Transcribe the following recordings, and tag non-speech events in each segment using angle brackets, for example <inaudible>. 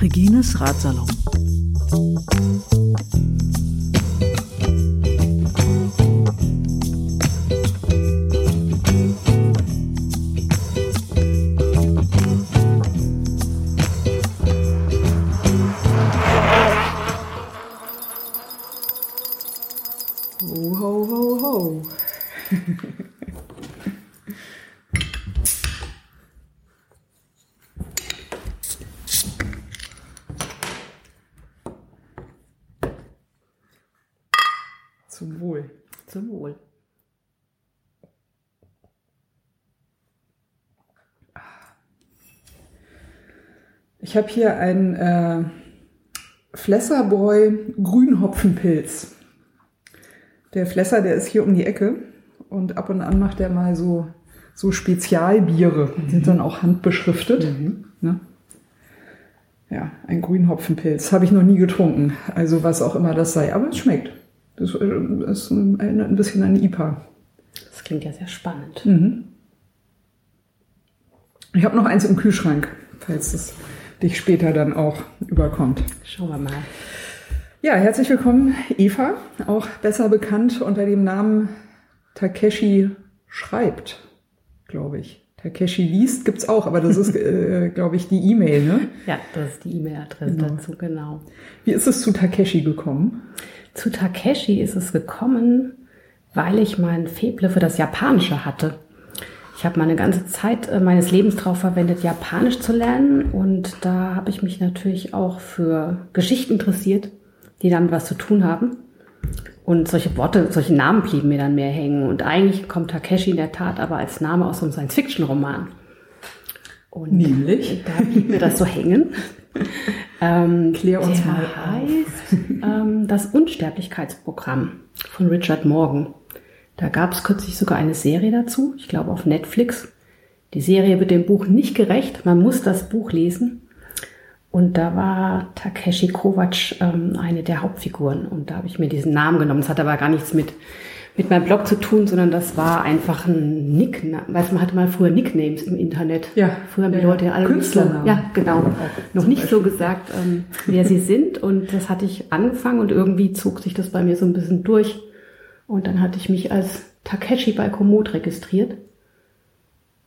Regines Ratsalon. Ich habe hier einen äh, Flesserboy Grünhopfenpilz. Der Flesser, der ist hier um die Ecke und ab und an macht er mal so, so Spezialbiere. Die sind dann auch handbeschriftet. Ne? Ja, ein Grünhopfenpilz. Habe ich noch nie getrunken. Also was auch immer das sei. Aber es schmeckt. Das äh, ist ein, ein bisschen ein IPA. Das klingt ja sehr spannend. Mhm. Ich habe noch eins im Kühlschrank, falls es dich später dann auch überkommt. Schauen wir mal. Ja, herzlich willkommen, Eva, auch besser bekannt unter dem Namen Takeshi schreibt, glaube ich. Takeshi liest gibt's auch, aber das ist, <laughs> äh, glaube ich, die E-Mail, ne? Ja, das ist die E-Mail-Adresse Genau. dazu, genau. Wie ist es zu Takeshi gekommen? Zu Takeshi ist es gekommen, weil ich mein Feble für das Japanische hatte. Ich habe meine ganze Zeit äh, meines Lebens darauf verwendet, Japanisch zu lernen. Und da habe ich mich natürlich auch für Geschichten interessiert, die damit was zu tun haben. Und solche Worte, solche Namen blieben mir dann mehr hängen. Und eigentlich kommt Takeshi in der Tat aber als Name aus so einem Science-Fiction-Roman. Und Nämlich? <laughs> da blieb mir das so hängen. <laughs> Ähm, Klär uns der mal heißt ähm, das Unsterblichkeitsprogramm von Richard Morgan. Da gab es kürzlich sogar eine Serie dazu, ich glaube auf Netflix. Die Serie wird dem Buch nicht gerecht, man muss das Buch lesen. Und da war Takeshi Kovacs ähm, eine der Hauptfiguren. Und da habe ich mir diesen Namen genommen. Das hat aber gar nichts mit, mit meinem Blog zu tun, sondern das war einfach ein Nickname. Weißt man hatte mal früher Nicknames im Internet. Ja. Früher haben die Ja, Leute ja alle so, Künstlernamen. ja, genau. Auch Noch nicht so Beispiel. gesagt, ähm, wer sie sind. Und das hatte ich angefangen und irgendwie zog sich das bei mir so ein bisschen durch. Und dann hatte ich mich als Takeshi bei Komoot registriert.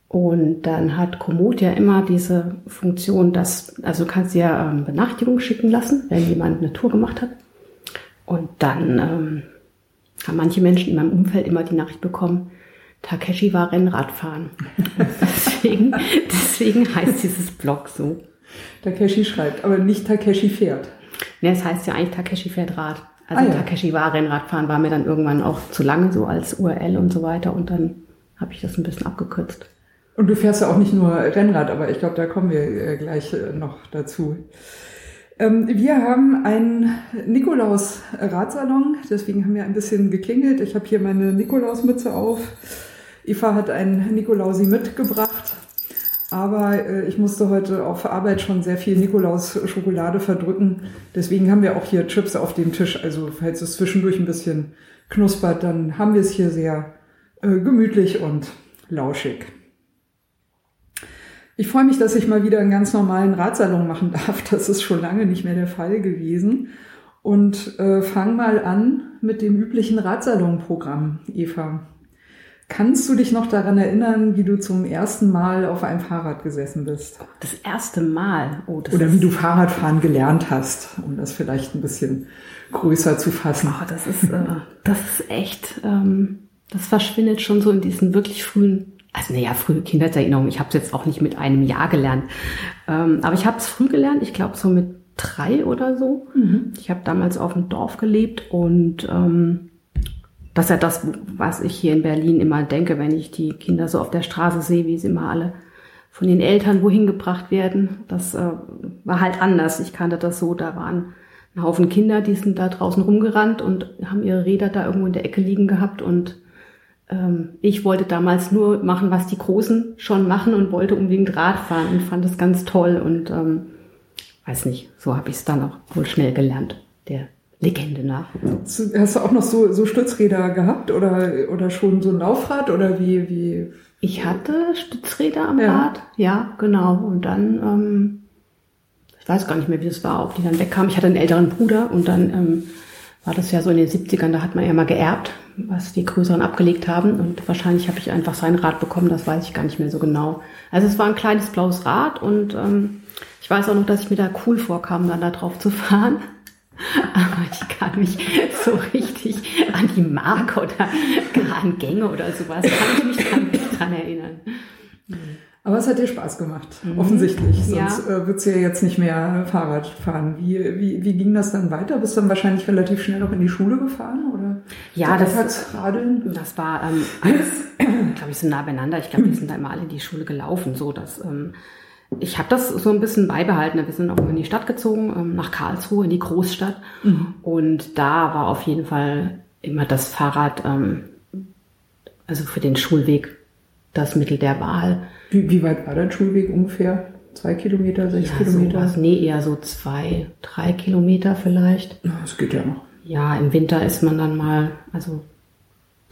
Und dann hat Komoot ja immer diese Funktion, dass, also du kannst dir ähm, Benachrichtigungen schicken lassen, wenn jemand eine Tour gemacht hat. Und dann ähm, haben manche Menschen in meinem Umfeld immer die Nachricht bekommen, Takeshi war Rennradfahren. <laughs> Deswegen, deswegen heißt dieses Blog so. Takeshi schreibt, aber nicht Takeshi fährt. Ja, das heißt ja eigentlich Takeshi fährt Rad. Also Ah, ja. Takeshi war Rennradfahren, war mir dann irgendwann auch zu lange so als URL und so weiter und dann habe ich das ein bisschen abgekürzt. Und du fährst ja auch nicht nur Rennrad, aber ich glaube, da kommen wir äh, gleich äh, noch dazu. Ähm, wir haben einen Nikolaus-Radsalon, deswegen haben wir ein bisschen geklingelt. Ich habe hier meine Nikolausmütze auf. Eva hat einen Nikolausi mitgebracht. Aber äh, ich musste heute auf Arbeit schon sehr viel Nikolaus-Schokolade verdrücken. Deswegen haben wir auch hier Chips auf dem Tisch. Also falls es zwischendurch ein bisschen knuspert, dann haben wir es hier sehr äh, gemütlich und lauschig. Ich freue mich, dass ich mal wieder einen ganz normalen Radsalon machen darf. <laughs> Das ist schon lange nicht mehr der Fall gewesen. Und äh, fang mal an mit dem üblichen Radsalon-Programm, Eva. Kannst du dich noch daran erinnern, wie du zum ersten Mal auf einem Fahrrad gesessen bist? Das erste Mal. Oh, das Oder wie du Fahrradfahren gelernt hast, um das vielleicht ein bisschen größer zu fassen. Oh, das ist, äh, das ist echt, ähm, das verschwindet schon so in diesen wirklich frühen, also naja, frühe Kindheitserinnerungen. Ich habe es jetzt auch nicht mit einem Jahr gelernt. Ähm, aber ich habe es früh gelernt, ich glaube so mit drei oder so. Ich habe damals auf dem Dorf gelebt und ähm, das ist ja das, was ich hier in Berlin immer denke, wenn ich die Kinder so auf der Straße sehe, wie sie immer alle von den Eltern wohin gebracht werden. Das äh, war halt anders. Ich kannte das so, da waren ein Haufen Kinder, die sind da draußen rumgerannt und haben ihre Räder da irgendwo in der Ecke liegen gehabt und ähm, ich wollte damals nur machen, was die Großen schon machen und wollte unbedingt Rad fahren und fand das ganz toll und ähm, weiß nicht, so habe ich es dann auch wohl schnell gelernt. Der Legende nach. Hast du auch noch so, so Stützräder gehabt oder, oder schon so ein Laufrad oder wie, wie? Ich hatte Stützräder am ja. Rad, ja, genau. Und dann, ähm, ich weiß gar nicht mehr, wie das war, ob die dann wegkamen. Ich hatte einen älteren Bruder und dann ähm, war das ja so in den 70ern, da hat man ja mal geerbt, was die Größeren abgelegt haben. Und wahrscheinlich habe ich einfach sein Rad bekommen, das weiß ich gar nicht mehr so genau. Also es war ein kleines blaues Rad und ähm, ich weiß auch noch, dass ich mir da cool vorkam, dann da drauf zu fahren. Aber ich kann mich so richtig an die Mark oder gar an Gänge oder sowas, kann ich mich dran, nicht dran erinnern. Aber es hat dir Spaß gemacht, mhm. offensichtlich. Sonst ja. äh, würdest du ja jetzt nicht mehr Fahrrad fahren. Wie, wie, wie ging das dann weiter? Bist du dann wahrscheinlich relativ schnell noch in die Schule gefahren? Oder ja, das, das war ähm, alles, glaube ich, so nah beieinander. Ich glaube, wir sind da immer alle in die Schule gelaufen, so dass ähm, ich habe das so ein bisschen beibehalten. Wir sind auch in die Stadt gezogen, ähm, nach Karlsruhe, in die Großstadt. Mhm. Und da war auf jeden Fall immer das Fahrrad, ähm, also für den Schulweg, das Mittel der Wahl. Wie, wie weit war dein Schulweg ungefähr? Zwei Kilometer, sechs ja, Kilometer? Sowas. Nee, eher so zwei, drei Kilometer vielleicht. Das geht ja noch. Ja, im Winter ist man dann mal, also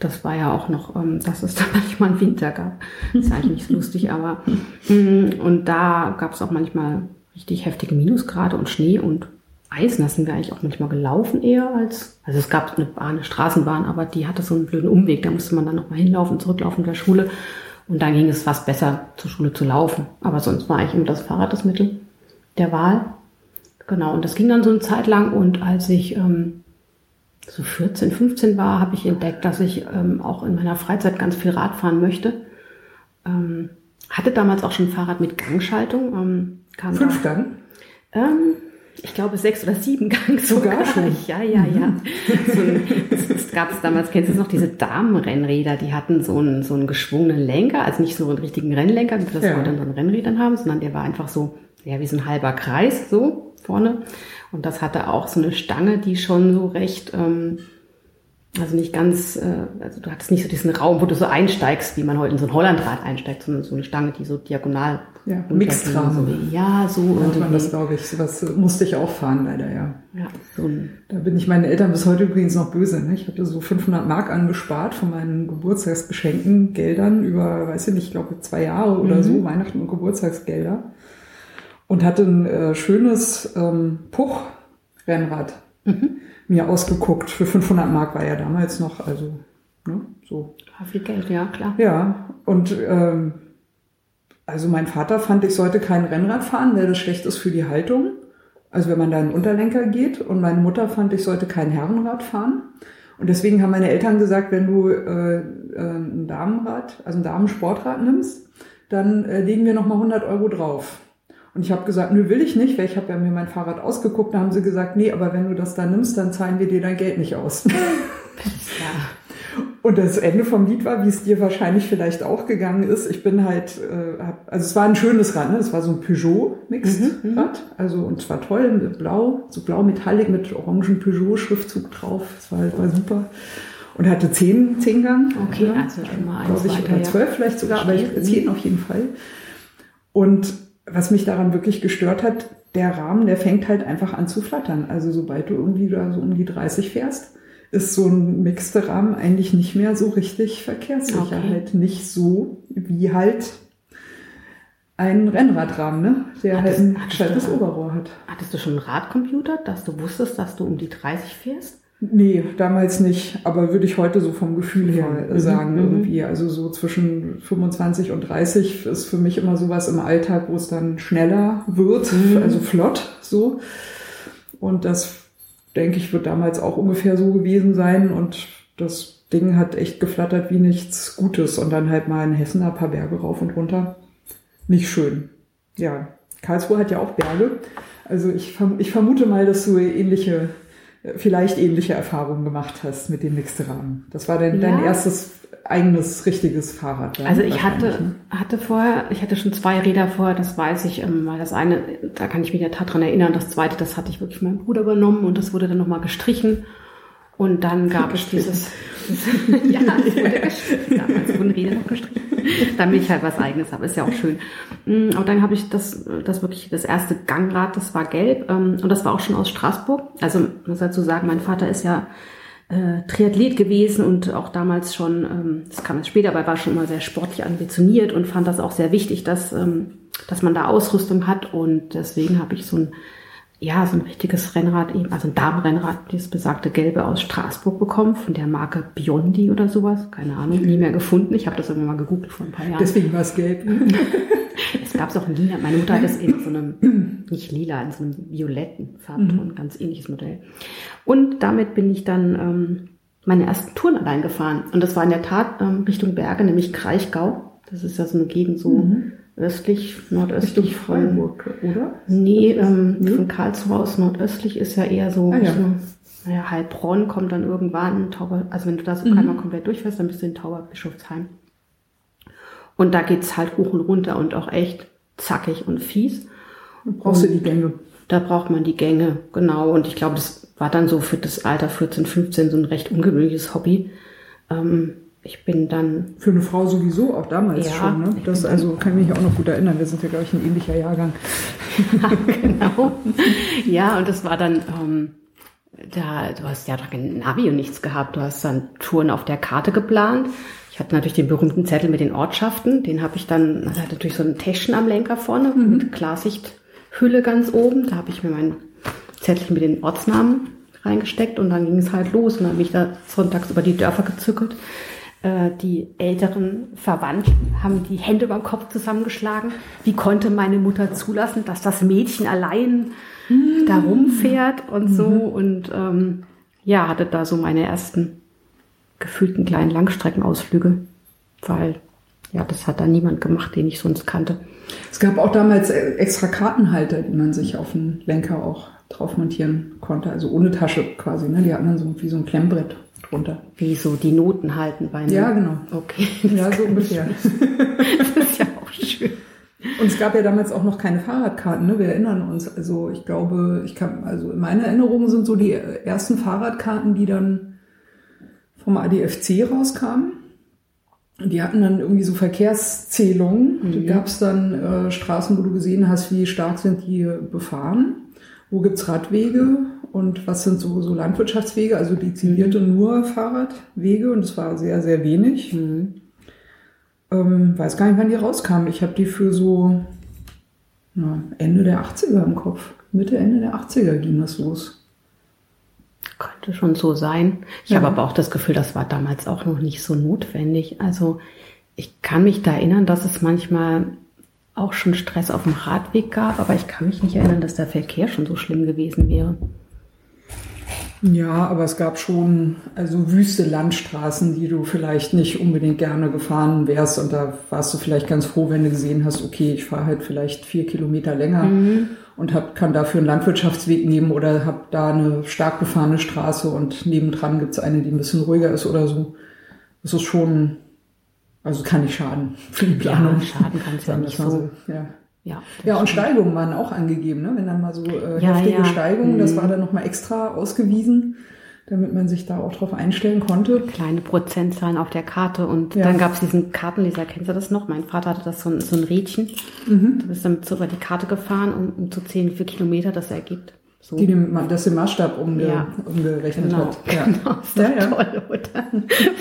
das war ja auch noch, ähm, dass es da <laughs> manchmal einen Winter gab. Das ist eigentlich nicht so <laughs> lustig, aber mm, und da gab es auch manchmal richtig heftige Minusgrade und Schnee und Eis. Da sind wir eigentlich auch manchmal gelaufen eher als, also es gab eine Bahn, eine Straßenbahn, aber die hatte so einen blöden Umweg. Da musste man dann nochmal hinlaufen, zurücklaufen der Schule. Und dann ging es fast besser, zur Schule zu laufen. Aber sonst war eigentlich immer das Fahrrad das Mittel der Wahl. Genau, und das ging dann so eine Zeit lang. Und als ich ähm, so 14, 15 war, habe ich entdeckt, dass ich ähm, auch in meiner Freizeit ganz viel Rad fahren möchte. Ähm, hatte damals auch schon ein Fahrrad mit Gangschaltung. Ähm, kam Fünf Gang? Ähm, ich glaube, sechs oder sieben Gang sogar. sogar schon. <laughs> Ja, ja, ja. Mhm. So ein, es gab es damals, kennst du noch, diese Damenrennräder, die hatten so einen, so einen geschwungenen Lenker, also nicht so einen richtigen Rennlenker, wie wir das ja. heute in so Rennrädern haben, sondern der war einfach so, ja, wie so ein halber Kreis, so vorne. Und das hatte auch so eine Stange, die schon so recht, ähm, also nicht ganz, äh, also du hattest nicht so diesen Raum, wo du so einsteigst, wie man heute in so ein Hollandrad einsteigt, sondern so eine Stange, die so diagonal. Ja, Mixtrahmen. So ja, so. Und man das, glaube ich, sowas musste ich auch fahren, leider, ja. Ja, so Da bin ich meinen Eltern bis heute übrigens noch böse. Ne? Ich hatte so 500 Mark angespart von meinen Geburtstagsgeschenken, Geldern über, weiß ich nicht, ich glaube zwei Jahre oder mhm. so, Weihnachten und Geburtstagsgelder und hatte ein äh, schönes ähm, Puch-Rennrad mhm. mir ausgeguckt. Für 500 Mark war ja damals noch, also ne, so. War viel Geld, ja, klar. Ja, und ähm, also mein Vater fand, ich sollte kein Rennrad fahren, weil das schlecht ist für die Haltung. Also wenn man da in den Unterlenker geht. Und meine Mutter fand, ich sollte kein Herrenrad fahren. Und deswegen haben meine Eltern gesagt, wenn du äh, äh ein Damenrad, also ein Damensportrad nimmst, dann äh, legen wir nochmal 100 Euro drauf. Und ich habe gesagt, nö, will ich nicht, weil ich habe ja mir mein Fahrrad ausgeguckt. Da haben sie gesagt, nee, aber wenn du das da nimmst, dann zahlen wir dir dein Geld nicht aus. <laughs> ja. Und das Ende vom Lied war, wie es dir wahrscheinlich vielleicht auch gegangen ist. Ich bin halt, äh, hab, also es war ein schönes Rad, ne? Es war so ein Peugeot Mixed mhm, mhm, also und zwar toll, blau, so blau Metallic mit orangen Peugeot Schriftzug drauf. Das war, war super und hatte zehn, zehn Gang. Okay, ja, also schon mal eins ich, weiter, oder zwölf ja. vielleicht sogar, aber ich zehn auf jeden Fall. Und was mich daran wirklich gestört hat, der Rahmen, der fängt halt einfach an zu flattern. Also sobald du irgendwie da so um die 30 fährst, ist so ein mixte Rahmen eigentlich nicht mehr so richtig Verkehrssicherheit. Okay. Halt nicht so wie halt ein Rennradrahmen, ne? der hattest, halt ein gescheites Oberrohr hat. Hattest du schon einen Radcomputer, dass du wusstest, dass du um die 30 fährst? Nee, damals nicht, aber würde ich heute so vom Gefühl her mhm. sagen mhm. irgendwie. Also so zwischen 25 und 30 ist für mich immer sowas im Alltag, wo es dann schneller wird, mhm. also flott so. Und das, denke ich, wird damals auch ungefähr so gewesen sein und das Ding hat echt geflattert wie nichts Gutes und dann halt mal in Hessen ein paar Berge rauf und runter. Nicht schön. Ja, Karlsruhe hat ja auch Berge. Also ich, ich vermute mal, dass du ähnliche vielleicht ähnliche Erfahrungen gemacht hast mit dem Mixed-Rahmen. Das war dein, ja. dein erstes eigenes richtiges Fahrrad. Dann also ich hatte, ne? hatte vorher, ich hatte schon zwei Räder vorher, das weiß ich, ähm, weil das eine, da kann ich mich in der Tat dran erinnern, das zweite, das hatte ich wirklich meinem Bruder übernommen und das wurde dann nochmal gestrichen. Und dann gab es dieses, <laughs> ja, es wurde gestrichen, damals wurden Räder noch gestrichen. damit ich halt was Eigenes habe. Ist ja auch schön. Mm, und dann habe ich das, das wirklich, das erste Gangrad, das war gelb. Ähm, und das war auch schon aus Straßburg. Also, muss dazu sagen, mein Vater ist ja äh, Triathlet gewesen und auch damals schon, ähm, das kam jetzt später, aber er war schon immer sehr sportlich ambitioniert und fand das auch sehr wichtig, dass, ähm, dass man da Ausrüstung hat. Und deswegen habe ich so ein ja, so ein richtiges Rennrad, also ein Damenrennrad, dieses besagte Gelbe aus Straßburg bekommen, von der Marke Biondi oder sowas. Keine Ahnung, nie mehr gefunden. Ich habe das irgendwann mal gegoogelt vor ein paar Jahren. Deswegen war <laughs> es gelb. es gab es auch in lila. Meine Mutter hat es in so einem, nicht lila, in so einem violetten Farbton, mhm. ganz ähnliches Modell. Und damit bin ich dann ähm, meine ersten Touren allein gefahren. Und das war in der Tat ähm, Richtung Berge, nämlich Kraichgau. Das ist ja so eine Gegend so mhm östlich, nordöstlich von Freiburg, oder? Nee, ähm, nee, von Karlsruhe aus nordöstlich ist ja eher so, ah, ja. so naja, Heilbronn kommt dann irgendwann, Tauber, also wenn du da so mhm. einmal komplett durchfährst, dann bist du in Tauberbischofsheim. Und da geht's halt hoch und runter und auch echt zackig und fies. Da brauchst und du die Gänge. Da braucht man die Gänge, genau. Und ich glaube, das war dann so für das Alter 14, 15 so ein recht ungewöhnliches Hobby. Ähm, ich bin dann. Für eine Frau sowieso, auch damals ja, schon. Ne? Das also kann ich mich auch noch gut erinnern. Wir sind ja, glaube ich, ein ähnlicher Jahrgang. <laughs> genau. Ja, und das war dann, ähm, da, du hast ja doch kein Navi und nichts gehabt. Du hast dann Touren auf der Karte geplant. Ich hatte natürlich den berühmten Zettel mit den Ortschaften. Den habe ich dann, also hatte natürlich so ein Täschchen am Lenker vorne mhm. mit Klarsichthülle ganz oben. Da habe ich mir mein Zettel mit den Ortsnamen reingesteckt und dann ging es halt los. Und dann bin ich da sonntags über die Dörfer gezückelt die älteren Verwandten haben die Hände beim Kopf zusammengeschlagen. Wie konnte meine Mutter zulassen, dass das Mädchen allein mhm. da rumfährt und so? Mhm. Und ähm, ja, hatte da so meine ersten gefühlten kleinen Langstreckenausflüge, weil ja, das hat da niemand gemacht, den ich sonst kannte. Es gab auch damals äh, extra Kartenhalter, die man sich auf den Lenker auch drauf montieren konnte, also ohne Tasche quasi. Ne? Die hatten dann so wie so ein Klemmbrett drunter. Wie so die Noten halten bei mir. Ja, genau. Okay. <laughs> Ja, so ungefähr. <laughs> das ist ja auch schön. Und es gab ja damals auch noch keine Fahrradkarten, ne? Wir erinnern uns. Also ich glaube, ich kann, also meine Erinnerungen sind so die ersten Fahrradkarten, die dann vom ADFC rauskamen. Die hatten dann irgendwie so Verkehrszählungen. Mhm. Da gab es dann äh, Straßen, wo du gesehen hast, wie stark sind die befahren. Wo gibt's Radwege? Und was sind so, so Landwirtschaftswege, also dezidierte mhm. nur Fahrradwege und es war sehr, sehr wenig. Mhm. Ähm, weiß gar nicht, wann die rauskamen. Ich habe die für so na, Ende der 80er im Kopf. Mitte, Ende der 80er ging das los. Könnte schon so sein. Ich ja. habe aber auch das Gefühl, das war damals auch noch nicht so notwendig. Also ich kann mich da erinnern, dass es manchmal auch schon Stress auf dem Radweg gab, aber ich kann mich nicht erinnern, dass der Verkehr schon so schlimm gewesen wäre. Ja, aber es gab schon also wüste Landstraßen, die du vielleicht nicht unbedingt gerne gefahren wärst. Und da warst du vielleicht ganz froh, wenn du gesehen hast, okay, ich fahre halt vielleicht vier Kilometer länger mhm. und hab, kann dafür einen Landwirtschaftsweg nehmen oder habe da eine stark befahrene Straße und nebendran gibt's eine, die ein bisschen ruhiger ist oder so. Das ist schon, also kann nicht schaden für die Planung. Ja, schaden kann es ja nicht so. Ja. Ja, ja und Steigungen waren auch angegeben, ne? wenn dann mal so äh, ja, heftige ja. Steigungen, das mhm. war dann nochmal extra ausgewiesen, damit man sich da auch drauf einstellen konnte. Kleine Prozentzahlen auf der Karte und ja. dann gab es diesen Kartenleser, kennst du das noch? Mein Vater hatte das so ein, so ein Rädchen, mhm. du bist damit so über die Karte gefahren, um, um zu zählen, wie viele Kilometer das ergibt. So. Die dem, das den Maßstab umge, ja. umgerechnet genau. hat. Ja. <laughs> Genau, ist ja, ja. toll, oder?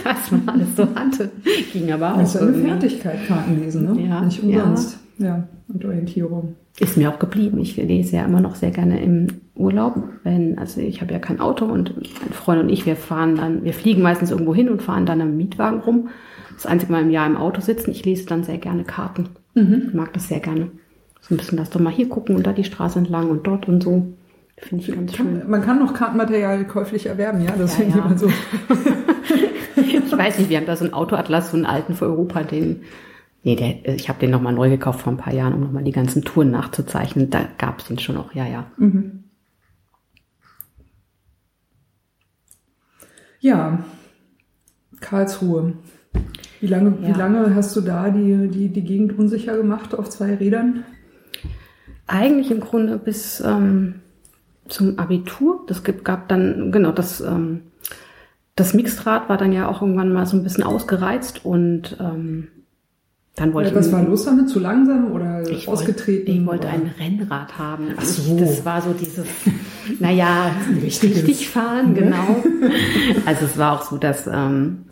Was man alles so hatte. Ging aber auch. Das ist eine Fertigkeit, Kartenlesen, ne? Ja. Nicht umsonst. Ja, und Orientierung. Ist mir auch geblieben. Ich lese ja immer noch sehr gerne im Urlaub, wenn, also ich habe ja kein Auto und mein Freund und ich, wir fahren dann, wir fliegen meistens irgendwo hin und fahren dann im Mietwagen rum. Das einzige Mal im Jahr im Auto sitzen. Ich lese dann sehr gerne Karten. Mhm. Ich mag das sehr gerne. So ein bisschen das doch mal hier gucken und da die Straße entlang und dort und so. Finde ich ganz schön. Man kann noch Kartenmaterial käuflich erwerben, ja? Das ja, finde ja. so. <laughs> ich weiß nicht, wir haben da so einen Autoatlas, so einen alten für Europa, den Nee, der, ich habe den nochmal neu gekauft vor ein paar Jahren, um nochmal die ganzen Touren nachzuzeichnen. Da gab es den schon noch, ja, ja. Mhm. Ja, Karlsruhe. Wie lange, ja. wie lange hast du da die, die, die Gegend unsicher gemacht auf zwei Rädern? Eigentlich im Grunde bis ähm, zum Abitur. Das gab dann, genau, das, ähm, das Mixdrad war dann ja auch irgendwann mal so ein bisschen ausgereizt und ähm, Dann wollte Ja, was war los damit? Zu langsam oder ich ausgetreten? Wollte, ich wollte oder? ein Rennrad haben. Ach Ich- so. Das war so dieses, naja, <laughs> Richtiges. richtig fahren, Ne? genau. <laughs> Also es war auch so, dass, ähm,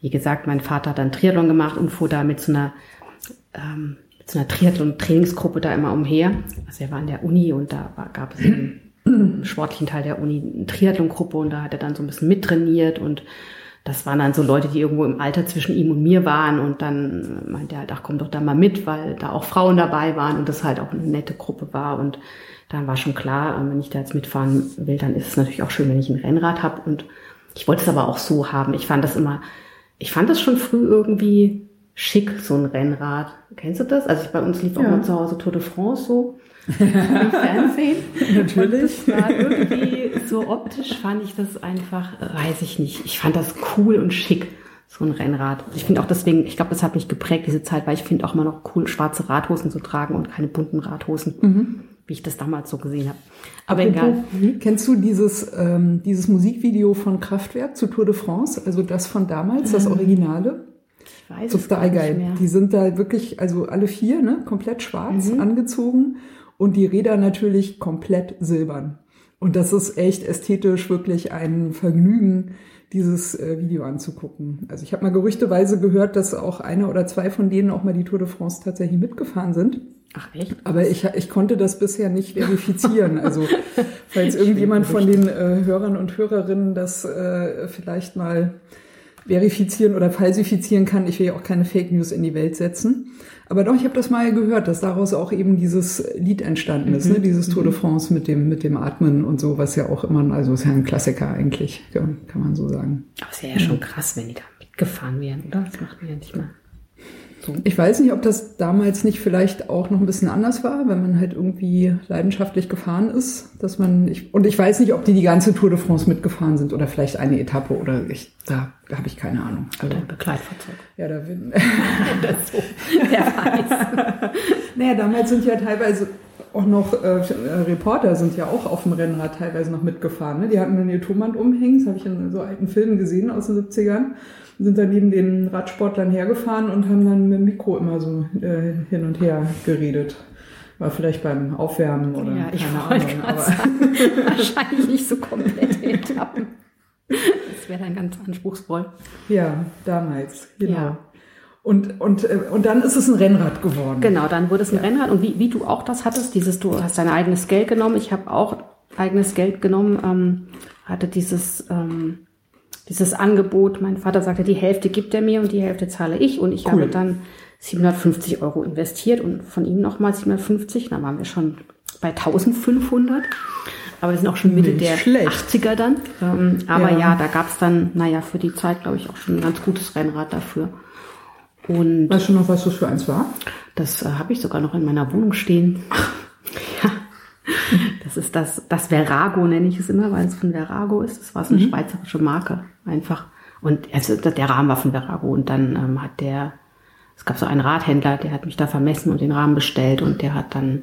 wie gesagt, mein Vater hat dann Triathlon gemacht und fuhr da mit so einer, ähm, mit so einer Triathlon-Trainingsgruppe da immer umher. Also er war an der Uni und da war, gab es im <clears throat> sportlichen Teil der Uni eine Triathlon-Gruppe und da hat er dann so ein bisschen mittrainiert und das waren dann so Leute, die irgendwo im Alter zwischen ihm und mir waren und dann meinte er halt, ach komm doch da mal mit, weil da auch Frauen dabei waren und das halt auch eine nette Gruppe war und dann war schon klar, äh, wenn ich da jetzt mitfahren will, dann ist es natürlich auch schön, wenn ich ein Rennrad habe und ich wollte es aber auch so haben. Ich fand das immer, ich fand das schon früh irgendwie schick, so ein Rennrad. Kennst du das? Also bei uns lief auch Ja. mal zu Hause Tour de France so im Fernsehen. <laughs> Natürlich. Und das war irgendwie so optisch fand ich das einfach, weiß ich nicht. Ich fand das cool und schick, so ein Rennrad. Ich finde auch deswegen, ich glaube, das hat mich geprägt, diese Zeit, weil ich finde auch immer noch cool, schwarze Radhosen zu tragen und keine bunten Radhosen, wie ich das damals so gesehen habe. Aber egal. Kennst du dieses, ähm, dieses Musikvideo von Kraftwerk zu Tour de France? Also das von damals, das Originale? Ich weiß es Total nicht geil. mehr. Die sind da wirklich, also alle vier, ne, komplett schwarz Mhm. angezogen und die Räder natürlich komplett silbern. Und das ist echt ästhetisch wirklich ein Vergnügen, dieses äh, Video anzugucken. Also ich habe mal gerüchteweise gehört, dass auch einer oder zwei von denen auch mal die Tour de France tatsächlich mitgefahren sind. Ach echt? Aber ich, ich konnte das bisher nicht verifizieren. Also <laughs> falls irgendjemand von den äh, Hörern und Hörerinnen das äh, vielleicht mal verifizieren oder falsifizieren kann, ich will ja auch keine Fake News in die Welt setzen. Aber doch, ich habe das mal gehört, dass daraus auch eben dieses Lied entstanden ist, ne? dieses Tour de France mit dem, mit dem Atmen und so, was ja auch immer, also ist ja ein Klassiker eigentlich, ja, kann man so sagen. Aber es wäre ja schon krass, wenn die da mitgefahren wären, oder? Das macht man ja nicht mal. Ich weiß nicht, ob das damals nicht vielleicht auch noch ein bisschen anders war, wenn man halt irgendwie leidenschaftlich gefahren ist, dass man ich, und ich weiß nicht, ob die die ganze Tour de France mitgefahren sind oder vielleicht eine Etappe oder ich da, habe ich keine Ahnung. Also, ein Begleitfahrzeug. ja, da bin, <laughs> Das so. Wer weiß. <laughs> naja, damals sind ja teilweise auch noch äh, Reporter sind ja auch auf dem Rennrad teilweise noch mitgefahren. Ne? Die hatten dann ihr Turmband umhängen, das habe ich in so alten Filmen gesehen aus den 70ern. Sind dann neben den Radsportlern hergefahren und haben dann mit dem Mikro immer so äh, hin und her geredet. War vielleicht beim Aufwärmen oder Ja, ich keine Ahnung. Aber sagen, <laughs> wahrscheinlich nicht so komplette Etappen. Das wäre dann ganz anspruchsvoll. ja, damals, genau. Ja. Und, und, äh, und dann ist es ein Rennrad geworden. Genau, dann wurde es ein Rennrad und wie, wie du auch das hattest, dieses, du hast dein eigenes Geld genommen, ich habe auch eigenes Geld genommen, ähm, hatte dieses, ähm, dieses Angebot, mein Vater sagte, die Hälfte gibt er mir und die Hälfte zahle ich und ich Cool. habe dann 750 Euro investiert und von ihm nochmal 750, dann waren wir schon bei 1500. Aber wir sind auch schon Mitte Nicht der schlecht. 80er dann. Ähm, aber Ja. ja, da gab es dann, naja, für die Zeit, glaube ich, auch schon ein ganz gutes Rennrad dafür. Und Weißt du noch, was das für eins war? das äh, habe ich sogar noch in meiner Wohnung stehen. <laughs> ja. <laughs> Das ist das, das Verago nenne ich es immer, weil es von Verago ist. Das war so eine schweizerische Marke einfach. Und also der Rahmen war von Verago und dann ähm, hat der, es gab so einen Radhändler, der hat mich da vermessen und den Rahmen bestellt und der hat dann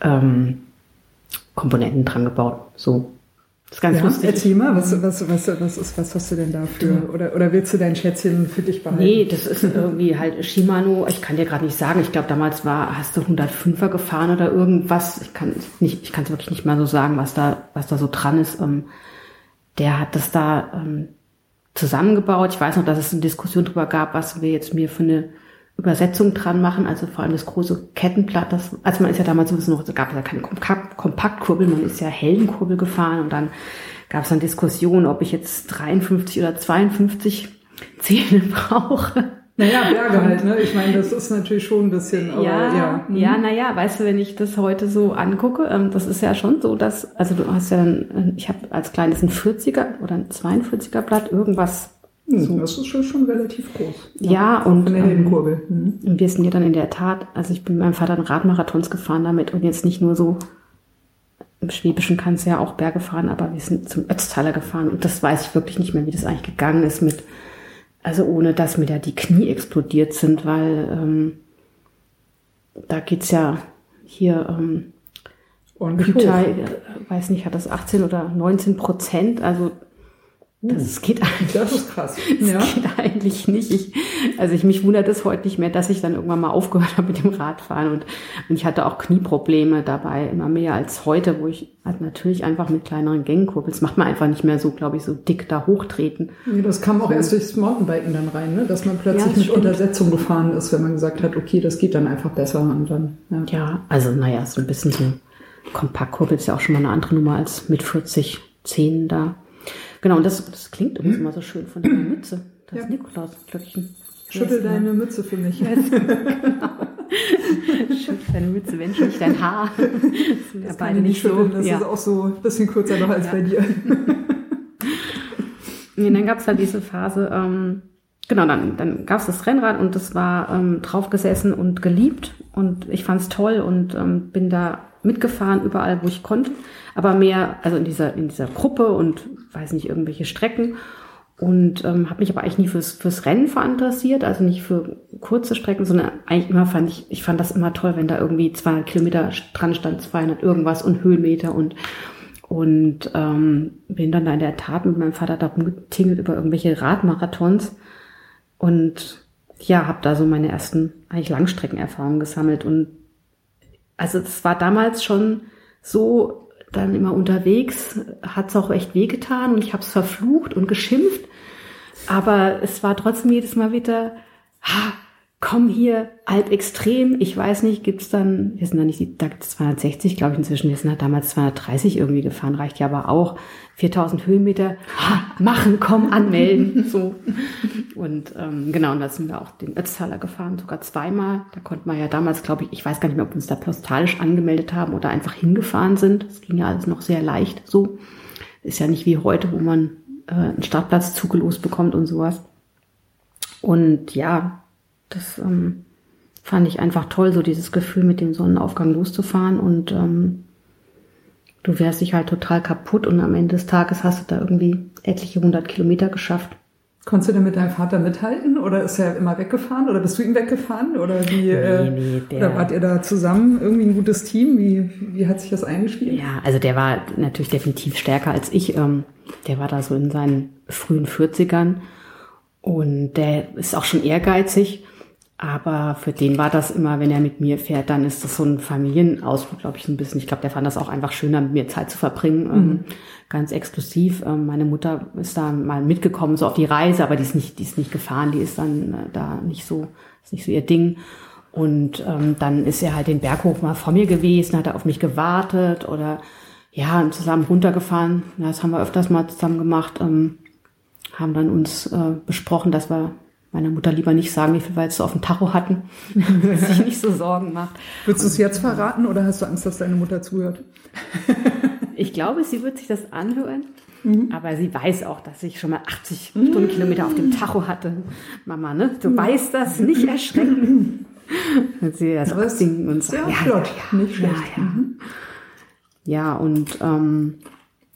ähm, Komponenten dran gebaut. So. Das ist ganz Ja, lustig. erzähl mal, was, was, was, was, ist, was hast du denn da für, oder, oder willst du dein Schätzchen für dich behalten? Nee, das ist irgendwie halt Shimano. Ich kann dir gerade nicht sagen. Ich glaube, damals war, hast du 105er gefahren oder irgendwas. Ich kann nicht, ich kann es wirklich nicht mal so sagen, was da, was da so dran ist. Ähm, der hat das da ähm, zusammengebaut. Ich weiß noch, dass es eine Diskussion darüber gab, was wir jetzt mir für eine Übersetzung dran machen. Also vor allem das große Kettenblatt. Das, also man ist ja damals sowieso noch, es gab ja keine Kompakt, Kompaktkurbel, man ist ja Heldenkurbel gefahren und dann gab es dann Diskussionen, ob ich jetzt 53 oder 52 Zähne <laughs> brauche. Naja, Berge halt, ne? Ich meine, das ist natürlich schon ein bisschen, aber ja, ja. ja, Mhm. naja, weißt du, wenn ich das heute so angucke, ähm, das ist ja schon so, dass, also du hast ja dann, äh, ich habe als kleines ein 40er oder ein 42er Blatt, irgendwas. Hm, Das ist schon, schon relativ groß. Ja, und Von der ähm. Mhm. Und wir sind ja dann in der Tat, also ich bin mit meinem Vater dann Radmarathons gefahren damit und jetzt nicht nur so, im Schwäbischen kannst du ja auch Berge fahren, aber wir sind zum Ötztaler gefahren und das weiß ich wirklich nicht mehr, wie das eigentlich gegangen ist mit, also ohne dass mir da die Knie explodiert sind, weil ähm, da geht's ja hier ähm. Güter, äh, weiß nicht, hat das 18 oder 19 Prozent, also Das geht eigentlich. Das ist krass. <laughs> Das Ja. geht eigentlich nicht. Ich, also ich mich wundert es heute nicht mehr, dass ich dann irgendwann mal aufgehört <laughs> habe mit dem Radfahren und, und ich hatte auch Knieprobleme dabei, immer mehr als heute, wo ich halt natürlich einfach mit kleineren Gängenkurbels macht man einfach nicht mehr so, glaube ich, so dick da hochtreten. Ja, Das kam auch erst durchs Mountainbiken dann rein, ne? dass man plötzlich Ja, mit stimmt. Untersetzung gefahren ist, wenn man gesagt hat, okay, das geht dann einfach besser und dann. Ja. Ja, also naja, so ein bisschen so Kompaktkurbel ist ja auch schon mal eine andere Nummer als mit 40 Zähnen da. Genau, und das, das klingt übrigens immer so schön von deiner Mütze. Das Ja. Nikolausglöckchen. Schüttel Ja, deine Mütze für mich. <laughs> Schüttel deine Mütze, wenn nicht dein Haar. <laughs> Das sind ja Das beide kann ich nicht so. Das ja. ist auch so ein bisschen kürzer noch als Ja. bei dir. <laughs> Und dann gab es dann diese Phase, ähm, genau, dann, dann gab es das Rennrad und das war ähm, draufgesessen und geliebt und ich fand es toll und ähm, bin da mitgefahren überall, wo ich konnte, aber mehr, also in dieser, in dieser Gruppe und weiß nicht, irgendwelche Strecken und ähm, habe mich aber eigentlich nie fürs, fürs Rennen verinteressiert, also nicht für kurze Strecken, sondern eigentlich immer fand ich, ich fand das immer toll, wenn da irgendwie 200 Kilometer dran stand, 200 irgendwas und Höhenmeter und und ähm, bin dann da in der Tat mit meinem Vater da rumgetingelt über irgendwelche Radmarathons und ja, habe da so meine ersten eigentlich Langstreckenerfahrungen gesammelt und also das war damals schon so dann immer unterwegs, hat es auch echt wehgetan und ich habe es verflucht und geschimpft, aber es war trotzdem jedes Mal wieder, ha, komm hier, halb extrem. Ich weiß nicht, gibt's dann, wir sind da nicht, die- da gibt's 260, glaube ich, inzwischen. Wir sind da damals 230 irgendwie gefahren, reicht ja aber auch. 4000 Höhenmeter, ha, machen, komm, anmelden, <laughs> so. Und ähm, genau, und da sind wir auch den Ötztaler gefahren, sogar zweimal. Da konnte man ja damals, glaube ich, ich weiß gar nicht mehr, ob wir uns da postalisch angemeldet haben oder einfach hingefahren sind. Das ging ja alles noch sehr leicht so. Ist ja nicht wie heute, wo man äh, einen Startplatz zugelost bekommt und sowas. Und ja, das ähm, fand ich einfach toll, so dieses Gefühl, mit dem Sonnenaufgang loszufahren und ähm, du wärst dich halt total kaputt und am Ende des Tages hast du da irgendwie etliche hundert Kilometer geschafft. Konntest du denn mit deinem Vater mithalten oder ist er immer weggefahren oder bist du ihm weggefahren oder wie äh, nee, der- oder wart ihr da zusammen irgendwie ein gutes Team? Wie, wie hat sich das eingespielt? Ja, also der war natürlich definitiv stärker als ich. Ähm, der war da so in seinen frühen 40ern und der ist auch schon ehrgeizig. Aber für den war das immer, wenn er mit mir fährt, dann ist das so ein Familienausflug, glaube ich, so ein bisschen. Ich glaube, der fand das auch einfach schöner, mit mir Zeit zu verbringen. Ähm, ganz exklusiv. Ähm, meine Mutter ist da mal mitgekommen, so auf die Reise, aber die ist nicht, die ist nicht gefahren, die ist dann äh, da nicht so, ist nicht so ihr Ding. Und ähm, dann ist er halt den Berg hoch mal vor mir gewesen, hat er auf mich gewartet oder ja, zusammen runtergefahren. Das haben wir öfters mal zusammen gemacht. Ähm, haben dann uns äh, besprochen, dass wir meiner Mutter lieber nicht sagen, wie viel wir jetzt so auf dem Tacho hatten, <laughs> dass sie sich nicht so Sorgen macht. Willst du es jetzt verraten oder hast du Angst, dass deine Mutter zuhört? <laughs> Ich glaube, sie wird sich das anhören. Aber sie weiß auch, dass ich schon mal 80 Stundenkilometer auf dem Tacho hatte. Mama, ne? Du weißt das, nicht erschrecken. <laughs> Und sie das Aber auch es singen und sagen. ja flott, nicht schlecht. Ja, ja. ja und ähm,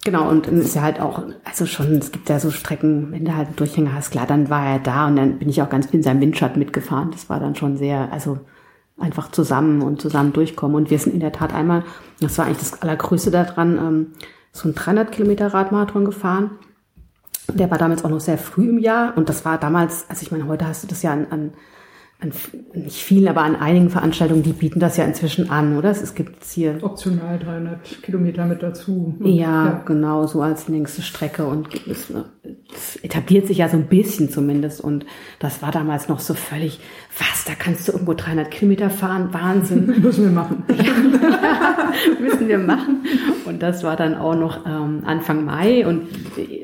genau, und dann ist ja halt auch, also schon, es gibt ja so Strecken, wenn du halt einen Durchhänger hast, klar, dann war er da und dann bin ich auch ganz viel in seinem Windschatten mitgefahren. Das war dann schon sehr, also einfach zusammen und zusammen durchkommen. Und wir sind in der Tat einmal, das war eigentlich das Allergrößte daran, ähm, so ein 300 Kilometer Radmarathon gefahren. Der war damals auch noch sehr früh im Jahr und das war damals, also ich meine, heute hast du das ja an, an, an nicht vielen, aber an einigen Veranstaltungen, die bieten das ja inzwischen an, oder? Es, gibt hier Optional 300 Kilometer mit dazu. ja, genau, so als längste Strecke und es, es etabliert sich ja so ein bisschen zumindest und das war damals noch so völlig, was, da kannst du irgendwo 300 Kilometer fahren, Wahnsinn, <laughs> Müssen wir machen. <laughs> <laughs> müssen wir machen. Und das war dann auch noch ähm, Anfang Mai. Und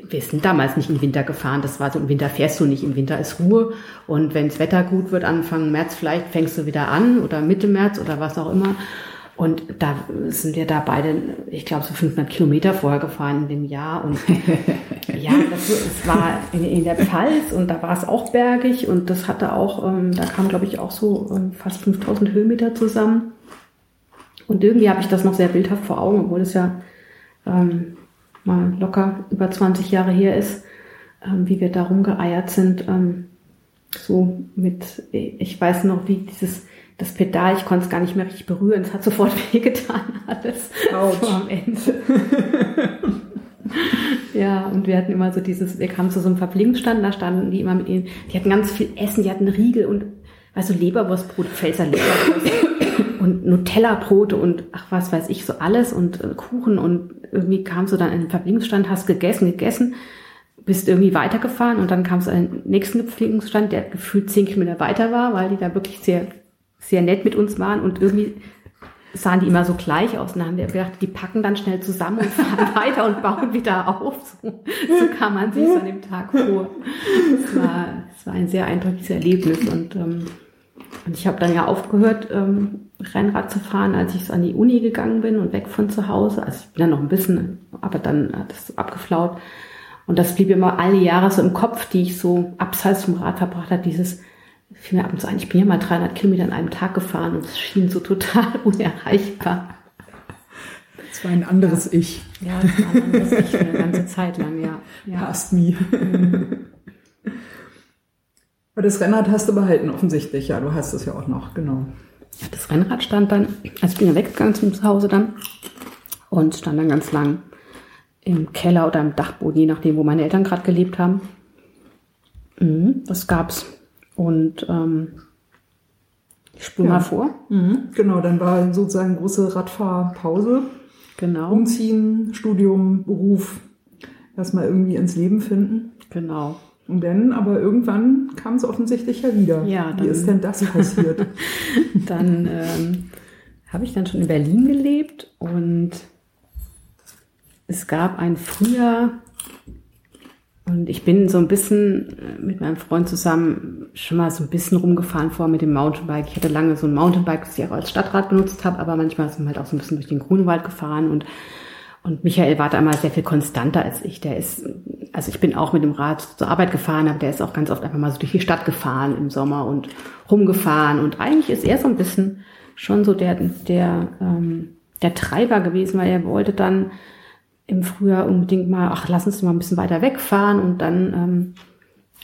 wir sind damals nicht im Winter gefahren, das war so, im Winter fährst du nicht, im Winter ist Ruhe. Und wenn das Wetter gut wird, Anfang März vielleicht fängst du wieder an oder Mitte März oder was auch immer. Und da sind wir da beide, ich glaube, so 500 Kilometer vorher gefahren in dem Jahr. Und <laughs> ja, das, es war in, in der Pfalz und da war es auch bergig und das hatte auch, ähm, da kamen, glaube ich, auch so ähm, fast 5000 Höhenmeter zusammen. Und irgendwie habe ich das noch sehr bildhaft vor Augen, obwohl es ja ähm, mal locker über 20 Jahre her ist, ähm, wie wir da rumgeeiert sind. Ähm, so mit, ich weiß noch, wie dieses, das Pedal, ich konnte es gar nicht mehr richtig berühren, es hat sofort <laughs> wehgetan, alles Autsch. so am Ende. <laughs> ja, und wir hatten immer so dieses, wir kamen zu so einem Verpflegungsstand, da standen die immer mit ihnen, die hatten ganz viel Essen, die hatten Riegel und, weißt du, Leberwurstbrot, Pfälzer Leberwurst <laughs> und Nutella-Brote und ach was weiß ich, so alles und äh, Kuchen und irgendwie kamst du dann in den Verpflegungsstand, hast gegessen, gegessen, bist irgendwie weitergefahren und dann kamst du an den nächsten Verpflegungsstand, der gefühlt zehn Kilometer weiter war, weil die da wirklich sehr, sehr nett mit uns waren und irgendwie sahen die immer so gleich aus. Und dann haben wir gedacht, die packen dann schnell zusammen und <laughs> fahren weiter und bauen wieder auf. So, so kam man sich so an dem Tag vor. Es war, es war ein sehr eindrückliches Erlebnis. Und, ähm, und ich habe dann ja aufgehört, ähm, Rennrad zu fahren, als ich so an die Uni gegangen bin und weg von zu Hause. Also ich bin dann noch ein bisschen, aber dann hat es so abgeflaut. Und das blieb immer alle Jahre so im Kopf, die ich so abseits vom Rad verbracht habe, dieses fiel mir ab und zu ein, ich bin ja mal 300 Kilometer an einem Tag gefahren und es schien so total <laughs> unerreichbar. Das war ein anderes ja. Ich. Ja, das war ein anderes Ich für eine ganze Zeit lang, ja. ja. Past me. Mhm. Aber das Rennrad hast du behalten, offensichtlich. Ja, du hast es ja auch noch, genau. Ja, das Rennrad stand dann, also ich bin ja weggegangen zum Zuhause dann und stand dann ganz lang im Keller oder im Dachboden, je nachdem, wo meine Eltern gerade gelebt haben. Mhm, das gab's. Und ähm, ich spule ja. mal vor. Mhm, genau, dann war sozusagen große Radfahrpause. Genau. Umziehen, Studium, Beruf, erstmal irgendwie ins Leben finden. Genau. Und dann, aber irgendwann kam es offensichtlich ja wieder. Ja, dann, Wie ist denn das passiert? <laughs> dann ähm, habe ich dann schon in Berlin gelebt und es gab ein Frühjahr, und ich bin so ein bisschen äh, mit meinem Freund zusammen schon mal so ein bisschen rumgefahren vor mit dem Mountainbike. Ich hatte lange so ein Mountainbike, das ich auch als Stadtrad benutzt habe, aber manchmal sind wir halt auch so ein bisschen durch den Grunewald gefahren und und Michael war damals sehr viel konstanter als ich. Der ist, also ich bin auch mit dem Rad zur Arbeit gefahren, aber der ist auch ganz oft einfach mal so durch die Stadt gefahren im Sommer und rumgefahren. Und eigentlich ist er so ein bisschen schon so der, der, ähm, der Treiber gewesen, weil er wollte dann im Frühjahr unbedingt mal, ach, lass uns mal ein bisschen weiter wegfahren und dann ähm,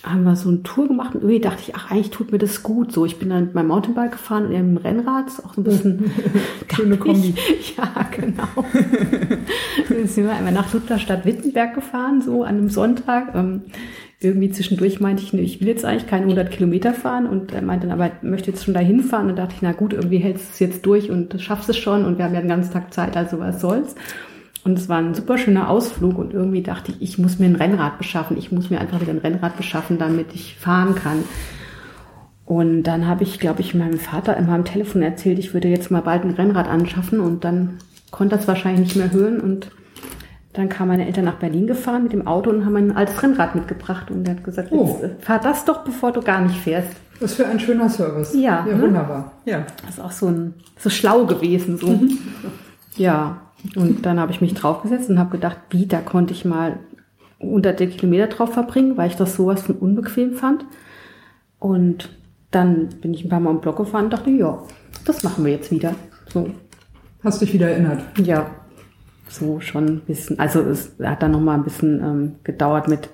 haben wir so eine Tour gemacht und irgendwie dachte ich, ach, eigentlich tut mir das gut. So, ich bin dann mit meinem Mountainbike gefahren und im Rennrad, auch so ein bisschen <laughs> schöne <laughs> Kombi. <laughs> Ja, genau. dann sind wir einmal nach Lutherstadt Wittenberg gefahren, so an einem Sonntag. Ähm, irgendwie zwischendurch meinte ich, nee, ich will jetzt eigentlich keine 100 Kilometer fahren und er meinte dann, aber ich möchte jetzt schon dahin fahren. Und dachte ich, na gut, irgendwie hältst du es jetzt durch und schaffst es schon und wir haben ja den ganzen Tag Zeit, also was soll's. Und es war ein super schöner Ausflug und irgendwie dachte ich, ich muss mir ein Rennrad beschaffen. Ich muss mir einfach wieder ein Rennrad beschaffen, damit ich fahren kann. Und dann habe ich, glaube ich, meinem Vater in meinem Telefon erzählt, ich würde jetzt mal bald ein Rennrad anschaffen und dann konnte das wahrscheinlich nicht mehr hören und dann kamen meine Eltern nach Berlin gefahren mit dem Auto und haben ein altes Rennrad mitgebracht und er hat gesagt, oh. äh, fahr das doch, bevor du gar nicht fährst. Was für ein schöner Service. Ja, ja ne? wunderbar. Ja. Das ist auch so ein so schlau gewesen so. ja, und dann habe ich mich draufgesetzt und habe gedacht, wie, da konnte ich mal hunderte Kilometer drauf verbringen, weil ich das sowas von unbequem fand. Und dann bin ich ein paar Mal im Block gefahren und dachte, ja, das machen wir jetzt wieder. So. Hast dich wieder erinnert? Ja, so schon ein bisschen. Also es hat dann noch mal ein bisschen ähm, gedauert mit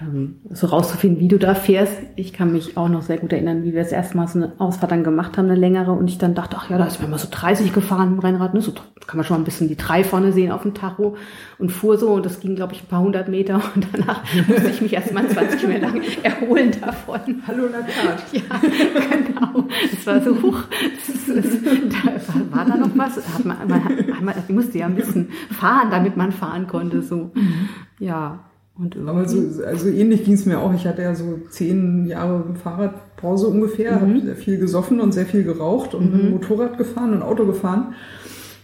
ähm, so rauszufinden, wie du da fährst. Ich kann mich auch noch sehr gut erinnern, wie wir das erste Mal so eine Ausfahrt dann gemacht haben, eine längere. Und ich dann dachte, ach ja, da ist mir mal so 30 gefahren im Rennrad. Ne? So kann man schon mal ein bisschen die drei vorne sehen auf dem Tacho und fuhr so. Und das ging, glaube ich, ein paar hundert Meter. Und danach <laughs> musste ich mich erst mal 20 Kilometer lang erholen davon. Hallo Nakat. <laughs> Ja, genau. Das war so, das, da war da noch was. Hat man, man, man, man musste ja ein bisschen fahren, damit man fahren konnte. So, ja. Aber so, also ähnlich ging es mir auch. Ich hatte ja so zehn Jahre Fahrradpause ungefähr, mhm. habe sehr viel gesoffen und sehr viel geraucht und mhm. Motorrad gefahren und Auto gefahren.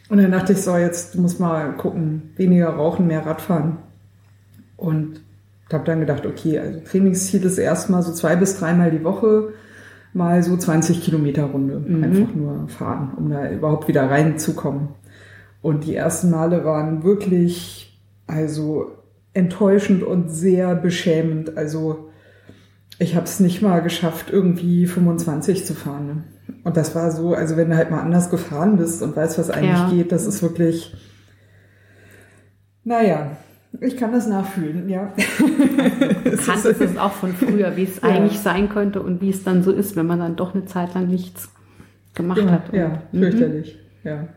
Und dann dachte ich so, jetzt muss mal gucken, weniger rauchen, mehr Radfahren. Und habe dann gedacht, okay, also Trainingsziel ist erstmal so zwei bis dreimal die Woche mal so 20 Kilometer Runde. Mhm. Einfach nur fahren, um da überhaupt wieder reinzukommen. Und die ersten Male waren wirklich, also enttäuschend und sehr beschämend. Also ich habe es nicht mal geschafft, irgendwie 25 zu fahren. Ne? Und das war so, also wenn du halt mal anders gefahren bist und weißt, was eigentlich ja. geht, das ist wirklich, naja, ich kann das nachfühlen, ja. <laughs> Du kannst es auch von früher, wie es ja. eigentlich sein könnte und wie es dann so ist, wenn man dann doch eine Zeit lang nichts gemacht ja, hat. Ja, mhm. fürchterlich, ja.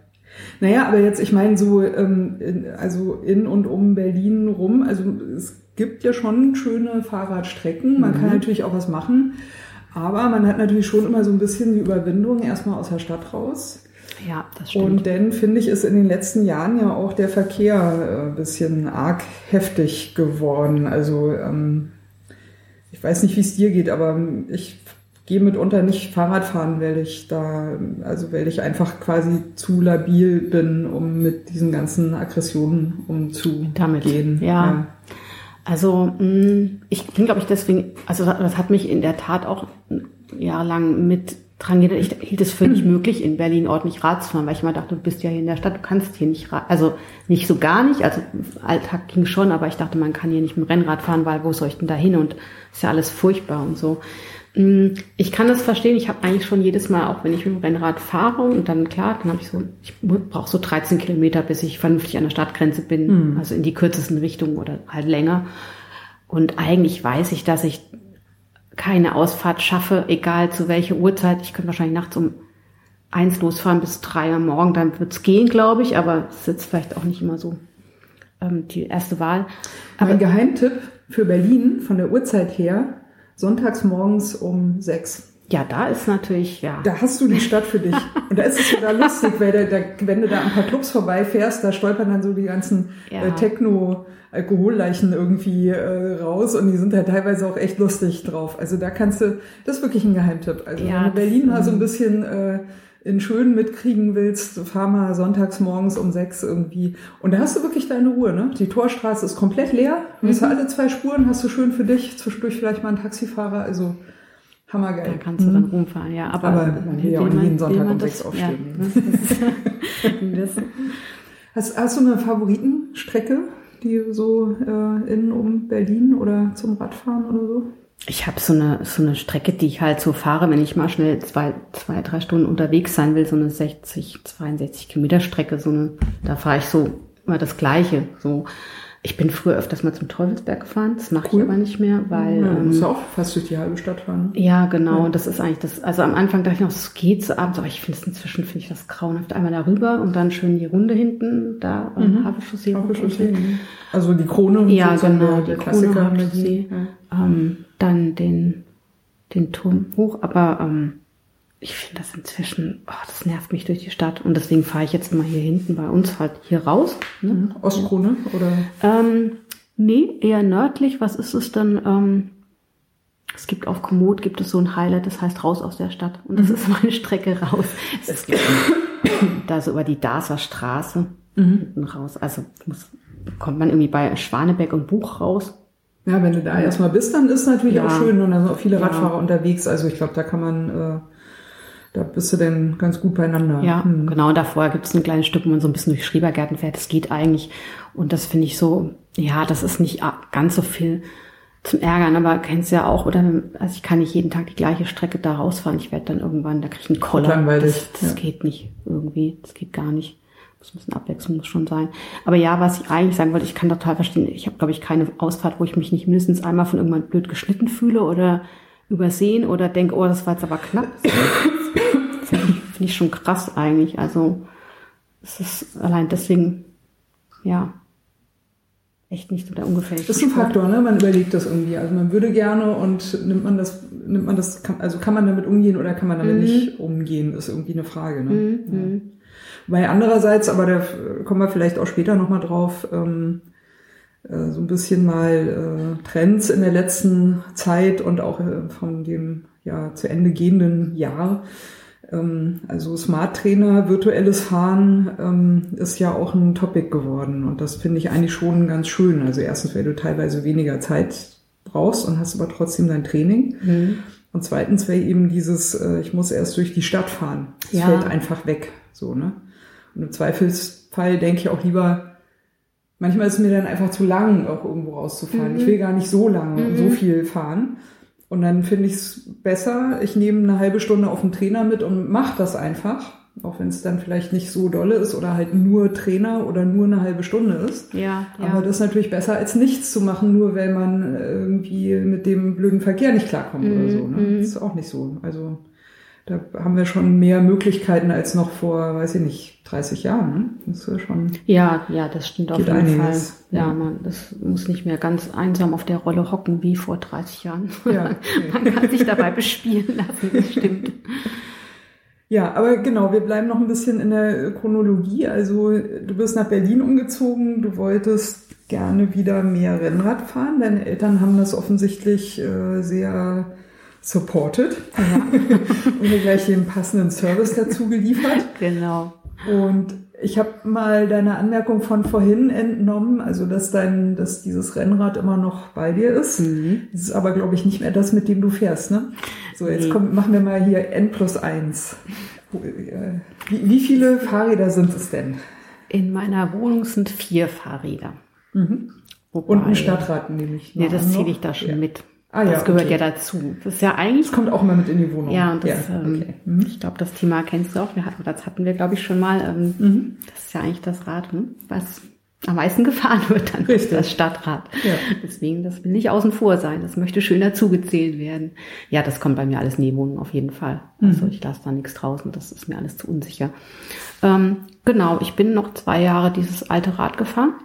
Naja, aber jetzt, ich meine, so, ähm, in, also in und um Berlin rum, also es gibt ja schon schöne Fahrradstrecken. Man mhm. kann natürlich auch was machen. Aber man hat natürlich schon immer so ein bisschen die Überwindung erstmal aus der Stadt raus. Ja, das stimmt. Und dann finde ich, ist in den letzten Jahren ja auch der Verkehr ein äh, bisschen arg heftig geworden. Also ähm, ich weiß nicht, wie es dir geht, aber ich gehe mitunter nicht Fahrrad fahren, weil ich da, also weil ich einfach quasi zu labil bin, um mit diesen ganzen Aggressionen umzugehen. Damit, ja. ja. Also mm, ich bin, glaube ich, deswegen, also das hat mich in der Tat auch jahrelang mit dran geht. Ich hielt es für nicht <clears throat> möglich, in Berlin ordentlich Rad zu fahren, weil ich immer dachte, du bist ja hier in der Stadt, du kannst hier nicht Rad, also nicht so gar nicht, also Alltag ging schon, aber ich dachte, man kann hier nicht mit dem Rennrad fahren, weil wo soll ich denn da hin und ist ja alles furchtbar und so. Mm, ich kann das verstehen. Ich habe eigentlich schon jedes Mal, auch wenn ich mit dem Rennrad fahre und dann klar, dann habe ich so, ich brauche so 13 Kilometer, bis ich vernünftig an der Stadtgrenze bin, mhm. also in die kürzesten Richtungen oder halt länger. Und eigentlich weiß ich, dass ich keine Ausfahrt schaffe, egal zu welcher Uhrzeit. Ich könnte wahrscheinlich nachts um eins losfahren bis drei am Morgen, dann wird's gehen, glaube ich, aber es ist jetzt vielleicht auch nicht immer so ähm, die erste Wahl. Aber ein Geheimtipp für Berlin von der Uhrzeit her sonntags morgens um sechs. Ja, da ist natürlich, ja. Da hast du die Stadt für dich. Und da ist es sogar lustig, weil da, da, wenn du da ein paar Clubs vorbeifährst, da stolpern dann so die ganzen ja. äh, Techno- Alkoholleichen irgendwie äh, raus und die sind da teilweise auch echt lustig drauf. Also da kannst du, das ist wirklich ein Geheimtipp. Also ja, wenn du Berlin mal so ein bisschen äh, in schön mitkriegen willst, fahr mal sonntags morgens um sechs irgendwie. Und da hast du wirklich deine Ruhe, ne? Die Torstraße ist komplett leer. Du hast mhm. alle zwei Spuren, hast du schön für dich, zwischendurch vielleicht mal einen Taxifahrer, also hammergeil. Da kannst du dann mhm. rumfahren, ja. Aber, aber man will ja auch jeden Sonntag um sechs aufstehen. Ja, <laughs> hast, hast du eine Favoritenstrecke, die so äh, in um Berlin oder zum Radfahren oder so? Ich habe so eine, so eine Strecke, die ich halt so fahre, wenn ich mal schnell zwei, zwei, drei Stunden unterwegs sein will, so eine 60, 62 Kilometer Strecke, so eine, da fahre ich so immer das Gleiche. So, ich bin früher öfters mal zum Teufelsberg gefahren, das mache cool. ich aber nicht mehr, weil. Ja, ähm, auch fast durch die halbe Stadt fahren. Ne? Ja, genau. Ja. Das ist eigentlich das. Also am Anfang dachte ich noch, es geht so abends, aber ich finde es inzwischen finde ich das grauenhaft. Einmal darüber und dann schön die Runde hinten, da ähm, mhm. Havelchaussee. Havelchaussee. Also die Krone. Ja, genau, die Krone Havelchaussee. Ja. Ähm, dann den, den Turm hoch, aber ähm, ich finde das inzwischen, oh, das nervt mich durch die Stadt und deswegen fahre ich jetzt mal hier hinten bei uns halt hier raus. Ne? Mhm. Ostkrone oder? Ähm, nee, eher nördlich. Was ist es denn? Ähm, es gibt auf Komoot gibt es so ein Highlight, das heißt raus aus der Stadt und das mhm. ist meine Strecke raus. Es gibt da so über die Darser Straße mhm. hinten raus. Also muss, kommt man irgendwie bei Schwanebeck und Buch raus ja, wenn du da erstmal bist, dann ist natürlich ja. auch schön und da sind auch viele Radfahrer ja. unterwegs. Also ich glaube, da kann man, äh, da bist du denn ganz gut beieinander. Ja, hm. genau. Und davor gibt es ein kleines Stück, wo man so ein bisschen durch Schrebergärten fährt. Das geht eigentlich. Und das finde ich so, ja, das ist nicht ganz so viel zum Ärgern, aber kennst du ja auch, oder also ich kann nicht jeden Tag die gleiche Strecke da rausfahren. Ich werde dann irgendwann, da kriege ich einen Koller. Langweilig. Das, das ja. geht nicht irgendwie. Das geht gar nicht. Das muss ein bisschen Abwechslung muss schon sein. Aber ja, was ich eigentlich sagen wollte, ich kann total verstehen, ich habe, glaube ich, keine Ausfahrt, wo ich mich nicht mindestens einmal von irgendwann blöd geschnitten fühle oder übersehen oder denke, oh, das war jetzt aber knapp. <laughs> Das finde ich, schon krass eigentlich. Also es ist allein deswegen, ja, echt nicht so der ungefährliche. Das ist ein Faktor, ne? Man überlegt das irgendwie. Also man würde gerne und nimmt man das, nimmt man das, also kann man damit umgehen oder kann man damit mhm. nicht umgehen, ist irgendwie eine Frage. Ne? Mhm. Ja. Weil andererseits, aber da kommen wir vielleicht auch später nochmal drauf, ähm, äh, so ein bisschen mal äh, Trends in der letzten Zeit und auch äh, von dem ja zu Ende gehenden Jahr. Ähm, also Smart Trainer, virtuelles Fahren ähm, ist ja auch ein Topic geworden und das finde ich eigentlich schon ganz schön. Also erstens, weil du teilweise weniger Zeit brauchst und hast aber trotzdem dein Training. Mhm. Und zweitens wäre eben dieses, äh, ich muss erst durch die Stadt fahren. Es ja. fällt einfach weg. So, ne? Und im Zweifelsfall denke ich auch lieber, manchmal ist es mir dann einfach zu lang, auch irgendwo rauszufahren. Mhm. Ich will gar nicht so lange und so mhm. viel fahren. Und dann finde ich es besser, ich nehme eine halbe Stunde auf den Trainer mit und mache das einfach. Auch wenn es dann vielleicht nicht so dolle ist oder halt nur Trainer oder nur eine halbe Stunde ist. Ja, ja. Aber das ist natürlich besser, als nichts zu machen, nur weil man irgendwie mit dem blöden Verkehr nicht klarkommt mhm. oder so. Ne? Mhm. Das ist auch nicht so. Also da haben wir schon mehr Möglichkeiten als noch vor, weiß ich nicht, 30 Jahren. Ne? Das ist schon. Ja, ja, das stimmt auf jeden einiges. Fall. Ja, ja, man, das muss nicht mehr ganz einsam auf der Rolle hocken wie vor 30 Jahren. Ja, <laughs> man kann sich dabei bespielen lassen, das stimmt. Ja, aber genau, wir bleiben noch ein bisschen in der Chronologie. Also du bist nach Berlin umgezogen, du wolltest gerne wieder mehr Rennrad fahren. Deine Eltern haben das offensichtlich äh, sehr supported ja. und mir gleich den passenden Service dazu geliefert. Genau. Und ich habe mal deine Anmerkung von vorhin entnommen, also dass dein, dass dieses Rennrad immer noch bei dir ist. Mhm. Das ist aber, glaube ich, nicht mehr das, mit dem du fährst, ne? So, jetzt nee. komm, machen wir mal hier N plus eins. Wie, wie viele Fahrräder sind es denn? In meiner Wohnung sind vier Fahrräder. Mhm. Wobei, Und ein Stadtrad nehme ich. Ja, das zähle ich da schon ja. mit. Ah, ja, das gehört okay. ja dazu. Das ist ja eigentlich. Das kommt auch immer mit in die Wohnung. Ja, und das, ja, ähm, okay. ähm, ich glaube, das Thema kennst du auch. Wir hatten, das hatten wir, glaube ich, schon mal. Ähm, mhm. Das ist ja eigentlich das Rad, hm, was am meisten <laughs> gefahren wird, dann Richtig. das Stadtrad. Ja. Deswegen, das will nicht außen vor sein. Das möchte schön dazugezählt werden. Ja, das kommt bei mir alles in die Wohnung auf jeden Fall. Also mhm. ich lasse da nichts draußen. Das ist mir alles zu unsicher. Ähm, genau, ich bin noch zwei Jahre dieses alte Rad gefahren.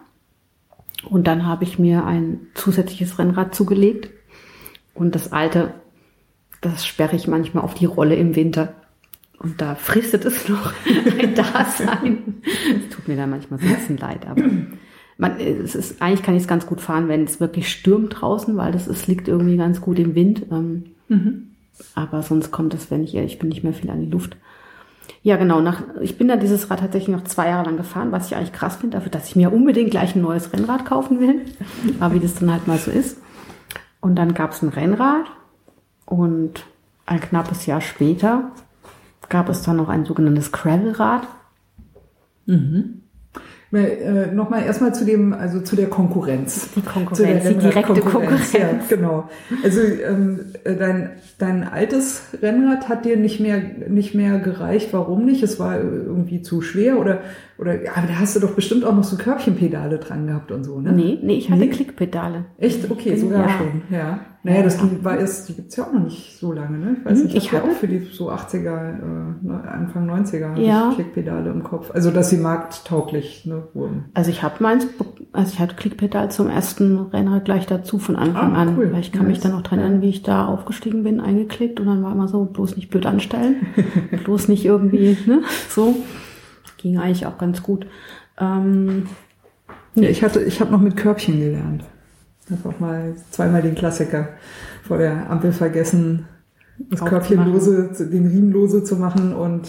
Und dann habe ich mir ein zusätzliches Rennrad zugelegt und das alte, das sperre ich manchmal auf die Rolle im Winter. Und da fristet es noch <laughs> ein Dasein. Es tut mir da manchmal so ein bisschen leid, aber man, es ist, eigentlich kann ich es ganz gut fahren, wenn es wirklich stürmt draußen, weil das es liegt irgendwie ganz gut im Wind. Ähm, mhm. Aber sonst kommt es, wenn ich ehrlich bin, nicht mehr viel an die Luft. Ja, genau. Nach, ich bin dann dieses Rad tatsächlich noch zwei Jahre lang gefahren, was ich eigentlich krass finde, dafür, dass ich mir unbedingt gleich ein neues Rennrad kaufen will. Aber wie das dann halt mal so ist. Und dann gab es ein Rennrad und ein knappes Jahr später gab es dann noch ein sogenanntes Gravelrad. Mhm. Äh, Nochmal erstmal zu dem, also zu der Konkurrenz. Die Konkurrenz, die direkte Konkurrenz. Ja, <laughs> genau. Also ähm, äh, dein, dein altes Rennrad hat dir nicht mehr, nicht mehr gereicht. Warum nicht? Es war irgendwie zu schwer oder oder ja, aber da hast du doch bestimmt auch noch so Körbchenpedale dran gehabt und so, ne? Nee, nee, ich hatte nee? Klickpedale. Echt? Okay, sogar ja. schon, ja. Naja, das war erst, die gibt's ja auch noch nicht so lange, ne? Ich weiß hm, nicht, ich hatte auch für die so 80er, äh, Anfang 90er ja. Klickpedale im Kopf. Also, dass sie markttauglich ne, wurden. Also ich habe meins, also ich hatte Klickpedal zum ersten Rennrad gleich dazu von Anfang ah, an. Cool. Weil ich kann nice. mich dann noch dran erinnern, wie ich da aufgestiegen bin, eingeklickt und dann war immer so, bloß nicht blöd anstellen, <laughs> bloß nicht irgendwie, ne? So ging eigentlich auch ganz gut. Ähm, ja, ich hatte, ich habe noch mit Körbchen gelernt. Einfach mal zweimal den Klassiker vor der Ampel vergessen, das Körbchen lose, den Riemen lose zu machen und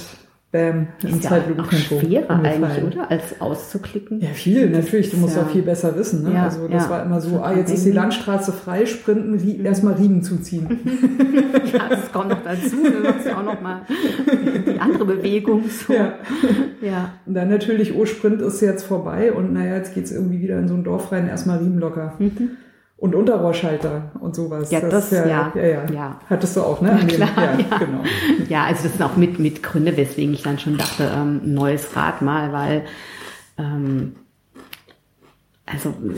Bam, in Zeitlupentempo. schwerer eigentlich, oder? Als auszuklicken. Ja, viel, natürlich. Du musst ja, viel besser wissen. Ne? Ja, also das ja. war immer so, ah, jetzt ist die Landstraße frei, sprinten, erstmal Riemen zuziehen. <laughs> ja, das kommt noch dazu. Du machst ja auch noch mal die andere Bewegung. So. Ja. ja. Und dann natürlich, oh, Sprint ist jetzt vorbei und naja, jetzt geht's irgendwie wieder in so ein Dorf rein, erstmal Riemen locker. Mhm. Und Unterrohrschalter und sowas. Ja, das, das ja, ja, ja, ja, ja. Hattest du auch, ne? Ja, klar, ja, ja. Genau. ja, also das sind auch mit, mit Gründe, weswegen ich dann schon dachte, ähm, neues Rad mal, weil, ähm, also du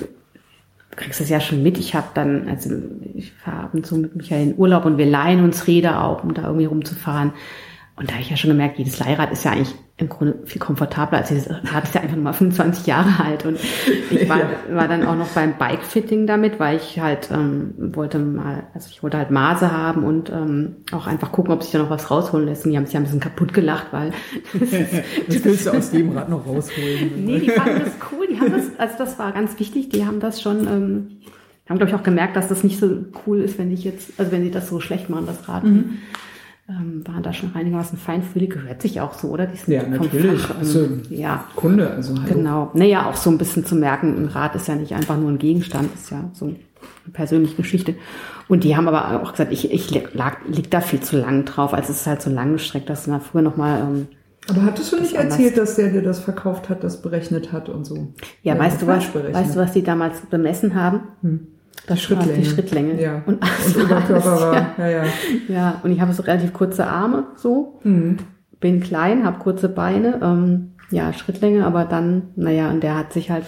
kriegst das ja schon mit. Ich habe dann, also ich fahre ab und zu mit Michael in Urlaub und wir leihen uns Räder auch, um da irgendwie rumzufahren. Und da habe ich ja schon gemerkt, jedes Leihrad ist ja eigentlich im Grunde viel komfortabler als dieses Rad ist ja einfach nur mal 25 Jahre alt. Und ich war, ja. war dann auch noch beim Bike-Fitting damit, weil ich halt ähm, wollte mal, also ich wollte halt Maße haben und ähm, auch einfach gucken, ob sich da noch was rausholen lässt. Und die haben sich ja ein bisschen kaputt gelacht, weil das, <laughs> das willst du aus dem Rad noch rausholen. nee, die fanden das cool. Die haben das, also das war ganz wichtig, die haben das schon, ähm, haben glaube ich auch gemerkt, dass das nicht so cool ist, wenn ich jetzt, also wenn sie das so schlecht machen, das Rad. Mhm ähm, waren da schon einigermaßen feinfühlig, gehört sich auch so, oder? Die ja, natürlich. Fach, ähm, also, ja. Kunde, also hallo. Genau. Naja, auch so ein bisschen zu merken, ein Rad ist ja nicht einfach nur ein Gegenstand, ist ja so eine persönliche Geschichte. Und die haben aber auch gesagt, ich, ich lag, lieg da viel zu lang drauf, als es ist halt so lang gestreckt, dass da früher nochmal ähm, aber hattest du nicht erzählt, dass der dir das verkauft hat, das berechnet hat und so? Ja, ja weißt du was, weißt du, was die damals bemessen haben? Hm. Das Schrittlänge. Die Schrittlänge. Ja. Und, und Überkörper war, ja. ja, ja. <laughs> Ja, und ich habe so relativ kurze Arme, so. Mhm. Bin klein, habe kurze Beine, ähm, ja, Schrittlänge, aber dann, naja, und der hat sich halt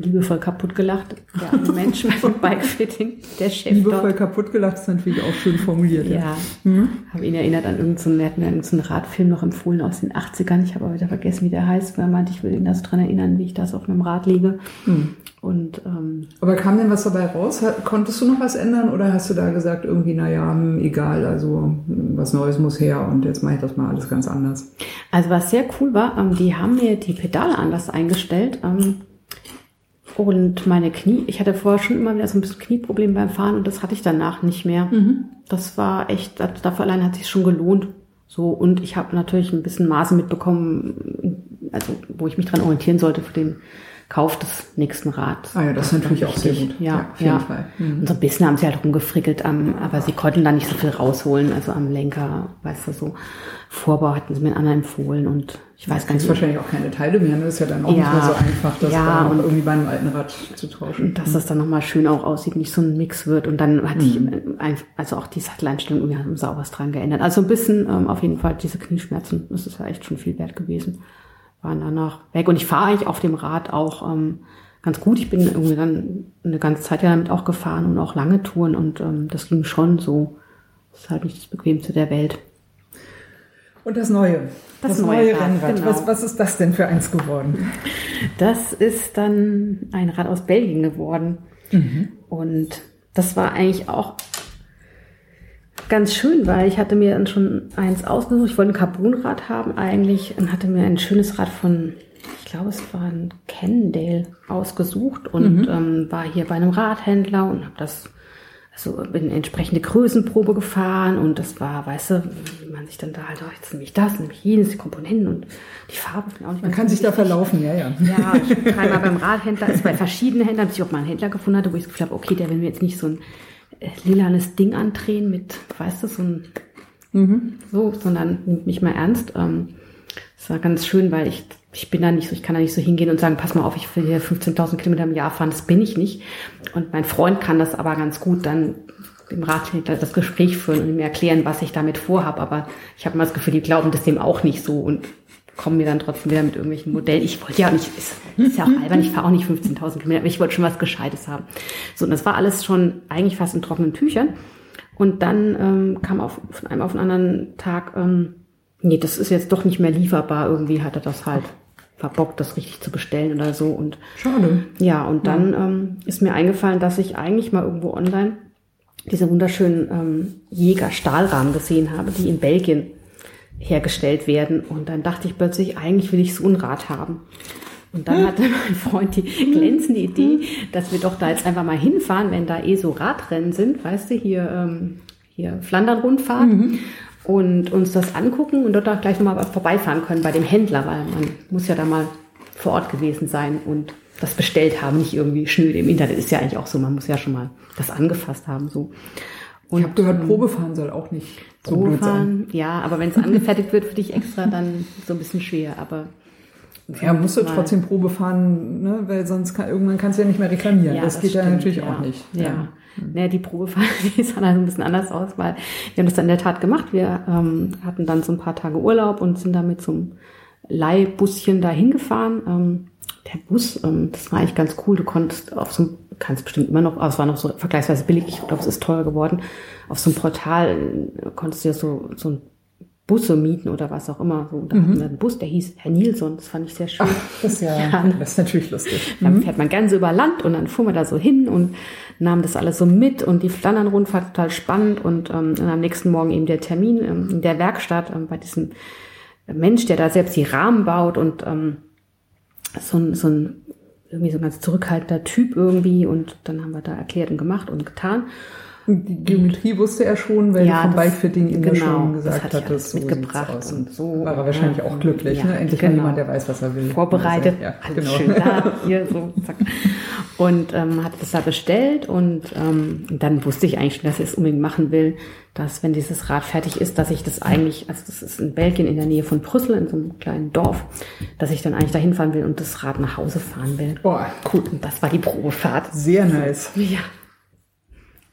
liebevoll kaputt gelacht. Der <laughs> eine Mensch beim Bikefitting, der Chef Liebevoll dort. kaputt gelacht ist natürlich auch schön formuliert. Ja, Mhm. habe ihn erinnert an irgendeinen, er hat mir irgendeinen Radfilm noch empfohlen aus den 80ern. Ich habe aber wieder vergessen, wie der heißt, weil er meinte, ich will ihn da so dran erinnern, wie ich das auf einem Rad liege. Mhm. Und ähm, Aber kam denn was dabei raus? Konntest du noch was ändern oder hast du da gesagt, irgendwie, naja, hm, egal, also hm, was Neues muss her und jetzt mache ich das mal alles ganz anders? Also was sehr cool war, ähm, die haben mir die Pedale anders eingestellt. Ähm, und meine Knie, ich hatte vorher schon immer wieder so ein bisschen Knieproblem beim Fahren und das hatte ich danach nicht mehr. Das war echt, dafür allein hat sich schon gelohnt. So, und ich habe natürlich ein bisschen Maße mitbekommen, also wo ich mich dran orientieren sollte für den Kauf des nächsten Rads. Ah ja, das ist natürlich auch sehr gut. Ja, auf jeden ja. Fall. Mhm. Und so ein bisschen haben sie halt rumgefrickelt, am, aber sie konnten da nicht so viel rausholen. Also am Lenker, weißt du, so Vorbau hatten sie mir einen anderen empfohlen und ich weiß gar Das nicht, wahrscheinlich auch keine Teile mehr, ne? Das ist ja dann auch nicht Ja. mehr so einfach, das Ja, da und- irgendwie bei einem alten Rad zu tauschen. dass das dann nochmal schön auch aussieht, nicht so ein Mix wird. Und dann hatte ich, Mhm. ein- also auch die Satteleinstellung, irgendwie haben was dran geändert. Also ein bisschen ähm, auf jeden Fall diese Knieschmerzen, das ist ja echt schon viel wert gewesen, waren danach weg. Und ich fahre eigentlich auf dem Rad auch ähm, ganz gut. Ich bin irgendwie dann eine ganze Zeit ja damit auch gefahren und auch lange Touren und ähm, das ging schon so. Das ist halt nicht das Bequemste der Welt. Und das Neue. Das neue Rad, Rennrad. genau. Was, was ist das denn für eins geworden? Das ist dann ein Rad aus Belgien geworden. Und das war eigentlich auch ganz schön, weil ich hatte mir dann schon eins ausgesucht. Ich wollte ein Carbonrad haben eigentlich und hatte mir ein schönes Rad von, ich glaube, es war ein Cannondale ausgesucht und ähm, war hier bei einem Radhändler und habe das also bin eine entsprechende Größenprobe gefahren und das war, weißt du, wie man sich dann da halt, oh, jetzt nehme ich das, nehme ich jenes, die Komponenten und die Farbe. auch nicht Man kann sich da verlaufen, ja, ja. Ja, ich einmal beim Radhändler, also bei verschiedenen Händlern, bis ich auch mal einen Händler gefunden hatte, wo ich das Gefühl habe, okay, der will mir jetzt nicht so ein lilanes Ding andrehen mit, weißt du, so ein, so, sondern nimmt mich mal ernst. Ähm, das war ganz schön, weil ich, ich bin da nicht so, ich kann da nicht so hingehen und sagen, pass mal auf, ich will hier 15.000 Kilometer im Jahr fahren, das bin ich nicht. Und mein Freund kann das aber ganz gut dann dem Radhändler das Gespräch führen und ihm erklären, was ich damit vorhabe. Aber ich habe mal das Gefühl, die glauben das dem auch nicht so und kommen mir dann trotzdem wieder mit irgendwelchen Modellen. Ich wollte ja auch nicht, ist, ist ja auch <laughs> albern, ich fahre auch nicht 15.000 Kilometer, aber ich wollte schon was Gescheites haben. So, und das war alles schon eigentlich fast in trockenen Tüchern. Und dann ähm, kam auf, von einem auf den anderen Tag, ähm, nee, das ist jetzt doch nicht mehr lieferbar. Irgendwie hat er das halt verbockt, das richtig zu bestellen oder so. Und Schade. ja, und dann ähm, ist mir eingefallen, dass ich eigentlich mal irgendwo online diese wunderschönen ähm, Jäger-Stahlrahmen gesehen habe, die in Belgien hergestellt werden. Und dann dachte ich plötzlich, eigentlich will ich so ein Rad haben. Und dann hatte <laughs> mein Freund die glänzende Idee, dass wir doch da jetzt einfach mal hinfahren, wenn da eh so Radrennen sind, weißt du, hier, ähm, hier Flandern-Rundfahrt. Und uns das angucken und dort auch gleich nochmal vorbeifahren können bei dem Händler, weil man muss ja da mal vor Ort gewesen sein und das bestellt haben, nicht irgendwie schnöde im Internet. Ist ja eigentlich auch so, man muss ja schon mal das angefasst haben. so. Ich habe gehört, Probefahren soll auch nicht so blöd sein. Probefahren, ja, aber wenn es angefertigt wird für dich extra, dann so ein bisschen schwer. Aber Ja, musst du trotzdem Probe fahren, ne? weil sonst kann, irgendwann kannst du ja nicht mehr reklamieren. das, geht ja stimmt, natürlich ja. auch nicht. Ja. Naja, die Probefahrt, <laughs> die sah dann ein bisschen anders aus, weil wir haben das dann in der Tat gemacht. Wir ähm, hatten dann so ein paar Tage Urlaub und sind dann mit so einem Leihbuschen da hingefahren. Ähm, der Bus, ähm, das war eigentlich ganz cool. Du konntest auf so einem, kannst bestimmt immer noch, aber es war noch so vergleichsweise billig. Ich glaube, es ist teuer geworden. Auf so einem Portal äh, konntest du ja so, so ein Busse mieten oder was auch immer. So, da hatten wir einen Bus, der hieß Herr Nilsson. Das fand ich sehr schön. Das ist ja, <laughs> Ja, ne? das ist natürlich lustig. Dann fährt man ganz über Land und dann fuhren wir da so hin und nahmen das alles so mit und die Flandern-Rundfahrt total spannend und ähm, am nächsten Morgen eben der Termin ähm, in der Werkstatt ähm, bei diesem Mensch, der da selbst die Rahmen baut und ähm, so ein, so ein irgendwie so ein ganz zurückhaltender Typ irgendwie und dann haben wir da erklärt und gemacht und getan. Die Geometrie wusste er schon, weil Ja, du vom das- Bikefitting ihm genau, schon das gesagt hatte ich hattest, so mitgebracht und so. War er wahrscheinlich auch glücklich. ja, ne? Endlich mal genau. jemand, der weiß, was er will. vorbereitet, Ja, alles genau. schön da, <laughs> hier so, zack. Und ähm, hat das da bestellt und ähm, dann wusste ich eigentlich schon, dass ich es unbedingt machen will, dass wenn dieses Rad fertig ist, dass ich das eigentlich, also das ist in Belgien in der Nähe von Brüssel, in so einem kleinen Dorf, dass ich dann eigentlich dahin fahren will und das Rad nach Hause fahren will. Boah, cool. Und das war die Probefahrt. Sehr nice. Ja.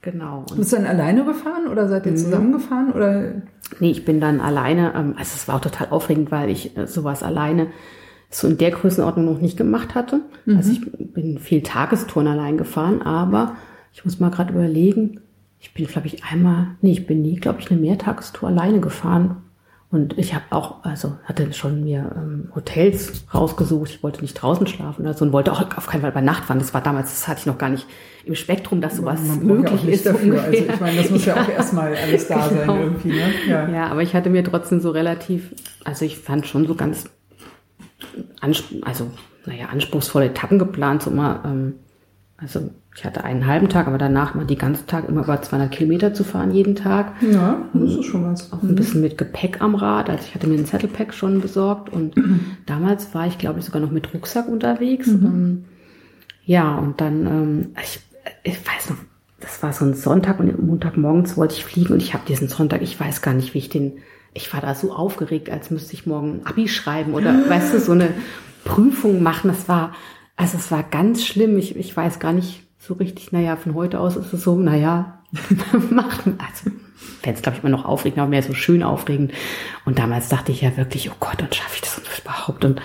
Genau. Und Bist du dann alleine gefahren oder seid ihr Mhm. zusammengefahren? Oder? Nee, ich bin dann alleine, ähm, also es war auch total aufregend, weil ich äh, sowas alleine so in der Größenordnung noch nicht gemacht hatte. Mhm. Also ich bin viel Tagestouren allein gefahren, aber ich muss mal gerade überlegen, ich bin, glaube ich, einmal, nee, ich bin nie, glaube ich, eine Mehrtagestour alleine gefahren. Und ich habe auch, also hatte schon mir ähm, Hotels rausgesucht. Ich wollte nicht draußen schlafen oder so und wollte auch auf keinen Fall bei Nacht fahren. Das war damals, das hatte ich noch gar nicht im Spektrum, dass sowas möglich ja ist. Dafür. Also ich meine, das muss ja, <laughs> ja auch erstmal alles da genau. sein irgendwie. Ne? Ja. ja, aber ich hatte mir trotzdem so relativ, also ich fand schon so ganz, also naja, anspruchsvolle Etappen geplant, so mal, ähm, also ich hatte einen halben Tag, aber danach mal die ganze Tag immer über 200 Kilometer zu fahren jeden Tag. Ja, das ist schon was. Auch ein mhm. bisschen mit Gepäck am Rad. Also ich hatte mir ein Zettelpack schon besorgt und mhm. <clears throat> damals war ich, glaube ich, sogar noch mit Rucksack unterwegs. Mhm. Ähm, ja, und dann, ähm, ich, ich weiß noch, das war so ein Sonntag und Montagmorgens wollte ich fliegen und ich habe diesen Sonntag, ich weiß gar nicht, wie ich den, ich war da so aufgeregt, als müsste ich morgen ein Abi schreiben oder, <gasps> weißt du, so eine Prüfung machen. Das war, also es war ganz schlimm. Ich, ich weiß gar nicht, so richtig, naja, von heute aus ist es so, naja, <laughs> machen. Also, fände es, glaube ich, immer noch aufregend, aber mehr so schön aufregend. Und damals dachte ich ja wirklich, oh Gott, und schaffe ich das überhaupt? Und,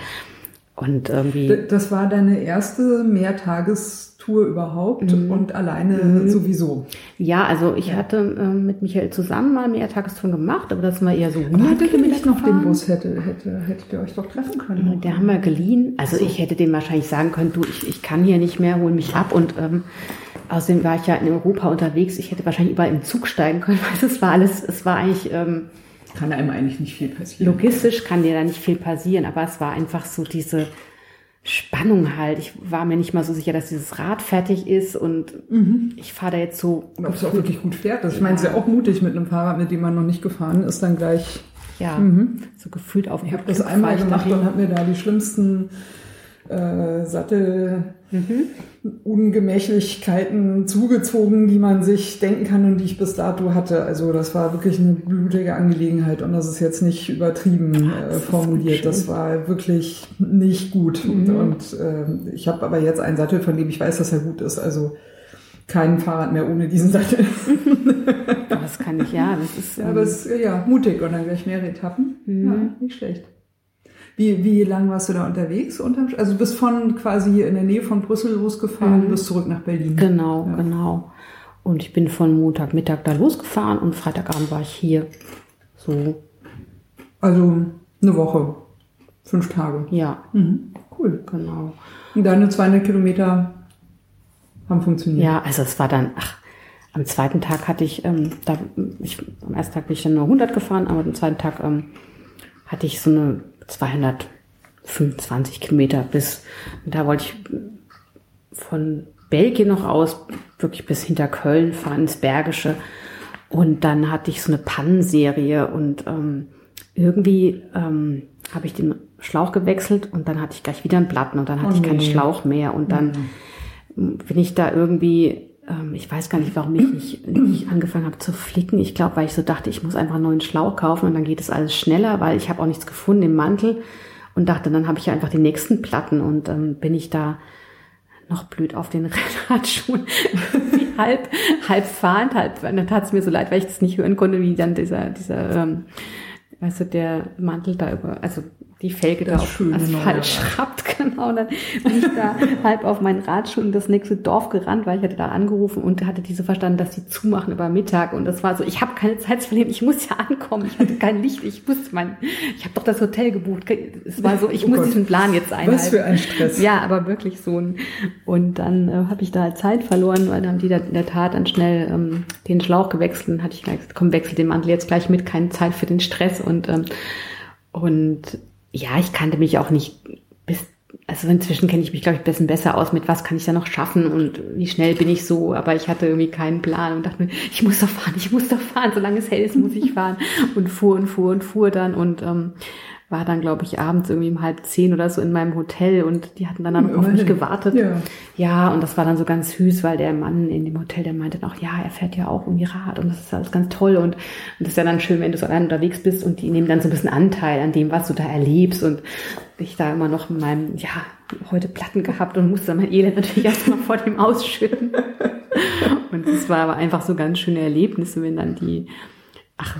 und irgendwie. Das war deine erste Mehrtages- Tour überhaupt mhm. und alleine mhm. sowieso. Ja, also ich ja. hatte ähm, mit Michael zusammen mal Mehrtagestouren gemacht, aber das war eher so 100 Kilometer noch den Bus hätte, hätte, hättet ihr euch doch treffen können. Der haben wir geliehen. Also so. ich hätte dem wahrscheinlich sagen können, du, ich, ich kann hier nicht mehr, hol mich ab und ähm, außerdem war ich ja in Europa unterwegs. Ich hätte wahrscheinlich überall im Zug steigen können, <laughs> weil es war alles, es war eigentlich ähm, kann einem eigentlich nicht viel passieren. Logistisch kann dir da nicht viel passieren, aber es war einfach so diese Spannung halt. Ich war mir nicht mal so sicher, dass dieses Rad fertig ist und mhm. ich fahre da jetzt so. Und ob es auch wirklich gut fährt. Das, ich meine, es ist ja auch mutig mit einem Fahrrad, mit dem man noch nicht gefahren ist, dann gleich. Ja, mhm. so gefühlt auf. Ich habe das einmal gemacht und habe mir da die schlimmsten äh, Sattelungemächlichkeiten mhm. zugezogen, die man sich denken kann und die ich bis dato hatte. Also das war wirklich eine blutige Angelegenheit und das ist jetzt nicht übertrieben äh, formuliert. Das war wirklich nicht gut. Mhm. Und äh, ich habe aber jetzt einen Sattel, von dem ich weiß, dass er gut ist. Also kein Fahrrad mehr ohne diesen Sattel. <laughs> das kann ich, ja. Das ist, ja, aber es ist ja mutig und dann gleich mehrere Etappen. Mhm. Ja, nicht schlecht. Wie, wie lang warst du da unterwegs? Unterm, also du bist von quasi in der Nähe von Brüssel losgefahren, mhm. bis zurück nach Berlin. Genau, ja. genau. Und ich bin von Montagmittag da losgefahren und Freitagabend war ich hier. So. Also eine Woche, fünf Tage. Ja. Mhm. Cool. Genau. Und deine 200 Kilometer haben funktioniert. Ja, also es war dann, ach, am zweiten Tag hatte ich, ähm, da, ich, am ersten Tag bin ich dann nur 100 gefahren, aber am zweiten Tag ähm, hatte ich so eine 225 Kilometer bis, da wollte ich von Belgien noch aus, wirklich bis hinter Köln fahren, ins Bergische. Und dann hatte ich so eine Pannenserie und ähm, irgendwie ähm, habe ich den Schlauch gewechselt und dann hatte ich gleich wieder einen Platten und dann hatte oh ich keinen Schlauch mehr und dann mhm. bin ich da irgendwie ähm, ich weiß gar nicht, warum ich nicht, nicht angefangen habe zu flicken. Ich glaube, weil ich so dachte, ich muss einfach einen neuen Schlauch kaufen und dann geht es alles schneller, weil ich habe auch nichts gefunden im Mantel und dachte, dann habe ich einfach die nächsten Platten und ähm, bin ich da noch blöd auf den <laughs> Radschuhen, halb, halb fahrend, halb, dann tat es mir so leid, weil ich das nicht hören konnte, wie dann dieser, dieser, ähm, weißt du, der Mantel da über, also die Felge das da auf Asphalt schraubt, <laughs> genau. Und dann bin ich da halb auf meinen Radschuh in das nächste Dorf gerannt, weil ich hatte da angerufen und hatte diese verstanden, dass die zumachen über Mittag. Und das war so, ich habe keine Zeit zu verlieren, ich muss ja ankommen, ich hatte kein Licht, ich musste mein, ich habe doch das Hotel gebucht. Es war so, ich oh muss Gott. diesen Plan jetzt einhalten. Was für ein Stress. Ja, aber wirklich so ein. Und dann äh, habe ich da Zeit verloren, weil dann haben die da in der Tat dann schnell ähm, den Schlauch gewechselt und hatte ich gesagt, komm, wechsel den Mantel jetzt gleich mit, keine Zeit für den Stress und ähm, und ja, ich kannte mich auch nicht bis, also inzwischen kenne ich mich, glaube ich, ein bisschen besser aus mit, was kann ich da noch schaffen und wie schnell bin ich so, aber ich hatte irgendwie keinen Plan und dachte mir, <laughs> ich muss doch fahren, ich muss doch fahren, solange es hell ist, muss ich fahren und fuhr und fuhr und fuhr dann und ähm, war dann, glaube ich, abends irgendwie um halb zehn oder so in meinem Hotel und die hatten dann, dann auf mich gewartet. Ja. ja, und das war dann so ganz süß, weil der Mann in dem Hotel, der meinte dann auch, ja, er fährt ja auch irgendwie Rad und das ist alles ganz toll und, und das ist ja dann schön, wenn du so allein unterwegs bist und die nehmen dann so ein bisschen Anteil an dem, was du da erlebst und ich da immer noch in meinem, ja, heute Platten gehabt und musste mein Elend natürlich <laughs> erstmal vor dem ausschütten. und es war aber einfach so ganz schöne Erlebnisse, wenn dann die Ach,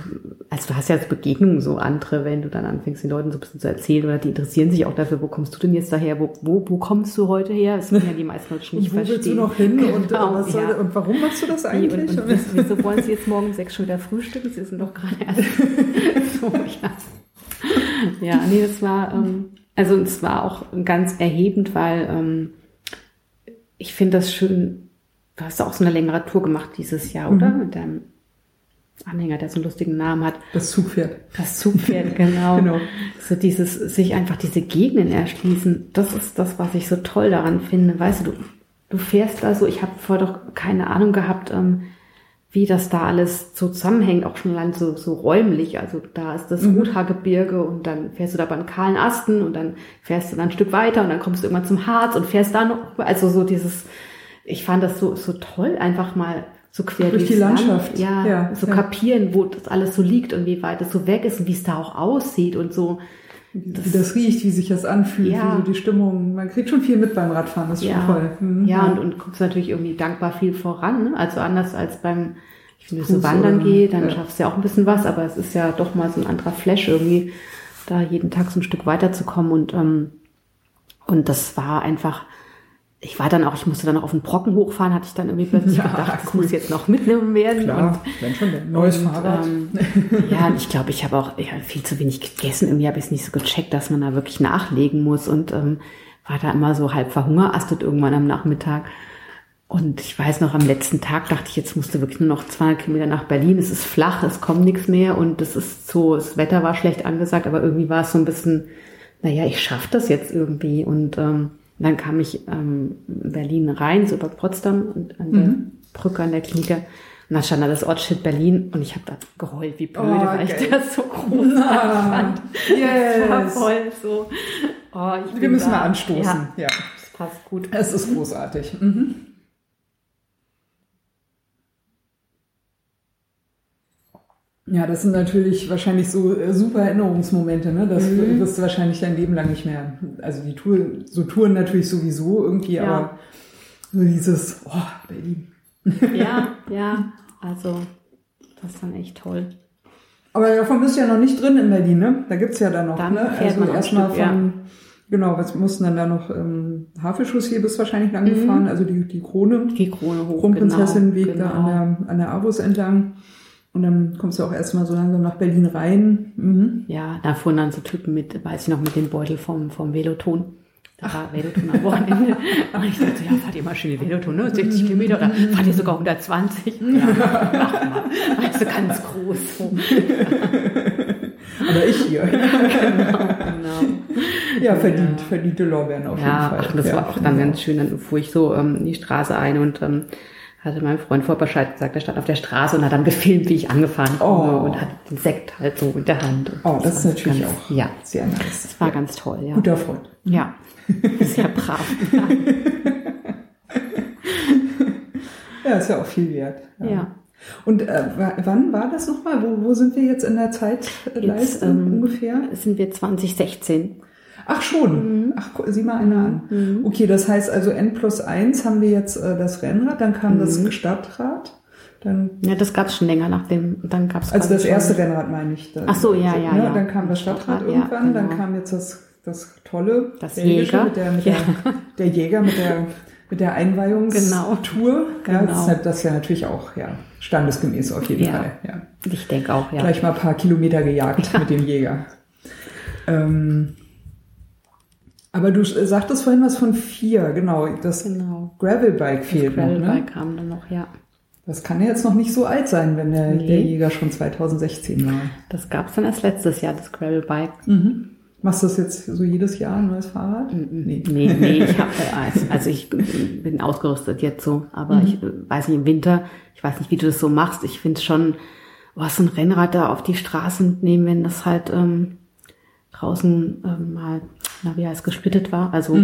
also du hast ja Begegnungen so andere, wenn du dann anfängst, den Leuten so ein bisschen zu erzählen oder die interessieren sich auch dafür, wo kommst du denn jetzt daher, wo, wo, wo kommst du heute her? Das können ja die meisten Leute schon nicht und wo verstehen. willst du noch hin und, Genau, was soll, ja. und warum machst du das eigentlich? Und, und wieso, wieso wollen sie jetzt morgen um sechs schon wieder frühstücken? Sie sind doch gerade erst <laughs> so, ja. Ja, nee, das war, ähm, also es war auch ganz erhebend, weil ähm, ich finde das schön, du hast auch so eine längere Tour gemacht dieses Jahr, oder? Mit deinem Anhänger, der so einen lustigen Namen hat. das Zugpferd. Das Zugpferd, <laughs> genau. Genau. So dieses, sich einfach diese Gegenden erschließen, das ist das, was ich so toll daran finde. Weißt du, du, du fährst da so, ich habe vorher doch keine Ahnung gehabt, ähm, wie das da alles so zusammenhängt, auch schon allein so, so räumlich. Also da ist das Rothaargebirge und dann fährst du da beim kahlen Asten und dann fährst du dann ein Stück weiter und dann kommst du irgendwann zum Harz und fährst da noch, also so dieses, ich fand das so, so toll, einfach mal so quer Durch die Land, Landschaft. ja, Ja, so ja. kapieren, wo das alles so liegt und wie weit es so weg ist und wie es da auch aussieht und so. Wie das riecht, wie sich das anfühlt, Ja. wie so die Stimmung. Man kriegt schon viel mit beim Radfahren, das ist Ja, schon toll. Mhm. ja und, und kommst natürlich irgendwie dankbar viel voran. Ne? Also anders als beim, ich finde, so wandern oder- geht, dann schaffst du ja auch ein bisschen was, aber es ist ja doch mal so ein anderer Flash irgendwie, da jeden Tag so ein Stück weiterzukommen und, ähm, und das war einfach, ich war dann auch, ich musste dann auch auf den Brocken hochfahren, hatte ich dann irgendwie plötzlich <laughs> Ja, gedacht, das cool. muss jetzt noch mitnehmen werden. Klar, wenn schon, neues und, Fahrrad. Ähm, ja, und ich glaube, ich habe auch ja, viel zu wenig gegessen. Irgendwie habe ich es nicht so gecheckt, dass man da wirklich nachlegen muss und ähm, war da immer so halb verhungerastet irgendwann am Nachmittag. Und ich weiß noch, am letzten Tag dachte ich, jetzt musste wirklich nur noch 200 Kilometer nach Berlin. Es ist flach, es kommt nichts mehr und es ist so, das Wetter war schlecht angesagt, aber irgendwie war es so ein bisschen, naja, ich schaffe das jetzt irgendwie. Und ähm, dann kam ich ähm, in Berlin rein, so über Potsdam und an der Brücke an der Klinik. Und dann stand da das Ortsschild Berlin und ich habe da geheult wie blöde, Oh, weil geil. ich das so großartig fand. Das war Yes. voll so. Oh, Wir müssen da. mal anstoßen. Ja, Ja. das passt gut. Es ist großartig. Mhm. Ja, das sind natürlich wahrscheinlich so äh, super Erinnerungsmomente, ne? Das Mhm. wirst du wahrscheinlich dein Leben lang nicht mehr. Also die Tour, so Touren natürlich sowieso irgendwie, Ja. aber so dieses, oh, Berlin. <laughs> Ja, ja, also das ist dann echt toll. Aber davon bist du ja noch nicht drin in Berlin, ne? Da gibt's ja dann noch, Dann ne? fährt Also erstmal von, genau, was mussten dann da noch, ähm, Havelschluss hier bist wahrscheinlich lang gefahren, also die, die Krone. Die Krone hoch. Kronprinzessinweg genau, da an der, an der Avus entlang. Und dann kommst du auch erstmal so langsam nach Berlin rein. Mhm. Ja, da fuhren dann so Typen mit, weiß ich noch, mit dem Beutel vom, vom Veloton. Da war Veloton am Wochenende. <laughs> Und ich dachte, ja, fahrt ihr mal schön die Veloton, ne? 60 Kilometer oder fahrt ihr sogar 120? Ja, mach mal. Also ganz groß. So. <laughs> Aber ich hier. <laughs> Genau. Ja, verdient, verdiente Lorbeeren auf Ja, jeden Fall. ach, das ja, war auch dann ich ganz schön. Dann fuhr ich so ähm, die Straße ein und ähm, hatte meinem Freund vor Bescheid gesagt, der stand auf der Straße und hat dann gefilmt, wie ich angefahren komme Oh. und hat den Sekt halt so in der Hand. Oh, das ist war natürlich ganz, auch Ja, sehr nice. das war ganz toll, ja. Guter Freund. Ja, sehr brav. <laughs> Ja, ist ja auch viel wert. Ja. Und äh, wa- wann war das nochmal? Wo, wo sind wir jetzt in der Zeitleiste ähm, ungefähr? Sind wir 2016. Ach schon. Ach, gu- sieh mal einer an. Okay, das heißt also N plus eins haben wir jetzt äh, das Rennrad, dann kam das Stadtrad, dann Ja, das gab es schon länger nach dem, dann gab es Also das erste Rennrad meine ich. Dann, Ach so, ja, ja, ne? ja. Dann kam das Stadtrad Stadtrad, ja, irgendwann, dann genau. kam jetzt das, das tolle, Das Jäger. mit der, mit Ja. der, <laughs> der Jäger mit der, mit der Einweihungstour. Genau. Ja, das, ist, Genau. das ja natürlich auch ja, standesgemäß auf jeden Ja. Fall. Ja. Ich denke auch, ja. Gleich mal ein paar Kilometer gejagt mit dem Jäger. Ähm, aber du sagtest vorhin was von vier, genau. Das Genau. Gravelbike fehlt noch. Ne? Gravelbike kam dann noch, ja. Das kann ja jetzt noch nicht so alt sein, wenn der, Nee. der Jäger schon 2016 war. Das gab es dann erst letztes Jahr, das Gravelbike. Machst du das jetzt so jedes Jahr, ein neues Fahrrad? Nee. Nee, nee, ich habe <laughs> also ich bin ausgerüstet jetzt so, aber ich äh, weiß nicht im Winter, ich weiß nicht, wie du das so machst. Ich finde schon, was so ein Rennrad da auf die Straße mitnehmen, wenn das halt ähm, draußen ähm, mal, na wie heißt es, gesplittet war, also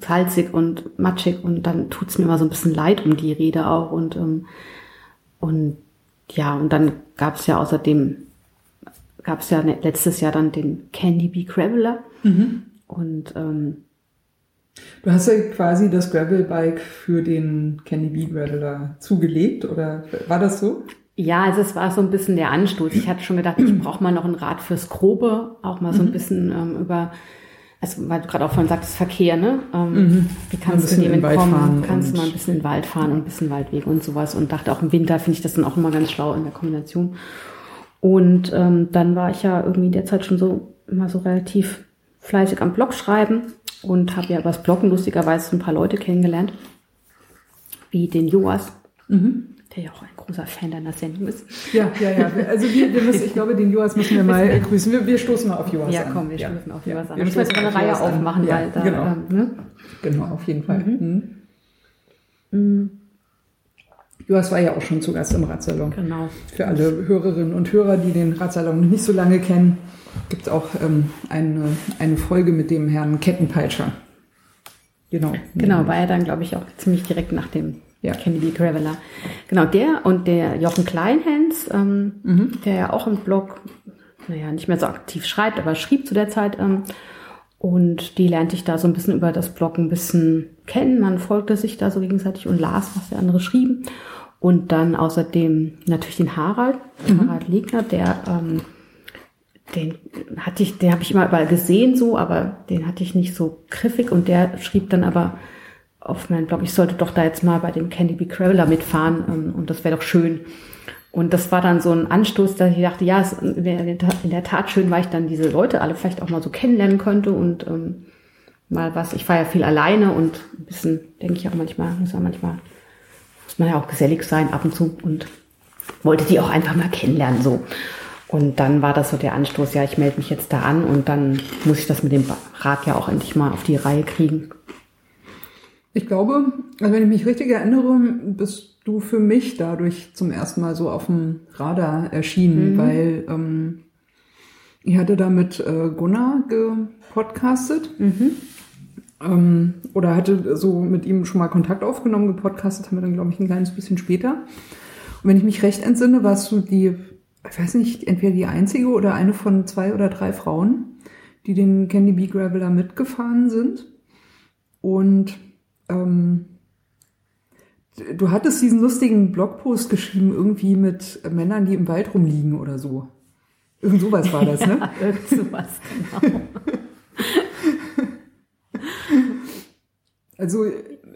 salzig und matschig und dann tut's mir immer so ein bisschen leid um die Räder auch und ähm, und ja und dann gab's ja außerdem gab's ja ne- letztes Jahr dann den Candy Bee Graveler und ähm, Du hast ja quasi das Gravelbike für den Candy Bee Graveler zugelegt, oder war das so? Ja, also es war so ein bisschen der Anstoß. Ich hatte schon gedacht, ich brauche mal noch ein Rad fürs Grobe, auch mal so ein bisschen ähm, über, also weil du gerade auch vorhin sagtest, Verkehr, ne? Ähm, Mhm. Wie kannst du dem entkommen? Kannst du mal ein bisschen in den Wald fahren und ein bisschen Waldweg und sowas. Und dachte auch im Winter finde ich das dann auch immer ganz schlau in der Kombination. Und ähm, dann war ich ja irgendwie in der Zeit schon so immer so relativ fleißig am Blog schreiben und habe ja übers Bloggen lustigerweise ein paar Leute kennengelernt, wie den Joas, der ja auch ein großer Fan deiner Sendung ist. Ja, ja, ja. Also wir, wir müssen, ich glaube, den Joas müssen wir mal <laughs> grüßen. Wir, wir stoßen mal auf Joas Ja, an. komm, wir stoßen auf Joas an. wir Ich stoßen eine Reihe an. aufmachen, ja, weil da, genau, ähm, ne? genau, auf jeden Fall. Mhm. Joas war ja auch schon zu Gast im Radsalon. Genau. Für alle Hörerinnen und Hörer, die den Radsalon nicht so lange kennen, gibt es auch ähm, eine, eine Folge mit dem Herrn Kettenpeitscher. Genau. Genau, war er dann, glaube ich, auch ziemlich direkt nach dem Ja. Kennedy Graveler. Genau, der und der Jochen Kleinhens, ähm, Mhm. der ja auch im Blog, naja, nicht mehr so aktiv schreibt, aber schrieb zu der Zeit. Ähm, und die lernte ich da so ein bisschen über das Blog ein bisschen kennen. Man folgte sich da so gegenseitig und las, was der andere schrieben. Und dann außerdem natürlich den Harald, Harald Legner, der ähm, den hatte ich, den habe ich immer überall gesehen so, aber den hatte ich nicht so griffig und der schrieb dann aber auf meinen Blog, ich sollte doch da jetzt mal bei dem Candy B. Craveler mitfahren ähm, und das wäre doch schön. Und das war dann so ein Anstoß, dass ich dachte, ja, es wäre in der Tat- schön, weil ich dann diese Leute alle vielleicht auch mal so kennenlernen könnte und ähm, mal was. Ich war ja viel alleine und ein bisschen, denke ich auch manchmal, muss man manchmal, muss man ja auch gesellig sein ab und zu und wollte die auch einfach mal kennenlernen so. Und dann war das so der Anstoß, ja, ich melde mich jetzt da an und dann muss ich das mit dem Rad ja auch endlich mal auf die Reihe kriegen. Ich glaube, also wenn ich mich richtig erinnere, bist du für mich dadurch zum ersten Mal so auf dem Radar erschienen, weil ähm, ich hatte da mit äh, Gunnar gepodcastet ähm, oder hatte so mit ihm schon mal Kontakt aufgenommen, gepodcastet haben wir dann, glaube ich, ein kleines bisschen später. Und wenn ich mich recht entsinne, warst du die, ich weiß nicht, entweder die einzige oder eine von zwei oder drei Frauen, die den Candy Bee Graveler mitgefahren sind. Und ähm, du hattest diesen lustigen Blogpost geschrieben, irgendwie mit Männern, die im Wald rumliegen oder so. Irgend sowas war das, ne? <laughs> Ja, irgend sowas, genau. Also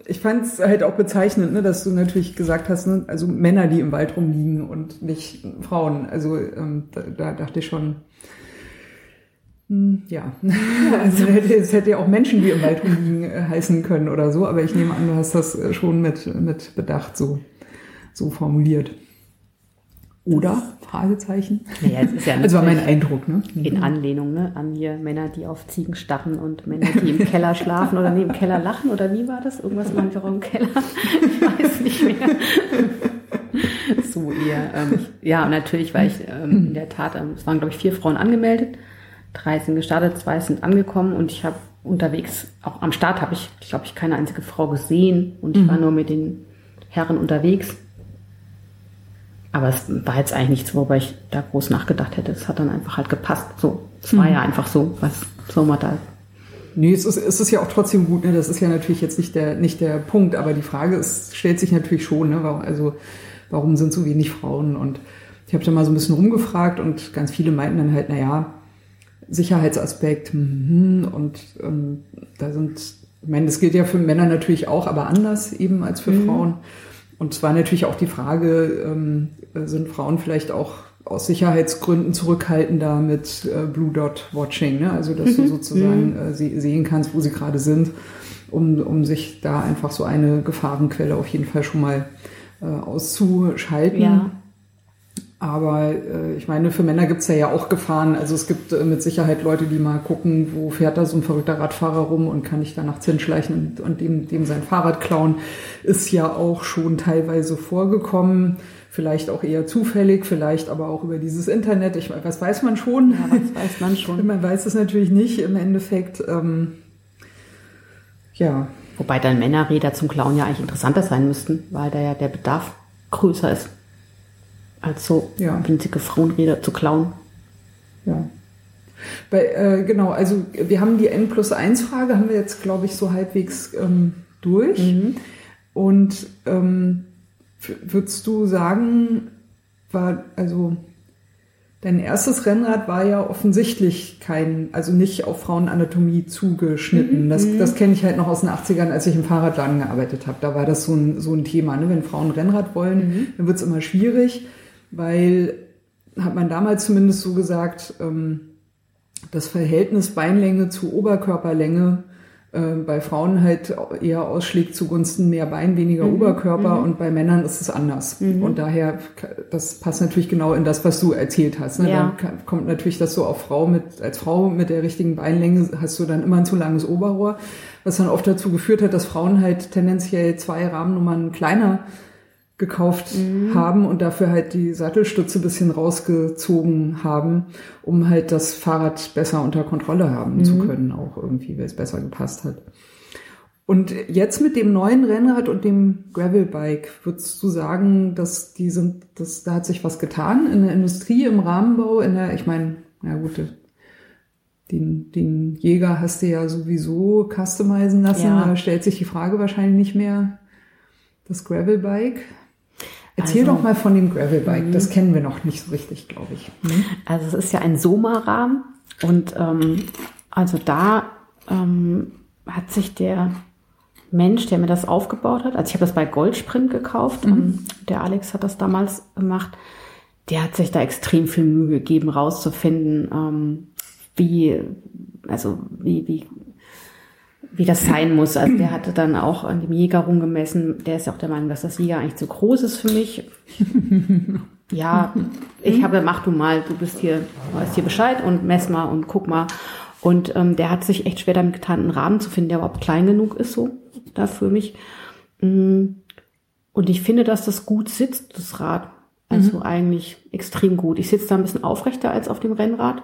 ich fand es halt auch bezeichnend, ne, dass du natürlich gesagt hast, ne, also Männer, die im Wald rumliegen und nicht Frauen. Also ähm, da, da dachte ich schon, ja, <laughs> also es hätte ja auch Menschen, die im Wald rumliegen, äh, heißen können oder so. Aber ich nehme an, du hast das äh, schon mit, mit Bedacht so, so formuliert. Oder? Fragezeichen. Naja, es ist ja <laughs> Also war mein Eindruck, ne? in Anlehnung ne, an hier Männer, die auf Ziegen starren und Männer, die im Keller schlafen oder im Keller lachen oder wie war das? Irgendwas ich auch im Keller. Ich weiß nicht mehr. So eher. Ähm, ja, und natürlich war ich ähm, in der Tat, ähm, es waren glaube ich vier Frauen angemeldet, drei sind gestartet, zwei sind angekommen und ich habe unterwegs, auch am Start habe ich, glaube ich, keine einzige Frau gesehen und ich war nur mit den Herren unterwegs. Aber es war jetzt eigentlich nichts, worüber ich da groß nachgedacht hätte. Es hat dann einfach halt gepasst. So, es war ja einfach so, was soll man da. Nee, es ist, es ist ja auch trotzdem gut, ne? Das ist ja natürlich jetzt nicht der, nicht der Punkt, aber die Frage ist, stellt sich natürlich schon, ne? Warum, also, warum sind so wenig Frauen? Und ich habe da mal so ein bisschen rumgefragt und ganz viele meinten dann halt, na ja, Sicherheitsaspekt, mhm, und ähm, da sind, ich meine, das gilt ja für Männer natürlich auch, aber anders eben als für Frauen. Und es war natürlich auch die Frage, ähm, sind Frauen vielleicht auch aus Sicherheitsgründen zurückhaltender mit äh, Blue Dot Watching, ne? also dass du sozusagen äh, sie, sehen kannst, wo sie gerade sind, um, um sich da einfach so eine Gefahrenquelle auf jeden Fall schon mal äh, auszuschalten. Ja. Aber äh, ich meine, für Männer gibt's ja, ja auch Gefahren. Also es gibt äh, mit Sicherheit Leute, die mal gucken, wo fährt da so ein verrückter Radfahrer rum und kann ich da nachts hinschleichen und, und dem, dem sein Fahrrad klauen. Ist ja auch schon teilweise vorgekommen. Vielleicht auch eher zufällig, vielleicht aber auch über dieses Internet. Ich, was weiß man schon? Ja, das weiß man <laughs> schon. Man weiß es natürlich nicht im Endeffekt. Ähm, ja, Wobei dann Männerräder zum Klauen ja eigentlich interessanter sein müssten, weil da ja der Bedarf größer ist, als so Ja. winzige Frauenräder zu klauen. Ja. Bei, äh, genau, also wir haben die N plus 1 Frage, haben wir jetzt, glaube ich, so halbwegs ähm, durch. Und ähm, würdest du sagen, war, also dein erstes Rennrad war ja offensichtlich kein, also nicht auf Frauenanatomie zugeschnitten. Mhm. Das, Mhm. das kenne ich halt noch aus den 80ern, als ich im Fahrradladen gearbeitet habe. Da war das so ein, so ein Thema. Ne? Wenn Frauen Rennrad wollen, Mhm. dann wird's immer schwierig, weil, hat man damals zumindest so gesagt, ähm, das Verhältnis Beinlänge zu Oberkörperlänge äh, bei Frauen halt eher ausschlägt zugunsten mehr Bein, weniger Mhm. Oberkörper und bei Männern ist es anders. Und daher, das passt natürlich genau in das, was du erzählt hast. Ne? Ja. Dann kommt natürlich das so auf Frau mit, als Frau mit der richtigen Beinlänge hast du dann immer ein zu langes Oberrohr, was dann oft dazu geführt hat, dass Frauen halt tendenziell zwei Rahmennummern kleiner gekauft haben und dafür halt die Sattelstütze bisschen rausgezogen haben, um halt das Fahrrad besser unter Kontrolle haben zu können, auch irgendwie, weil es besser gepasst hat. Und jetzt mit dem neuen Rennrad und dem Gravelbike, würdest du sagen, dass die sind, dass da hat sich was getan in der Industrie, im Rahmenbau, in der, ich meine, na gut, den, den Jäger hast du ja sowieso customizen lassen, Ja. da stellt sich die Frage wahrscheinlich nicht mehr, das Gravelbike. Erzähl Also- doch mal von dem Gravelbike, das kennen wir noch nicht so richtig, glaube ich. Also es ist ja ein Soma-Rahmen und ähm, also da ähm, hat sich der Mensch, der mir das aufgebaut hat, also ich habe das bei Goldsprint gekauft, ähm, der Alex hat das damals gemacht, der hat sich da extrem viel Mühe gegeben, rauszufinden, ähm, wie, also wie, wie, wie das sein muss. Also der <clears throat> hatte dann auch an dem Jäger rumgemessen, der ist ja auch der Meinung, dass das Jäger eigentlich zu groß ist für mich. <laughs> Ja, ich habe, mach du mal, du bist hier, weißt hier Bescheid und mess mal und guck mal. Und ähm, der hat sich echt schwer damit getan, einen Rahmen zu finden, der überhaupt klein genug ist, so, da für mich. Mm, Und ich finde, dass das gut sitzt, das Rad. Also eigentlich extrem gut. Ich sitze da ein bisschen aufrechter als auf dem Rennrad.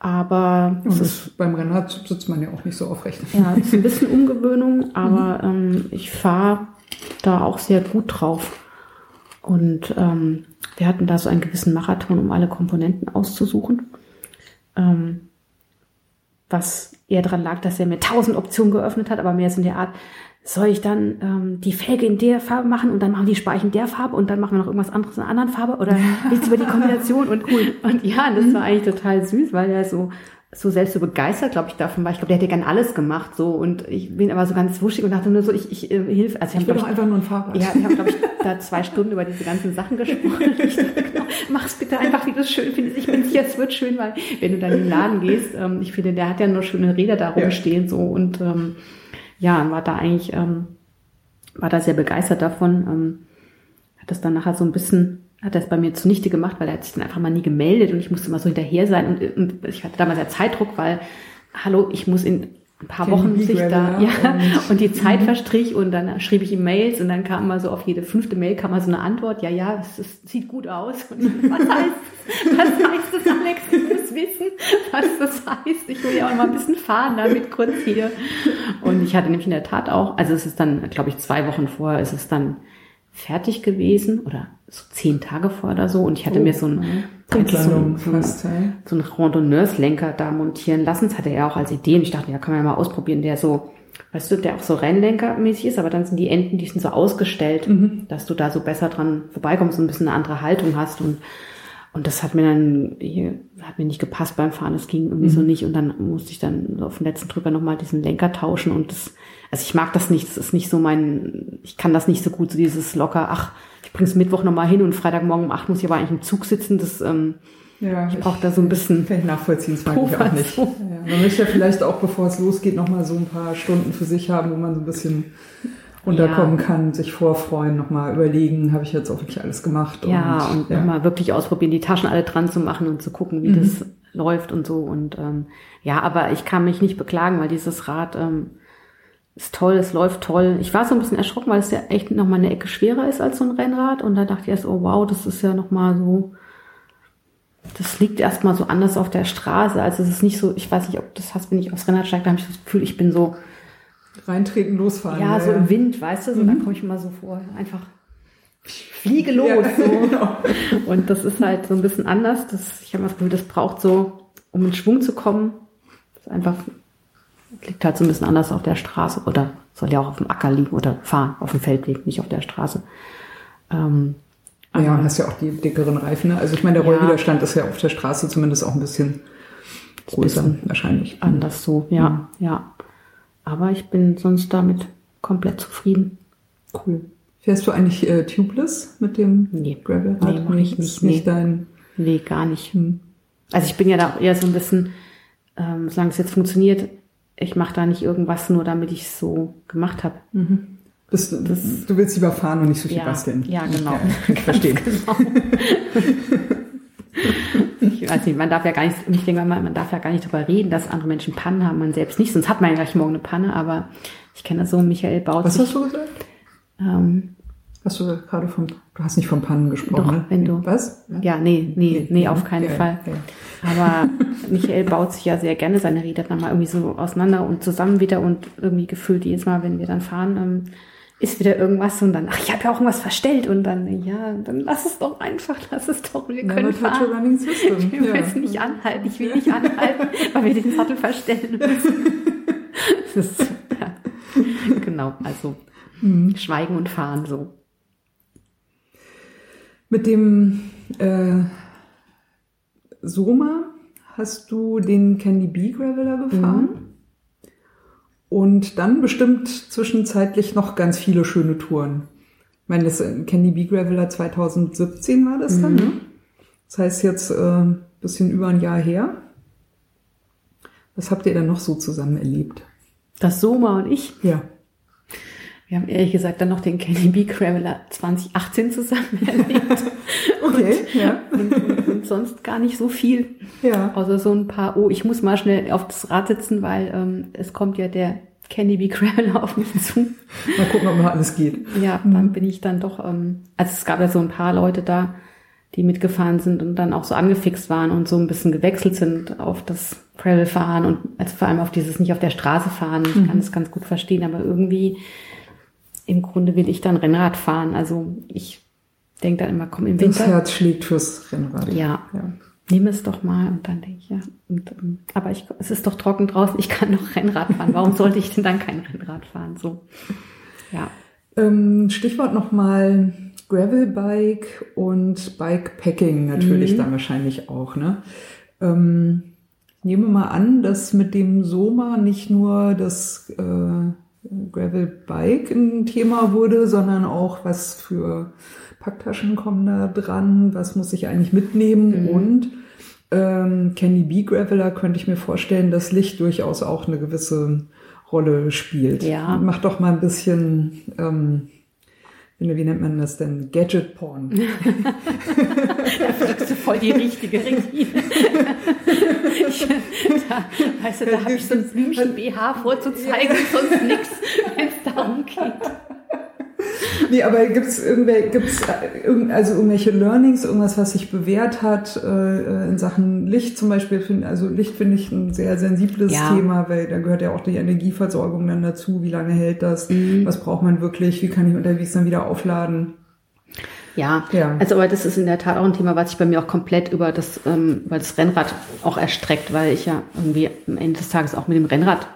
Aber Und ist beim Rennrad sitzt man ja auch nicht so aufrecht. ja, ist ein bisschen Umgewöhnung, <laughs> aber ähm, ich fahre da auch sehr gut drauf. Und ähm, wir hatten da so einen gewissen Marathon, um alle Komponenten auszusuchen. Ähm, was eher daran lag, dass er mir tausend Optionen geöffnet hat, aber mehr so in der Art, soll ich dann ähm, die Felge in der Farbe machen und dann machen die Speichen in der Farbe und dann machen wir noch irgendwas anderes in einer anderen Farbe oder nichts über die Kombination und cool. Und ja, das war eigentlich total süß, weil er so so selbst so begeistert, glaube ich, davon war. Ich glaube, der hätte gern alles gemacht so und ich bin aber so ganz wuschig und dachte nur so, ich, ich äh, hilf. Also Ich will haben, doch einfach nur ein Fahrrad. ja, wir haben, glaube ich, da zwei Stunden über diese ganzen Sachen gesprochen. <laughs> Ich dachte, genau, mach's bitte einfach, wie du es schön findest. Ich bin sicher, es wird schön, weil wenn du dann in den Laden gehst, ähm, ich finde, der hat ja nur schöne Räder da Ja. rumstehen so und ähm, ja, war da eigentlich, ähm, war da sehr begeistert davon. Ähm, hat das dann nachher so ein bisschen, hat das bei mir zunichte gemacht, weil er hat sich dann einfach mal nie gemeldet und ich musste immer so hinterher sein und, und ich hatte damals ja Zeitdruck, weil, hallo, ich muss in ein paar Wochen B. sich da, ja, <laughs> und- die Zeit verstrich und dann schrieb ich ihm Mails und dann kam mal so auf jede fünfte Mail kam mal so eine Antwort, ja, ja, es, es sieht gut aus. Und was <laughs> heißt, was heißt das, Alex? Du musst wissen, was das heißt. Ich will ja auch mal ein bisschen fahren damit kurz hier. Und ich hatte nämlich in der Tat auch, also es ist dann, glaube ich, zwei Wochen vorher ist es dann fertig gewesen oder so zehn Tage vor oder so und ich hatte Oh, mir so ein, ja. eigentlich so ein, so ein, ja. so einen Randonneurslenker da montieren lassen. Das hatte er auch als Idee und ich dachte, ja, kann man ja mal ausprobieren, der so, weißt du, der auch so Rennlenkermäßig ist, aber dann sind die Enden, die sind so ausgestellt, Mhm. dass du da so besser dran vorbeikommst und ein bisschen eine andere Haltung hast und und das hat mir dann hier, hat mir nicht gepasst beim Fahren, das ging irgendwie Mhm. so nicht und dann musste ich dann auf den letzten Drücker nochmal diesen Lenker tauschen und das, also ich mag das nicht, das ist nicht so mein, ich kann das nicht so gut, so dieses locker, ach, ich bring's Mittwoch nochmal hin und Freitagmorgen um acht muss ich aber eigentlich im Zug sitzen, das, ähm, Ja, ich brauche da so ein bisschen Kann ich nachvollziehen, das mag ich auch nicht. so. Ja, man möchte ja vielleicht auch, bevor es losgeht, nochmal so ein paar Stunden für sich haben, wo man so ein bisschen runterkommen kann, sich vorfreuen, nochmal überlegen, habe ich jetzt auch wirklich alles gemacht. Ja, und, ja. nochmal wirklich ausprobieren, die Taschen alle dran zu machen und zu gucken, wie das läuft und so. Und ähm, ja, aber ich kann mich nicht beklagen, weil dieses Rad ähm, ist toll, es läuft toll. Ich war so ein bisschen erschrocken, weil es ja echt nochmal eine Ecke schwerer ist als so ein Rennrad. Und da dachte ich erst, oh wow, das ist ja nochmal so, das liegt erstmal so anders auf der Straße. Also es ist nicht so, ich weiß nicht, ob das hast, wenn ich aufs Rennrad steige, da habe ich das Gefühl, ich bin so, Reintreten, losfahren. ja, so im Wind, weißt du, so, da komme ich immer so vor, einfach fliege los. Ja, <laughs> So. genau. Und das ist halt so ein bisschen anders. Das, ich habe das Gefühl, das braucht so, um in Schwung zu kommen, das ist einfach liegt halt so ein bisschen anders auf der Straße oder soll ja auch auf dem Acker liegen oder fahren auf dem Feldweg, nicht auf der Straße. Ähm, Ja, und hast ja auch die dickeren Reifen. Ne? Also ich meine, der Ja. Rollwiderstand ist ja auf der Straße zumindest auch ein bisschen größer wahrscheinlich. anders so, ja, ja. Aber ich bin sonst damit komplett zufrieden. Cool. Fährst du eigentlich äh, tubeless mit dem Nee. Gravel? Nee, mach ich nicht, nicht nee. dein. Nee, gar nicht. Hm. Also ich bin ja da eher so ein bisschen, ähm, solange es jetzt funktioniert, ich mache da nicht irgendwas nur, damit ich es so gemacht habe. Bist, du- du willst lieber fahren und nicht so viel Ja, basteln. ja, genau. <laughs> Ja, ich verstehe. <laughs> Genau. <laughs> ich weiß nicht, man darf ja gar nicht, ich denke mal, man darf ja gar nicht darüber reden, dass andere Menschen Pannen haben, man selbst nicht, sonst hat man ja gleich morgen eine Panne, aber ich kenne das so, Michael baut Was sich, hast du gesagt? ähm, Hast du gerade vom, du hast nicht von Pannen gesprochen, Doch, ne? wenn du- Was? ja, nee, nee, nee, auf keinen Ja, Fall. ja. Aber <laughs> Michael baut sich ja sehr gerne seine Räder dann mal irgendwie so auseinander und zusammen wieder und irgendwie gefühlt jedes Mal, wenn wir dann fahren, ähm, ist wieder irgendwas und dann, ach, ich habe ja auch irgendwas verstellt und dann, ja, dann lass es doch einfach, lass es doch, wir können a fahren. <laughs> Wir ja. müssen nicht anhalten, ich will nicht anhalten, weil wir den Sattel verstellen müssen. <laughs> Das ist, ja. Genau, also Mhm. Schweigen und Fahren so. Mit dem äh, Soma hast du den Candy Bee Graveler gefahren. Und dann bestimmt zwischenzeitlich noch ganz viele schöne Touren. Ich meine, das äh, Candy Bee Graveler 2017 war das dann, ne? Das heißt jetzt äh, ein bisschen über ein Jahr her. Was habt ihr denn noch so zusammen erlebt? Das Soma und ich, Ja. Wir haben ehrlich gesagt dann noch den Kenny B. Graveler 2018 zusammen <laughs> erlebt. Okay, ja. und, und, und sonst gar nicht so viel. Ja. Außer so ein paar, oh, ich muss mal schnell auf das Rad sitzen, weil ähm, es kommt ja der Candy B. Graveler <laughs> auf mich zu. Mal gucken, ob noch alles geht. Ja, dann bin ich dann doch, ähm, also es gab ja so ein paar Leute da, die mitgefahren sind und dann auch so angefixt waren und so ein bisschen gewechselt sind auf das Gravel-Fahren und also vor allem auf dieses nicht auf der Straße fahren. Ich kann es ganz gut verstehen, aber irgendwie im Grunde will ich dann Rennrad fahren. Also ich denke dann immer, komm im Das Winter. Herz schlägt fürs Rennrad. Ja. ja. Nimm es doch mal und dann denke ich, ja. Und, ähm, aber ich, es ist doch trocken draußen, ich kann <laughs> doch Rennrad fahren. Warum sollte ich denn dann kein Rennrad fahren? So. Ja. Ähm, Stichwort nochmal Gravelbike und Bikepacking natürlich dann wahrscheinlich auch. Ne? Ähm, nehmen wir mal an, dass mit dem Soma nicht nur das äh, Gravelbike ein Thema wurde, sondern auch was für Packtaschen kommen da dran, was muss ich eigentlich mitnehmen und ähm, Candy Bee Graveler könnte ich mir vorstellen, dass Licht durchaus auch eine gewisse Rolle spielt. Ja. Mach doch mal ein bisschen, ähm, wie nennt man das denn? Gadget Porn. <laughs> drückst du voll die richtige Regine. <laughs> Ich, <laughs> da, weißt du, da habe ich so ein Blümchen BH vorzuzeigen, sonst nichts, wenn es darum geht. Nee, aber gibt's irgendwelche, gibt's äh, also irgendwelche Learnings, irgendwas, was sich bewährt hat äh, in Sachen Licht zum Beispiel? Find, also Licht finde ich ein sehr sensibles Ja. Thema, weil da gehört ja auch die Energieversorgung dann dazu. Wie lange hält das? Mhm. Was braucht man wirklich? Wie kann ich unterwegs dann wieder aufladen? Ja, Ja. also aber das ist in der Tat auch ein Thema, was sich bei mir auch komplett über das, ähm, über das Rennrad auch erstreckt, weil ich ja irgendwie am Ende des Tages auch mit dem Rennrad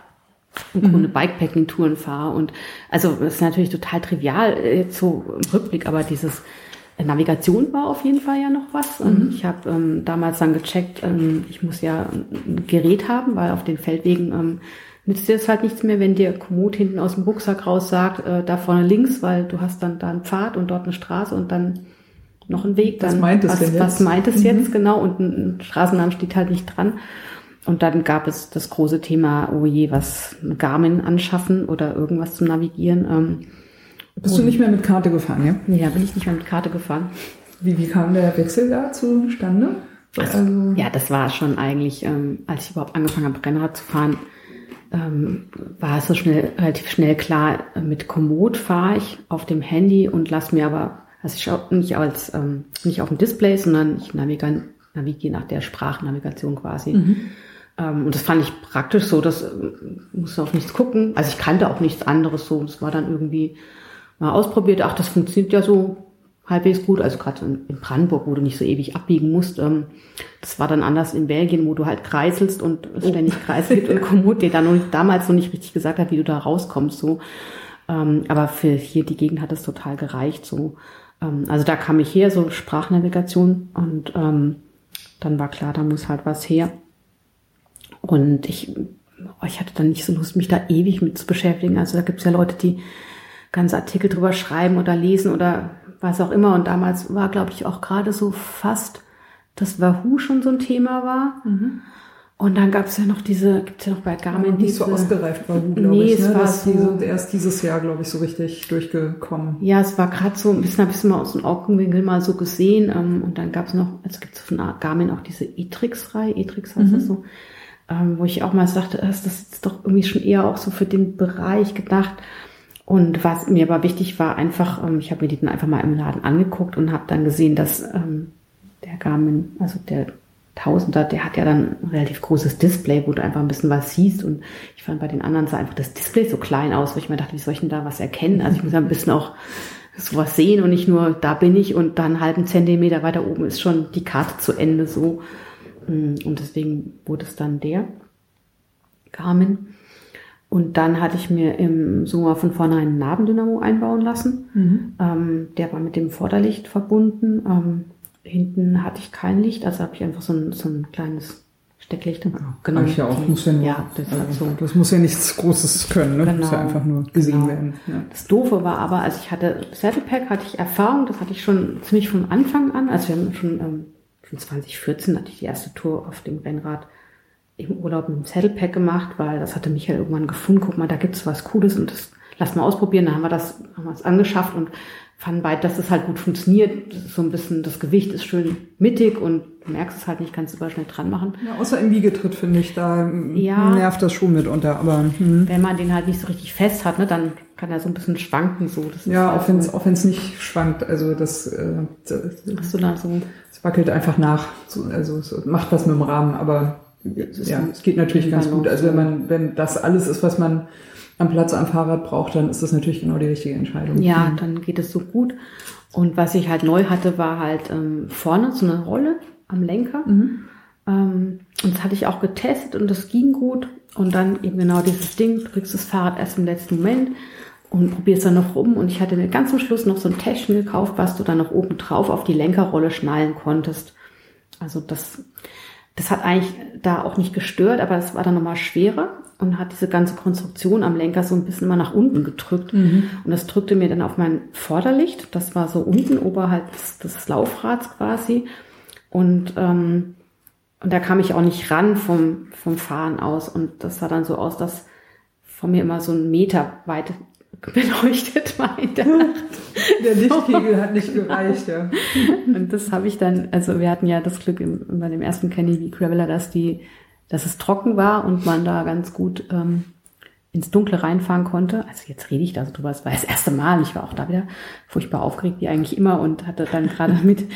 im Grunde Bikepacking-Touren fahre. Und also das ist natürlich total trivial äh, jetzt so im Rückblick, aber dieses äh, Navigation war auf jeden Fall ja noch was. Und Ich habe ähm, damals dann gecheckt, ähm, ich muss ja ein Gerät haben, weil auf den Feldwegen ähm, nützt dir das halt nichts mehr, wenn dir Komoot hinten aus dem Rucksack raus sagt, äh, da vorne links, weil du hast dann da einen Pfad und dort eine Straße und dann noch einen Weg. Was Dann, meint es was, denn jetzt? Was meint es jetzt genau? Und ein, ein Straßennamen steht halt nicht dran. Und dann gab es das große Thema, oh je, was Garmin anschaffen oder irgendwas zum Navigieren. Ähm, Bist du nicht mehr mit Karte gefahren, ja? da bin ich nicht mehr mit Karte gefahren. Wie, wie kam der Wechsel da zustande? Also, Ja, das war schon eigentlich, ähm, als ich überhaupt angefangen habe, Rennrad zu fahren, ähm, war es so schnell, relativ schnell klar, äh, mit Komoot fahre ich auf dem Handy und lass mir aber, also ich schaue nicht als, ähm, nicht auf dem Display, sondern ich navigiere, navigiere nach der Sprachnavigation quasi. Ähm, und das fand ich praktisch so, das ähm, musste auf nichts gucken. Also ich kannte auch nichts anderes so. Das war dann irgendwie mal ausprobiert. Ach, das funktioniert ja so halbwegs gut. Also gerade in, Brandenburg, wo du nicht so ewig abbiegen musst. Ähm, das war dann anders in Belgien, wo du halt kreiselst und es ständig Kreisel gibt und Komoot dir dann noch nicht, damals noch nicht richtig gesagt hat, wie du da rauskommst. So. Ähm, aber für hier die Gegend hat es total gereicht. So. ähm, also da kam ich her, so Sprachnavigation und dann war klar, da muss halt was her. Und ich, oh, ich hatte dann nicht so Lust, mich da ewig mit zu beschäftigen. Also da gibt es ja Leute, die ganze Artikel drüber schreiben oder lesen oder was auch immer. Und damals war, glaube ich, auch gerade so fast, dass Wahoo schon so ein Thema war. Mhm. Und dann gab es ja noch diese, gibt es ja noch bei Garmin ja, nicht diese, so ausgereift Wahoo, glaube nee, ich. Ne? Es war das, so, die sind erst dieses Jahr, glaube ich, so richtig durchgekommen. Ja, es war gerade so ein bisschen, ein bisschen mal aus dem Augenwinkel mal so gesehen. Ähm, und dann gab es noch, also gibt es von Garmin auch diese E-Trix-Reihe, E-Trix heißt mhm. das so, ähm, wo ich auch mal sagte, das ist doch irgendwie schon eher auch so für den Bereich gedacht. Und was mir aber wichtig war, einfach, ähm, ich habe mir die dann einfach mal im Laden angeguckt und habe dann gesehen, dass ähm, der Garmin, also der Tausender, der hat ja dann ein relativ großes Display, wo du einfach ein bisschen was siehst. Und ich fand bei den anderen sah einfach das Display so klein aus, wo ich mir dachte, wie soll ich denn da was erkennen? Also ich muss ja ein bisschen auch sowas sehen und nicht nur, da bin ich und dann einen halben Zentimeter weiter oben ist schon die Karte zu Ende so. Mm, und deswegen wurde es dann der Garmin. Und dann hatte ich mir im Sommer von vornherein einen Nabendynamo einbauen lassen. Mhm. Ähm, der war mit dem Vorderlicht verbunden. Ähm, hinten hatte ich kein Licht, also habe ich einfach so ein, so ein kleines Stecklicht. Ja, genau. Ich ja auch. Muss ja, nur, ja, das, also, so. das muss ja nichts Großes können, ne? Genau. muss ja genau. einfach nur gesehen genau. werden. Ja. Das Doofe war aber, als ich hatte Saddlepack, hatte ich Erfahrung, das hatte ich schon ziemlich von Anfang an, also wir haben schon, ähm, schon 2014 hatte ich die erste Tour auf dem Rennrad im Urlaub mit dem Saddlepack gemacht, weil das hatte Michael irgendwann gefunden, guck mal, da gibt's was Cooles und das lass mal ausprobieren. Dann haben wir das, haben wir es angeschafft und fanden beide, dass es halt gut funktioniert. So ein bisschen, das Gewicht ist schön mittig und du merkst es halt nicht, kannst du aber schnell dran machen. Ja, außer im Wiegetritt, finde ich, da ja, nervt das schon mitunter. Aber hm. wenn man den halt nicht so richtig fest hat, ne, dann kann er so ein bisschen schwanken. So. Das ja, auch wenn es auch nicht schwankt. Also das, äh, das, Hast du da so? Es wackelt einfach nach. Also es macht was mit dem Rahmen, aber ja, es geht natürlich ganz gut. Also wenn man, wenn das alles ist, was man am Platz am Fahrrad braucht, dann ist das natürlich genau die richtige Entscheidung. Ja, dann geht es so gut. Und was ich halt neu hatte, war halt ähm, vorne so eine Rolle am Lenker. Mhm. Ähm, und das hatte ich auch getestet und das ging gut. Und dann eben genau dieses Ding, du kriegst das Fahrrad erst im letzten Moment und probierst dann noch rum. Und ich hatte mir ganz zum Schluss noch so ein Täschchen gekauft, was du dann noch oben drauf auf die Lenkerrolle schnallen konntest. Also das, das hat eigentlich da auch nicht gestört, aber es war dann nochmal schwerer und hat diese ganze Konstruktion am Lenker so ein bisschen immer nach unten gedrückt. Mhm. Und das drückte mir dann auf mein Vorderlicht. Das war so unten oberhalb des, des Laufrads quasi. Und, ähm, und da kam ich auch nicht ran vom, vom Fahren aus. Und das sah dann so aus, dass von mir immer so ein Meter weit beleuchtet war in der Nacht. Der Lichtkegel hat nicht gereicht, ja. Und das habe ich dann, also wir hatten ja das Glück im, bei dem ersten Kenny wie Graveler, dass die dass es trocken war und man da ganz gut ähm, ins Dunkle reinfahren konnte. Also jetzt rede ich da so drüber, es war das erste Mal. Ich war auch da wieder furchtbar aufgeregt, wie eigentlich immer, und hatte dann gerade <laughs> mit,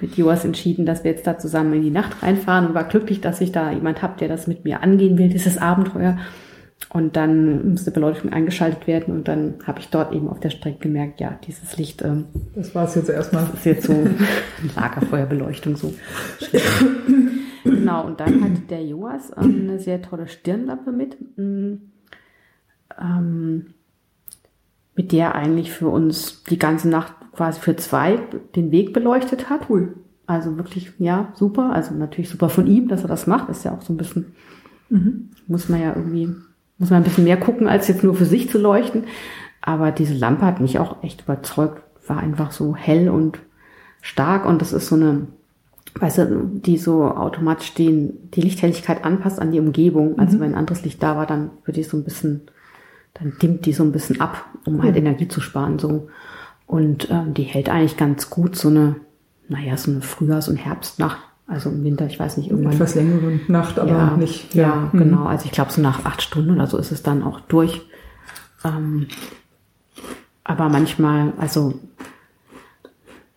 mit Joas entschieden, dass wir jetzt da zusammen in die Nacht reinfahren und war glücklich, dass ich da jemand habe, der das mit mir angehen will, dieses Abenteuer. Und dann musste Beleuchtung eingeschaltet werden und dann habe ich dort eben auf der Strecke gemerkt, ja, dieses Licht. Ähm, das war es jetzt erstmal. Das ist jetzt so <laughs> Lagerfeuerbeleuchtung so. Genau, und dann hatte der Joas ähm, eine sehr tolle Stirnlampe mit, mm, ähm, mit der eigentlich für uns die ganze Nacht quasi für zwei den Weg beleuchtet hat. Cool. Also wirklich, ja, super. Also natürlich super von ihm, dass er das macht. ist ja auch so ein bisschen, mhm. muss man ja irgendwie, muss man ein bisschen mehr gucken, als jetzt nur für sich zu leuchten. Aber diese Lampe hat mich auch echt überzeugt. War einfach so hell und stark und das ist so eine weißt du, die so automatisch den, die Lichthelligkeit anpasst an die Umgebung. Also mhm. wenn ein anderes Licht da war, dann würde ich so ein bisschen, dann dimmt die so ein bisschen ab, um halt mhm. Energie zu sparen. so Und ähm, die hält eigentlich ganz gut so eine, naja, so eine Frühjahrs- und Herbstnacht. Also im Winter, ich weiß nicht, irgendwann. Etwas längere Nacht, aber ja, nicht. Ja, ja mhm. genau. Also ich glaube, so nach acht Stunden oder so ist es dann auch durch. Ähm, aber manchmal, also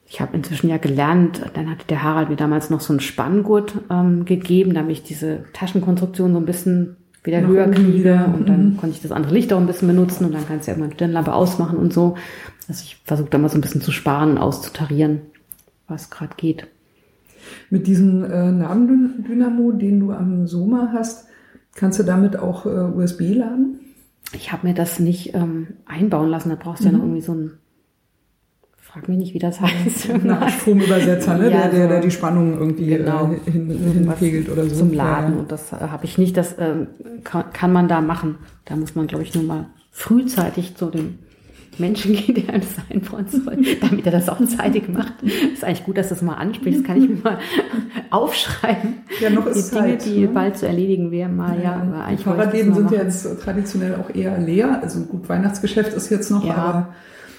ich habe inzwischen ja gelernt, dann hatte der Harald mir damals noch so einen Spanngurt ähm, gegeben, damit ich diese Taschenkonstruktion so ein bisschen wieder höher kriege und dann mhm. konnte ich das andere Licht auch ein bisschen benutzen und dann kannst du ja irgendwann Stirnlampe ausmachen und so. Also ich versuche da mal so ein bisschen zu sparen, auszutarieren, was gerade geht. Mit diesem äh, Nabendynamo, den du am Soma hast, kannst du damit auch äh, USB laden? Ich habe mir das nicht ähm, einbauen lassen, da brauchst du mhm. ja noch irgendwie so ein frag mich nicht, wie das heißt. <laughs> Na, Stromübersetzer, ne? Ja, der, der, der die Spannung irgendwie Genau. äh, hin, hinpegelt oder so. Zum Laden. Ja. Und das äh, habe ich nicht. Das ähm, kann, kann man da machen. Da muss man, glaube ich, nur mal frühzeitig zu dem Menschen <laughs> gehen, der einem sein wollen soll, damit er das auch zeitig macht. Ist eigentlich gut, dass du das mal ansprichst. Kann ich mir mal <laughs> aufschreiben. Ja, noch Die ist Dinge, Zeit, die ne? bald zu erledigen wären mal, ja. aber die Fahrradläden sind ja jetzt traditionell auch eher leer. Also gut, Weihnachtsgeschäft ist jetzt noch, Ja. aber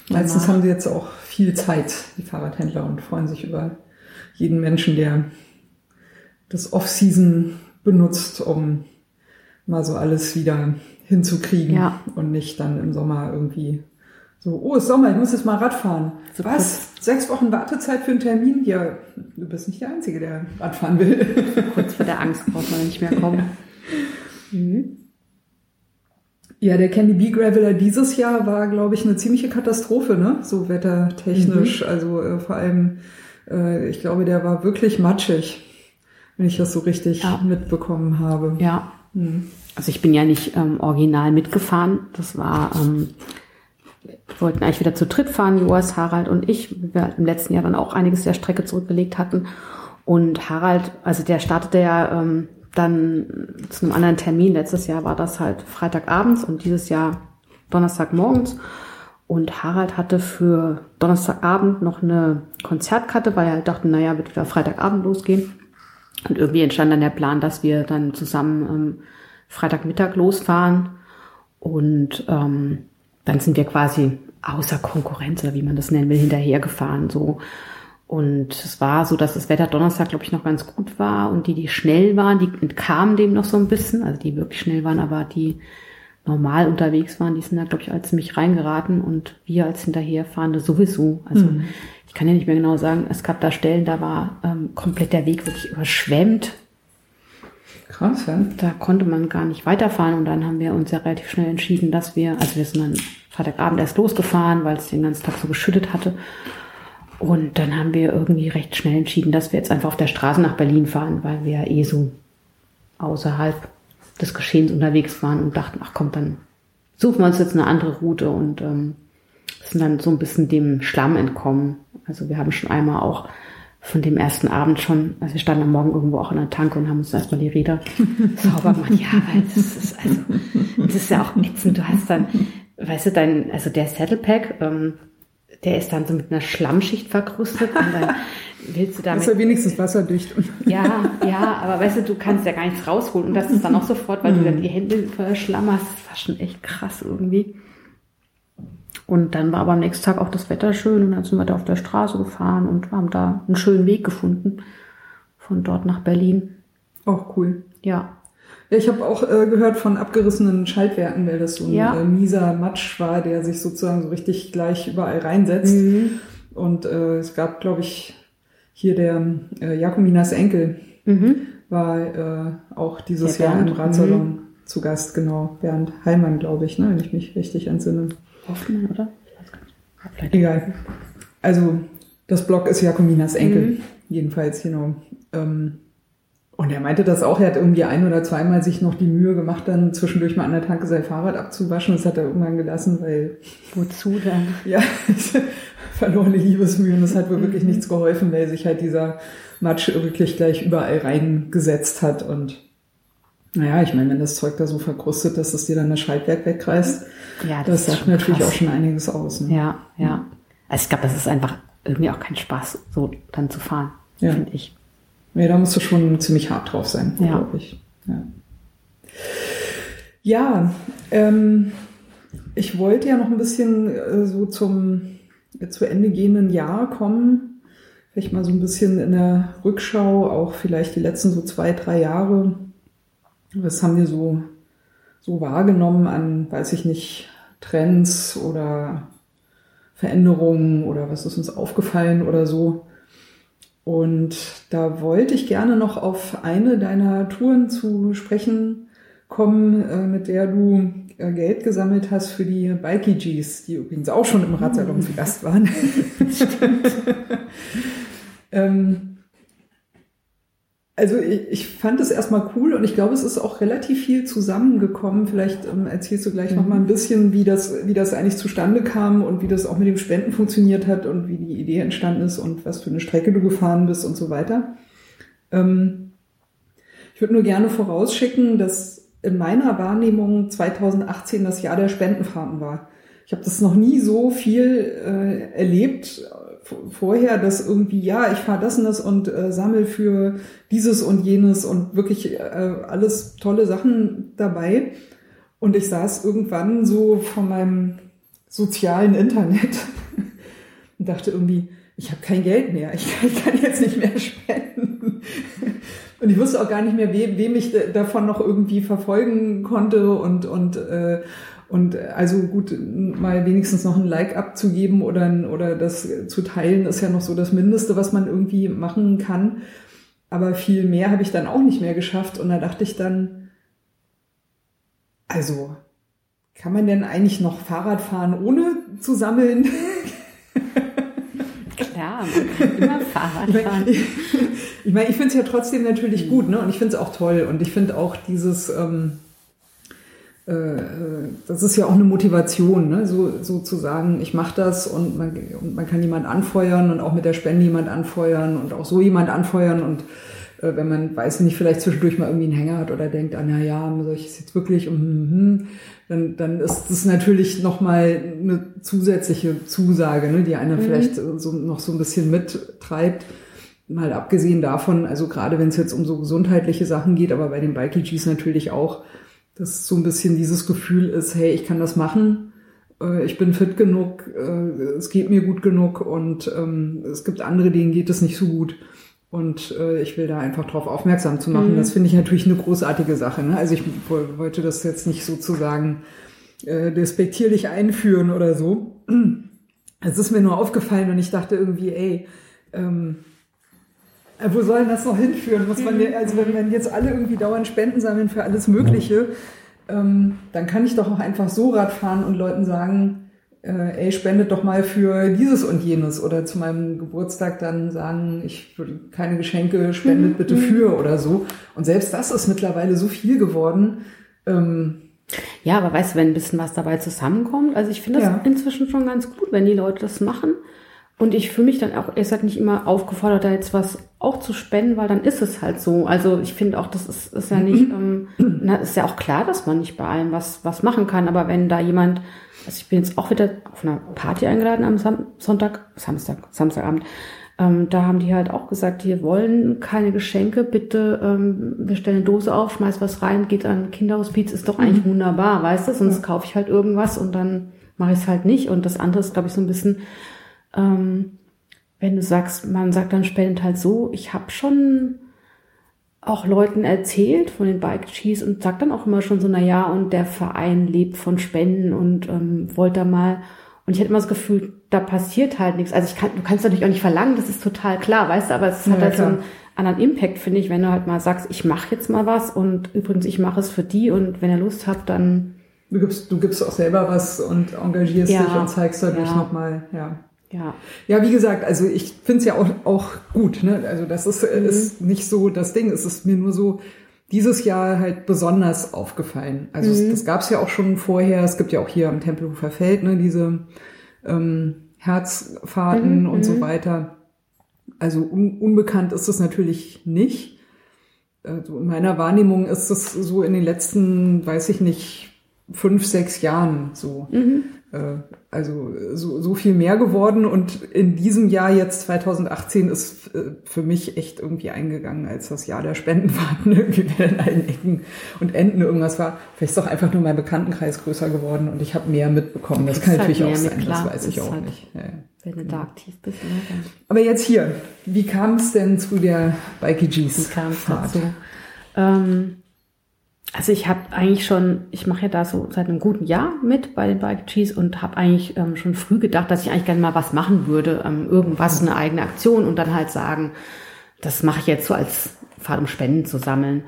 meistens Danach. haben sie jetzt auch viel Zeit, die Fahrradhändler, und freuen sich über jeden Menschen, der das Off-Season benutzt, um mal so alles wieder hinzukriegen Ja. und nicht dann im Sommer irgendwie so, oh, es ist Sommer, ich muss jetzt mal Rad fahren. So Was? Sechs Wochen Wartezeit für einen Termin? Ja, du bist nicht der Einzige, der Rad fahren will. Kurz vor der Angst braucht man nicht mehr kommen. <laughs> Mhm. Ja, der Candy Bee Graveler dieses Jahr war, glaube ich, eine ziemliche Katastrophe, ne? So wettertechnisch. Also äh, vor allem, äh, ich glaube, der war wirklich matschig, wenn ich das so richtig Ja. mitbekommen habe. Ja. Hm. Also ich bin ja nicht ähm, original mitgefahren. Das war, ähm, wollten eigentlich wieder zu dritt fahren, Joas, Harald und ich, wie wir im letzten Jahr dann auch einiges der Strecke zurückgelegt hatten. Und Harald, also der startete ja ähm, dann zu einem anderen Termin. Letztes Jahr war das halt Freitagabends und dieses Jahr Donnerstagmorgens. Und Harald hatte für Donnerstagabend noch eine Konzertkarte, weil er halt dachte, naja, wird wieder Freitagabend losgehen. Und irgendwie entstand dann der Plan, dass wir dann zusammen ähm, Freitagmittag losfahren. Und ähm, dann sind wir quasi außer Konkurrenz, oder wie man das nennen will, hinterhergefahren. So. Und es war so, dass das Wetter Donnerstag, glaube ich, noch ganz gut war. Und die, die schnell waren, die entkamen dem noch so ein bisschen. Also die wirklich schnell waren, aber die normal unterwegs waren, die sind da, glaube ich, als ziemlich reingeraten. Und wir als Hinterherfahrende sowieso. Also Mhm. ich kann ja nicht mehr genau sagen, es gab da Stellen, da war ähm, komplett der Weg wirklich überschwemmt. Krass, ja. Da konnte man gar nicht weiterfahren und dann haben wir uns ja relativ schnell entschieden, dass wir, also wir sind dann Freitagabend erst losgefahren, weil es den ganzen Tag so geschüttet hatte. Und dann haben wir irgendwie recht schnell entschieden, dass wir jetzt einfach auf der Straße nach Berlin fahren, weil wir eh so außerhalb des Geschehens unterwegs waren und dachten, ach komm, dann suchen wir uns jetzt eine andere Route und ähm, sind dann so ein bisschen dem Schlamm entkommen. Also wir haben schon einmal auch von dem ersten Abend schon, also wir standen am Morgen irgendwo auch in der Tanke und haben uns erstmal die Räder <laughs> sauber gemacht. Ja, weil das ist also, das ist ja auch ätzend. Du hast dann, weißt du, dein, also der Saddlepack, ähm, der ist dann so mit einer Schlammschicht verkrustet und dann willst du damit Ist ja wenigstens wasserdicht. ja, ja, aber weißt du, du kannst ja gar nichts rausholen und das ist dann auch sofort, weil du dann die Hände voller Schlamm hast. Das war schon echt krass irgendwie. Und dann war aber am nächsten Tag auch das Wetter schön und dann sind wir da auf der Straße gefahren und haben da einen schönen Weg gefunden von dort nach Berlin. Auch cool. Ja, Ja, ich habe auch äh, gehört von abgerissenen Schaltwerken, weil das so ein Ja. äh, mieser Matsch war, der sich sozusagen so richtig gleich überall reinsetzt. Mhm. Und äh, es gab, glaube ich, hier der äh, Jakominas Enkel Mhm. war äh, auch dieses Jahr im Bernd, Mhm. Radsalon zu Gast, genau. Bernd Heimann, glaube ich, ne, wenn ich mich richtig entsinne. Hoffmann, oder? Ja, Vielleicht. Egal. Also das Blog ist Jakominas Enkel, Mhm. jedenfalls, genau. Ähm, und er meinte das auch, er hat irgendwie ein oder zweimal sich noch die Mühe gemacht, dann zwischendurch mal an der Tanke sein Fahrrad abzuwaschen. Das hat er irgendwann gelassen, weil Wozu denn? <laughs> ja, <laughs> verlorene Liebesmühe und es hat wohl Mhm. wirklich nichts geholfen, weil sich halt dieser Matsch wirklich gleich überall reingesetzt hat und naja, ich meine, wenn das Zeug da so verkrustet, dass es dir dann das Schaltwerk wegreißt, Ja, das ist sagt natürlich krass. auch schon einiges aus. Ne? Ja, ja. Also ich glaube, das ist einfach irgendwie auch kein Spaß, so dann zu fahren, Ja. finde ich. Ja, da musst du schon ziemlich hart drauf sein, Ja. glaube ich. Ja, ja ähm, ich wollte ja noch ein bisschen äh, so zum äh, zu Ende gehenden Jahr kommen. Vielleicht mal so ein bisschen in der Rückschau, auch vielleicht die letzten so zwei, drei Jahre. Was haben wir so, so wahrgenommen an, weiß ich nicht, Trends oder Veränderungen oder was ist uns aufgefallen oder so. Und da wollte ich gerne noch auf eine deiner Touren zu sprechen kommen, äh, mit der du äh, Geld gesammelt hast für die Bikey Gs, die übrigens auch schon im Radsalon zu Gast waren. <laughs> <laughs> ähm, Also ich, ich fand es erstmal cool und ich glaube, es ist auch relativ viel zusammengekommen. Vielleicht ähm, erzählst du gleich mhm. noch mal ein bisschen, wie das, wie das eigentlich zustande kam und wie das auch mit dem Spenden funktioniert hat und wie die Idee entstanden ist und was für eine Strecke du gefahren bist und so weiter. Ähm, ich würde nur gerne vorausschicken, dass in meiner Wahrnehmung 2018 das Jahr der Spendenfahrten war. Ich habe das noch nie so viel äh, erlebt vorher, dass irgendwie, ja, ich fahre das und das und äh, sammel für dieses und jenes und wirklich äh, alles tolle Sachen dabei. Und ich saß irgendwann so vor meinem sozialen Internet <laughs> und dachte irgendwie, ich habe kein Geld mehr, ich kann, <laughs> ich kann, jetzt nicht mehr spenden. Und ich wusste auch gar nicht mehr, wem, wem ich davon noch irgendwie verfolgen konnte und, und äh, und äh, also gut, mal wenigstens noch ein Like abzugeben oder, oder das zu teilen, ist ja noch so das Mindeste, was man irgendwie machen kann. Aber viel mehr habe ich dann auch nicht mehr geschafft. Und da dachte ich dann, also, kann man denn eigentlich noch Fahrrad fahren, ohne zu sammeln? <laughs> Klar, man kann immer Fahrrad fahren. Ich meine, ich finde es ja trotzdem natürlich gut, ne? Und ich finde es auch toll. Und ich finde auch dieses, ähm, äh, das ist ja auch eine Motivation, ne? so, so zu sagen, ich mache das und man, und man kann jemand anfeuern und auch mit der Spende jemand anfeuern und auch so jemand anfeuern und äh, wenn man, weiß nicht, vielleicht zwischendurch mal irgendwie einen Hänger hat oder denkt, ah, na ja, soll ich es jetzt wirklich, und, mm, dann, dann ist das natürlich nochmal eine zusätzliche Zusage, ne, die einer mhm. vielleicht so, noch so ein bisschen mittreibt. Mal abgesehen davon, also gerade wenn es jetzt um so gesundheitliche Sachen geht, aber bei den Bike natürlich auch, dass so ein bisschen dieses Gefühl ist, hey, ich kann das machen, äh, ich bin fit genug, äh, es geht mir gut genug und ähm, es gibt andere, denen geht es nicht so gut. Und äh, ich will da einfach drauf aufmerksam zu machen. Mhm. Das finde ich natürlich eine großartige Sache. Ne? Also ich wollte das jetzt nicht sozusagen äh, despektierlich einführen oder so. <clears throat> Es ist mir nur aufgefallen und ich dachte irgendwie, ey, ähm, äh, wo soll denn das noch hinführen? Muss man, mhm. also wenn, wenn jetzt alle irgendwie dauernd Spenden sammeln für alles Mögliche, ähm, dann kann ich doch auch einfach so Rad fahren und Leuten sagen, äh, ey, spendet doch mal für dieses und jenes oder zu meinem Geburtstag dann sagen, ich würde keine Geschenke, spendet bitte mhm. für oder so. Und selbst das ist mittlerweile so viel geworden. Ähm, ja, aber weißt du, wenn ein bisschen was dabei zusammenkommt, also ich finde das ja. inzwischen schon ganz gut, wenn die Leute das machen. Und ich fühle mich dann auch, er hat nicht immer aufgefordert, da jetzt was auch zu spenden, weil dann ist es halt so. Also ich finde auch, das ist, ist ja nicht, ähm, na, ist ja auch klar, dass man nicht bei allem was, was machen kann. Aber wenn da jemand, also ich bin jetzt auch wieder auf einer Party eingeladen am Sam Sonntag, Samstag, Samstagabend. Ähm, da haben die halt auch gesagt, wir wollen keine Geschenke, bitte, ähm, wir stellen eine Dose auf, schmeiß was rein, geht an Kinderhospiz, ist doch eigentlich mhm. wunderbar, weißt du? Sonst kaufe ich halt irgendwas und dann mache ich es halt nicht. Und das andere ist, glaube ich, so ein bisschen ähm, wenn du sagst, man sagt dann spendet halt so, ich habe schon auch Leuten erzählt von den Bike Cheese und sagt dann auch immer schon so, na ja, und der Verein lebt von Spenden und ähm, wollte da mal. Und ich hatte immer das Gefühl, da passiert halt nichts. Also ich kann, du kannst natürlich auch nicht verlangen, das ist total klar, weißt du, aber es ja, hat halt klar. so einen anderen Impact, finde ich, wenn du halt mal sagst, ich mache jetzt mal was und übrigens, ich mache es für die und wenn ihr Lust habt, dann. Du gibst, du gibst auch selber was und engagierst ja, dich und zeigst dadurch ja. nochmal, ja. Ja. Ja, wie gesagt, also ich finde es ja auch, auch gut. Ne? Also das ist, mhm. ist nicht so das Ding. Es ist mir nur so dieses Jahr halt besonders aufgefallen. Also mhm. das gab es ja auch schon vorher. Es gibt ja auch hier am Tempelhofer Feld ne, diese ähm, Herzfahrten mhm. und so mhm. weiter. Also un unbekannt ist es natürlich nicht. Also in meiner Wahrnehmung ist es so in den letzten, weiß ich nicht, fünf, sechs Jahren so. Mhm. Äh, also so, so viel mehr geworden und in diesem Jahr jetzt 2018 ist äh, für mich echt irgendwie eingegangen als das Jahr der Spendenfahrten <laughs> irgendwie in allen Ecken und Enden irgendwas war. Vielleicht ist doch einfach nur mein Bekanntenkreis größer geworden und ich habe mehr mitbekommen. Das kann natürlich halt auch sein, das weiß ich auch halt, nicht. Ja, wenn du da aktiv bist. Ne, Aber jetzt hier, wie kam es denn zu der Bike Gs? Wie kam es dazu? Ähm, also ich habe eigentlich schon, ich mache ja da so seit einem guten Jahr mit bei den Bike Cheese und habe eigentlich ähm, schon früh gedacht, dass ich eigentlich gerne mal was machen würde, ähm, irgendwas, eine eigene Aktion und dann halt sagen, das mache ich jetzt so als Fahrt um Spenden zu sammeln.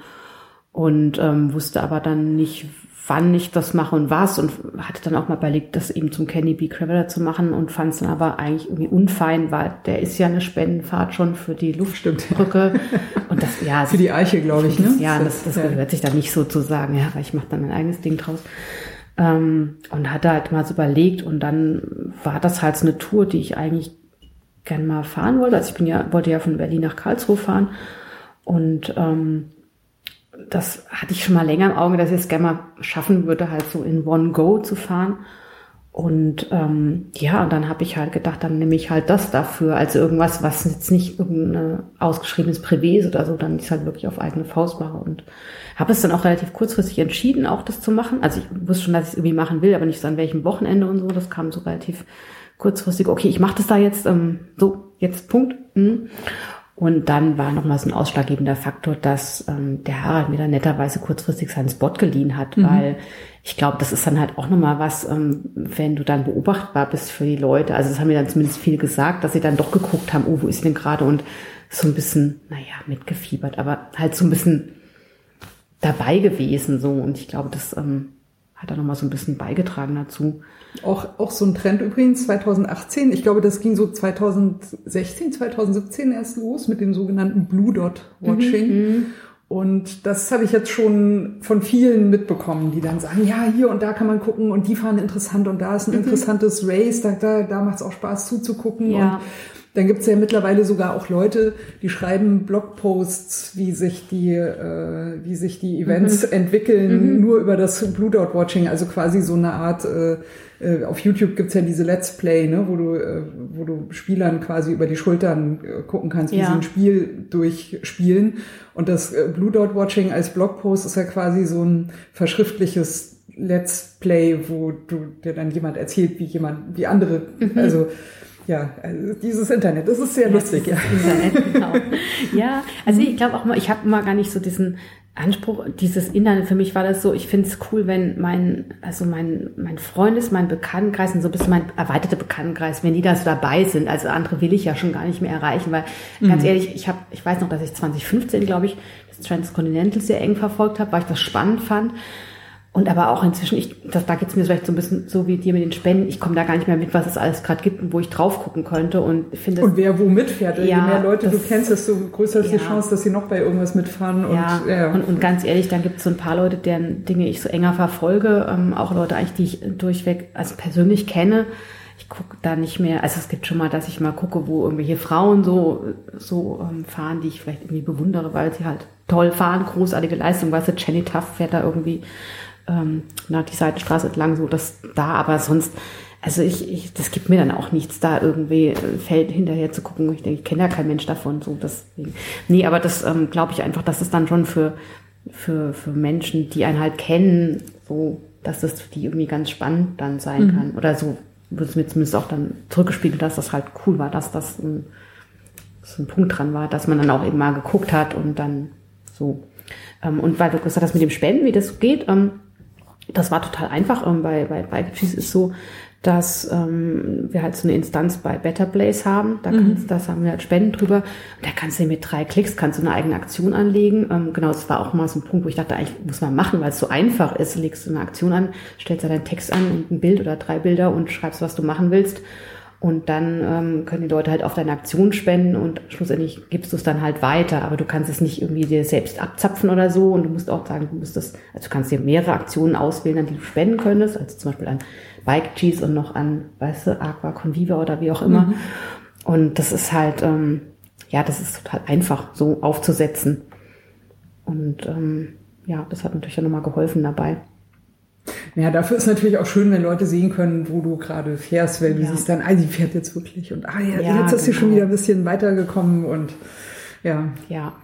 und ähm, wusste aber dann nicht, wann ich das mache und was und hatte dann auch mal überlegt, das eben zum Kenny B. Craveler zu machen und fand es dann aber eigentlich irgendwie unfein, weil der ist ja eine Spendenfahrt schon für die Luftbrücke und das ja <laughs> für die Eiche, glaube ich, ne? Ja, das, das, das gehört sich dann nicht so zu sagen, ja, weil ich mache dann mein eigenes Ding draus. Ähm, und hatte halt mal so überlegt und dann war das halt so eine Tour, die ich eigentlich gern mal fahren wollte. Also ich bin ja, wollte ja von Berlin nach Karlsruhe fahren und ähm, das hatte ich schon mal länger im Auge, dass ich es gerne mal schaffen würde, halt so in One Go zu fahren. Und ähm, ja, und dann habe ich halt gedacht, dann nehme ich halt das dafür, also irgendwas, was jetzt nicht irgendein ausgeschriebenes Privé ist oder so, dann ist halt wirklich auf eigene Faust mache. Und habe es dann auch relativ kurzfristig entschieden, auch das zu machen. Also ich wusste schon, dass ich es irgendwie machen will, aber nicht so an welchem Wochenende und so. Das kam so relativ kurzfristig. Okay, ich mache das da jetzt, ähm, so, jetzt Punkt. Mhm. Und dann war nochmal so ein ausschlaggebender Faktor, dass ähm, der Harald mir dann netterweise kurzfristig seinen Spot geliehen hat, mhm. weil ich glaube, das ist dann halt auch nochmal was, ähm, wenn du dann beobachtbar bist für die Leute. Also das haben mir dann zumindest viele gesagt, dass sie dann doch geguckt haben, oh, wo ist denn gerade? Und so ein bisschen, naja, mitgefiebert, aber halt so ein bisschen dabei gewesen so. Und ich glaube, das ähm, hat da nochmal so ein bisschen beigetragen dazu. Auch, auch so ein Trend übrigens 2018. Ich glaube, das ging so 2016, 2017 erst los mit dem sogenannten Blue Dot Watching. Mhm. mhm. Und das habe ich jetzt schon von vielen mitbekommen, die dann sagen, ja, hier und da kann man gucken und die fahren interessant und da ist ein mhm. interessantes Race, da, da, da macht es auch Spaß zuzugucken. Ja. Und dann gibt es ja mittlerweile sogar auch Leute, die schreiben Blogposts, wie sich die, äh, wie sich die Events mhm. entwickeln, mhm. nur über das Blue Dot Watching, also quasi so eine Art, äh, äh, auf YouTube gibt's ja diese Let's Play, ne, wo du, äh, wo du Spielern quasi über die Schultern äh, gucken kannst, wie ja. sie ein Spiel durchspielen. Und das äh, Blue Dot Watching als Blogpost ist ja quasi so ein verschriftliches Let's Play, wo du dir dann jemand erzählt, wie jemand, wie andere, mhm. also ja, also dieses Internet, das ist sehr ja, lustig, ja. Internet, genau. <laughs> ja, also ich glaube auch mal, ich habe mal gar nicht so diesen Anspruch, dieses Internet, für mich war das so, ich finde es cool, wenn mein, also mein, mein Freundes, mein Bekanntenkreis und so ein bisschen mein erweiterter Bekanntenkreis, wenn die da so dabei sind, also andere will ich ja schon gar nicht mehr erreichen, weil mhm. ganz ehrlich, ich habe, ich weiß noch, dass ich 2015, glaube ich, das Transcontinental sehr eng verfolgt habe, weil ich das spannend fand. Und aber auch inzwischen, ich, das, da geht's mir vielleicht so ein bisschen so wie dir mit den Spenden. Ich komme da gar nicht mehr mit, was es alles gerade gibt und wo ich drauf gucken könnte. Und finde Und wer wo mitfährt. Ja, Je mehr Leute das, du kennst, desto größer ist ja. die Chance, dass sie noch bei irgendwas mitfahren. Und, ja, ja. Und, und ganz ehrlich, dann gibt es so ein paar Leute, deren Dinge ich so enger verfolge. Ähm, auch Leute eigentlich, die ich durchweg also persönlich kenne. Ich gucke da nicht mehr, also es gibt schon mal, dass ich mal gucke, wo irgendwelche Frauen so, so ähm, fahren, die ich vielleicht irgendwie bewundere, weil sie halt toll fahren, großartige Leistung. Weißt du, Jenny Tuff fährt da irgendwie ähm, na, die Seitenstraße entlang, so das da, aber sonst, also ich, ich, das gibt mir dann auch nichts, da irgendwie ein Feld hinterher zu gucken. Ich denke, ich kenne ja kein Mensch davon, so deswegen. Nee, aber das ähm, glaube ich einfach, dass es dann schon für, für, für Menschen, die einen halt kennen, so, dass das für die irgendwie ganz spannend dann sein mhm. kann. Oder so wird es mir zumindest auch dann zurückgespiegelt, dass das halt cool war, dass das ein, dass ein Punkt dran war, dass man dann auch eben mal geguckt hat und dann so. Ähm, und weil du gesagt hast mit dem Spenden, wie das geht, ähm, das war total einfach. Ähm, bei, bei Bike Cheese ist so, dass ähm, wir halt so eine Instanz bei Better Place haben. Da kannst, mhm. das haben wir halt Spenden drüber. Und da kannst du mit drei Klicks kannst du eine eigene Aktion anlegen. Ähm, genau, das war auch mal so ein Punkt, wo ich dachte, eigentlich muss man machen, weil es so einfach ist. Legst du eine Aktion an, stellst da deinen Text an und ein Bild oder drei Bilder und schreibst, was du machen willst. Und dann ähm, können die Leute halt auf deine Aktion spenden und schlussendlich gibst du es dann halt weiter. Aber du kannst es nicht irgendwie dir selbst abzapfen oder so. Und du musst auch sagen, du musst das, also du kannst dir mehrere Aktionen auswählen, an die du spenden könntest. Also zum Beispiel an Bike Cheese und noch an, weißt du, Aqua Conviva oder wie auch immer. Mhm. Und das ist halt, ähm, ja, das ist total einfach, so aufzusetzen. Und ähm, ja, das hat natürlich auch nochmal geholfen dabei. Ja, dafür ist natürlich auch schön, wenn Leute sehen können, wo du gerade fährst, weil du ja. siehst dann, ah, sie fährt jetzt wirklich und ah ja, ja jetzt ist sie schon genau. wieder ein bisschen weitergekommen und ja. Ja.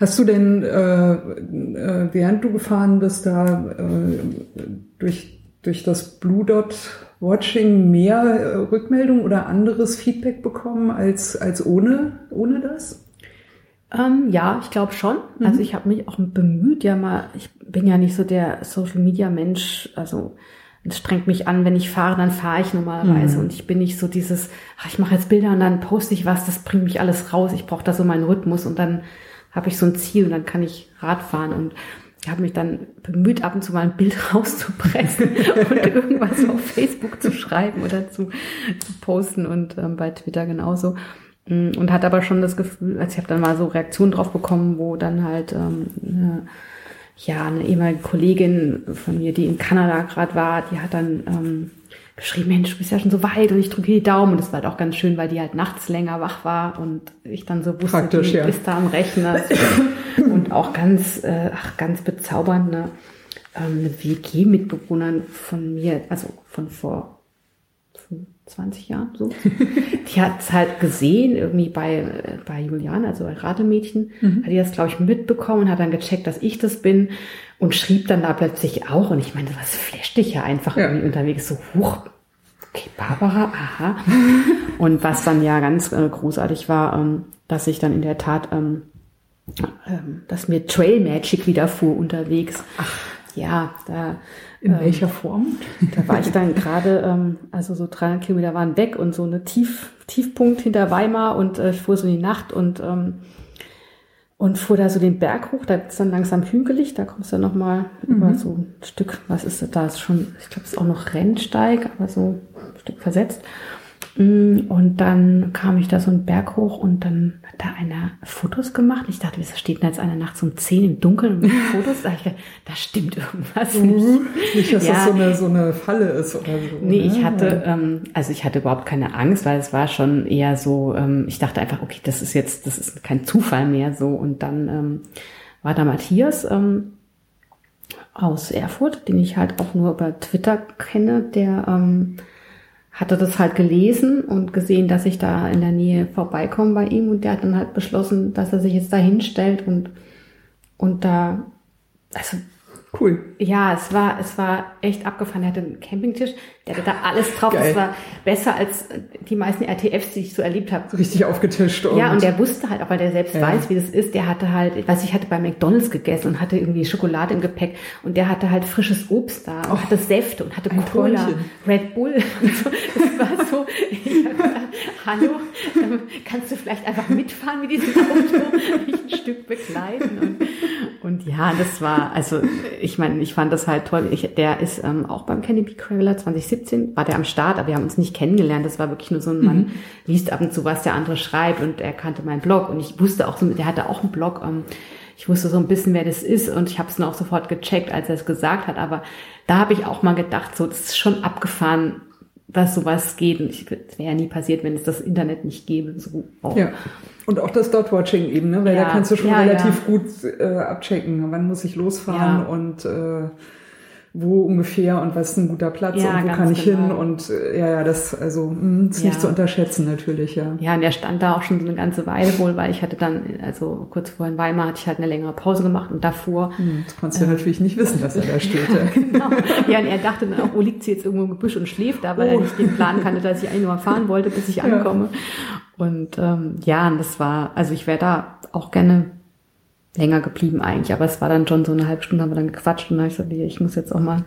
Hast du denn, äh, äh, während du gefahren bist, da äh, durch, durch das Blue Dot Watching mehr äh, Rückmeldung oder anderes Feedback bekommen als, als ohne, ohne das? Ähm, ja, ich glaube schon. Mhm. Also ich habe mich auch bemüht, ja mal, ich bin ja nicht so der Social Media Mensch, also es strengt mich an, wenn ich fahre, dann fahre ich normalerweise. Mhm. Und ich bin nicht so dieses, ach, ich mache jetzt Bilder und dann poste ich was, das bringt mich alles raus. Ich brauche da so meinen Rhythmus und dann habe ich so ein Ziel und dann kann ich Radfahren und ich habe mich dann bemüht, ab und zu mal ein Bild <laughs> rauszupressen und irgendwas auf Facebook zu schreiben oder zu, zu posten und ähm, bei Twitter genauso. Mm, und hat aber schon das Gefühl, als ich habe dann mal so Reaktionen drauf bekommen, wo dann halt ähm, ja eine ehemalige Kollegin von mir, die in Kanada gerade war, die hat dann ähm, geschrieben, Mensch, du bist ja schon so weit und ich drücke die Daumen. Und das war halt auch ganz schön, weil die halt nachts länger wach war und ich dann so wusste, Praktisch, die ja. ist da am Rechner. <coughs> und auch ganz, äh, ach, ganz bezaubernd, ne? ähm, eine WG-Mitbewohnerin von mir, also von vor 20 Jahren so. Die hat es halt gesehen, irgendwie bei, bei Julian, also bei Rademädchen, Mhm. hat die das, glaube ich, mitbekommen und hat dann gecheckt, dass ich das bin und schrieb dann da plötzlich auch. Und ich meine, was flasht dich ja einfach Ja. irgendwie unterwegs so hoch. Okay, Barbara, aha. Und was dann ja ganz äh, großartig war, ähm, dass ich dann in der Tat, ähm, ähm, dass mir Trail Magic widerfuhr unterwegs. Ja, da In ähm, welcher Form? da war ich dann gerade, ähm, also so 300 Kilometer waren weg und so eine Tief, Tiefpunkt hinter Weimar und äh, ich fuhr so in die Nacht und ähm, und fuhr da so den Berg hoch, da ist dann langsam hügelig, da kommst du nochmal über so ein Stück, was ist das da, ist schon, ich glaube, es ist auch noch Rennsteig, aber so ein Stück versetzt. Und dann kam ich da so einen Berg hoch und dann hat da einer Fotos gemacht. Ich dachte, wieso steht denn jetzt einer nachts um 10 im Dunkeln und Fotos? Da, ich gedacht, da stimmt irgendwas nicht. Nicht, dass Ja. das so eine, so eine Falle ist oder so. Nee, ich ne? hatte, ähm, also ich hatte überhaupt keine Angst, weil es war schon eher so, ähm, ich dachte einfach, okay, das ist jetzt, das ist kein Zufall mehr so. Und dann ähm, war da Matthias ähm, aus Erfurt, den ich halt auch nur über Twitter kenne, der ähm, hatte das halt gelesen und gesehen, dass ich da in der Nähe vorbeikomme bei ihm und der hat dann halt beschlossen, dass er sich jetzt da hinstellt und, und da, also Cool. ja, es war, es war echt abgefahren. Er hatte einen Campingtisch, der hatte da alles drauf. Geil. Das war besser als die meisten RTFs, die ich so erlebt habe. Richtig aufgetischt. Ja, und der wusste halt, auch weil der selbst Ja. weiß, wie das ist, der hatte halt, ich weiß, ich hatte bei McDonalds gegessen und hatte irgendwie Schokolade im Gepäck und der hatte halt frisches Obst da und hatte Säfte und hatte Cola, Träumchen. Red Bull <laughs> und so. Das war so, ich hab gedacht, hallo, ähm, kannst du vielleicht einfach mitfahren mit diesem Auto, mich ein Stück begleiten und, und ja, das war, also ich meine, ich fand das halt toll. Ich, der ist ähm, auch beim Canopy Traveler 2017, war der am Start, aber wir haben uns nicht kennengelernt. Das war wirklich nur so ein Mann, liest ab und zu, was der andere schreibt und er kannte meinen Blog und ich wusste auch so, der hatte auch einen Blog. Ähm, ich wusste so ein bisschen, wer das ist und ich habe es dann auch sofort gecheckt, als er es gesagt hat. Aber da habe ich auch mal gedacht, so, das ist schon abgefahren, dass sowas geht. Und ich, das wäre ja nie passiert, wenn es das Internet nicht gäbe. So, auch. Ja. Und auch das Dot-Watching eben, ne? weil Ja, da kannst du schon ja, relativ ja. gut äh, abchecken, wann muss ich losfahren und äh, wo ungefähr und was ist ein guter Platz Ja, und wo kann ich hin genau. und äh, ja, ja, das also mh, ist nicht Ja. zu unterschätzen natürlich, ja. Ja, und der stand da auch schon so eine ganze Weile wohl, weil ich hatte dann, also kurz vorher in Weimar hatte ich halt eine längere Pause gemacht und davor, Hm, Das konntest du natürlich nicht wissen, dass er da <laughs> steht. ja. genau, ja, und er dachte dann auch, wo liegt sie jetzt irgendwo im Gebüsch und schläft da, weil er Oh. nicht den Plan kannte, dass ich eigentlich nur fahren wollte, bis ich ankomme. Und ähm, ja, und das war, also ich wäre da auch gerne länger geblieben eigentlich, aber es war dann schon so eine halbe Stunde, haben wir dann gequatscht und dann hab ich gesagt, ich muss jetzt auch mal,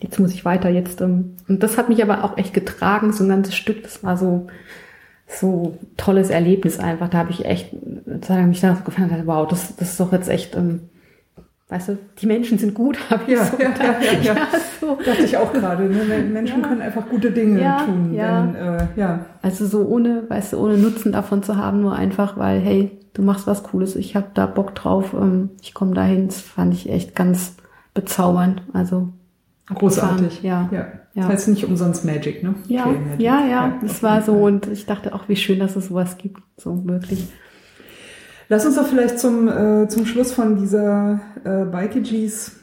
jetzt muss ich weiter jetzt. Ähm, und das hat mich aber auch echt getragen, so ein ganzes Stück, das war so, so tolles Erlebnis einfach. Da habe ich echt, da mich da so gefallen, dachte, wow, das, das ist doch jetzt echt, ähm, weißt du, die Menschen sind gut, <laughs> habe ich Ja, so ja, gedacht. ja, ja. so. Dachte ich auch gerade, ne? Men- Menschen Ja. können einfach gute Dinge Ja, tun. ja. Denn, äh, ja. Also so ohne, weißt du, ohne Nutzen davon zu haben, nur einfach, weil, hey, du machst was Cooles, ich habe da Bock drauf, ähm, ich komme dahin, das fand ich echt ganz bezaubernd. Also Großartig. Ja. ja. Ja. Das heißt nicht umsonst Magic, ne? ja, Trail Magic. ja, ja, das war so und ich dachte auch, wie schön, dass es sowas gibt, so wirklich. Lass uns doch vielleicht zum, äh, zum Schluss von dieser äh, Bikeagees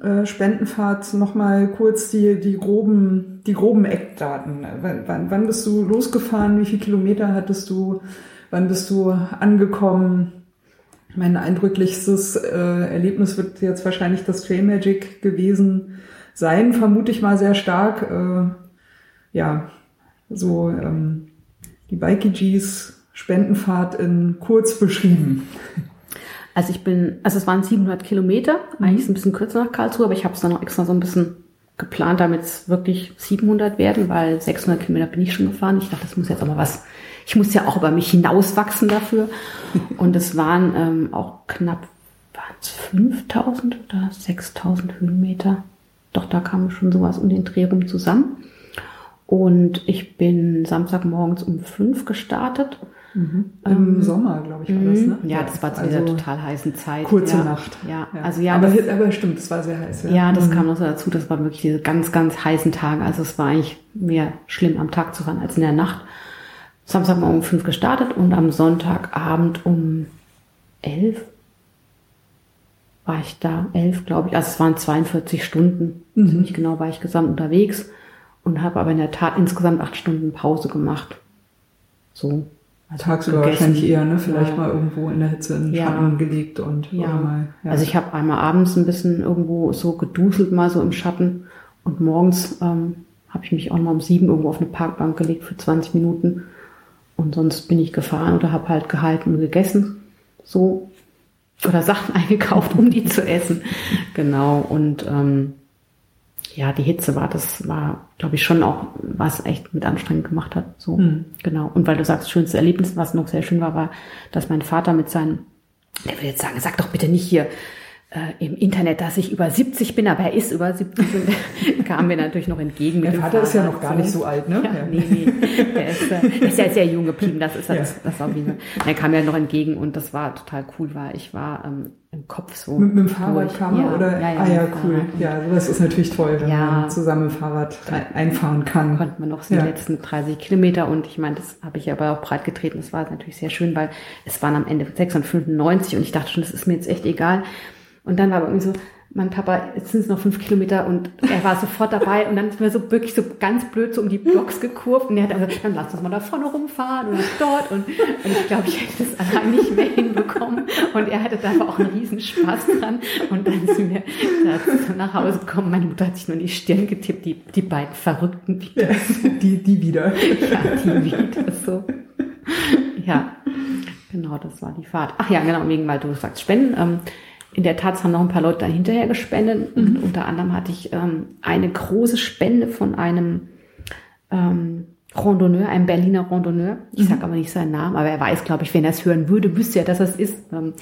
äh, Spendenfahrt nochmal kurz die, die, groben, die groben Eckdaten. Wann, wann, wann bist du losgefahren? Wie viele Kilometer hattest du? Wann bist du angekommen? Mein eindrücklichstes äh, Erlebnis wird jetzt wahrscheinlich das Trail Magic gewesen sein, vermute ich mal sehr stark. Äh, ja, so ähm, die Bikeagees Spendenfahrt in kurz beschrieben. Also ich bin, also es waren 700 Kilometer, Mhm. eigentlich ist es ein bisschen kürzer nach Karlsruhe, aber ich habe es dann noch extra so ein bisschen geplant, damit es wirklich 700 werden, weil 600 Kilometer bin ich schon gefahren. Ich dachte, das muss jetzt mal was ich muss ja auch über mich hinauswachsen dafür. <laughs> Und es waren ähm, auch knapp, waren es 5000 oder 6000 Höhenmeter. Doch da kam schon sowas um den Dreh rum zusammen. Und ich bin Samstagmorgens um fünf gestartet. Mhm. Im ähm, Sommer, glaube ich, war das, ne? Ja, das war zu also dieser total heißen Zeit. Kurze ja. Nacht. Ja, ja. also ja. Aber, das, aber stimmt, es war sehr heiß. Ja, ja das mhm. kam noch so dazu. Das war wirklich diese ganz, ganz heißen Tage. Also es war eigentlich mehr schlimm am Tag zu fahren als in der Nacht. Samstagmorgen um fünf gestartet und am Sonntagabend um elf war ich da. Elf, glaube ich. Also es waren 42 Stunden. Mhm. Ziemlich genau war ich gesamt unterwegs und habe aber in der Tat insgesamt acht Stunden Pause gemacht. So. Also Tagsüber wahrscheinlich eher, ne? Vielleicht ja. mal irgendwo in der Hitze in den ja. Schatten gelegt und ja. Mal, ja. Also ich habe einmal abends ein bisschen irgendwo so geduselt mal so im Schatten und morgens ähm, habe ich mich auch mal um sieben irgendwo auf eine Parkbank gelegt für 20 Minuten und sonst bin ich gefahren oder habe halt gehalten und gegessen. So oder Sachen <laughs> eingekauft, um die zu essen. Genau und ähm, ja, die Hitze war, das war, glaube ich, schon auch, was echt mit anstrengend gemacht hat. So, mhm. genau. Und weil du sagst, schönstes Erlebnis, was noch sehr schön war, war, dass mein Vater mit seinen, der will jetzt sagen, sag doch bitte nicht hier, äh, im Internet, dass ich über 70 bin, aber er ist über 70 und <laughs> kam mir natürlich noch entgegen. Der Vater ist ja noch gar nicht so alt, ne? Ja, ja. Nee, nee. Der ist, äh, ist ja sehr jung geblieben, das ist das, ja. das auf jeden Fall. Er kam mir noch entgegen und das war total cool, weil ich war ähm, im Kopf so. Mit, mit dem Fahrrad kam er, oder? Ja, ja, ah ja, cool. Fahrrad. Ja, das ist natürlich toll, wenn man zusammen mit Fahrrad einfahren kann. Konnte man noch so die letzten 30 Kilometer und ich meine, das habe ich aber auch breit getreten. Das war natürlich sehr schön, weil es waren am Ende 96 und ich dachte schon, das ist mir jetzt echt egal und dann war aber irgendwie so, mein Papa, jetzt sind es noch fünf Kilometer und er war sofort dabei und dann ist mir so wirklich so ganz blöd so um die Blocks gekurvt und er hat also, dann lass uns mal da vorne rumfahren und dort und, und ich glaube, ich hätte das allein nicht mehr hinbekommen und er hatte da aber auch einen riesen Spaß dran und dann sind wir da nach Hause gekommen, meine Mutter hat sich nur in die Stirn getippt, die, die beiden Verrückten wieder. Ja, die, die wieder. Ja, die wieder so. Ja, genau, das war die Fahrt. Ach ja, genau, wegen, weil du sagst Spenden, ähm, in der Tat haben noch ein paar Leute dahinterher gespendet. Mhm. Und unter anderem hatte ich ähm, eine große Spende von einem ähm, Randonneur, einem Berliner Randonneur. Ich mhm. sage aber nicht seinen Namen, aber er weiß, glaube ich, wenn er es hören würde, wüsste er, dass das ist. Ähm,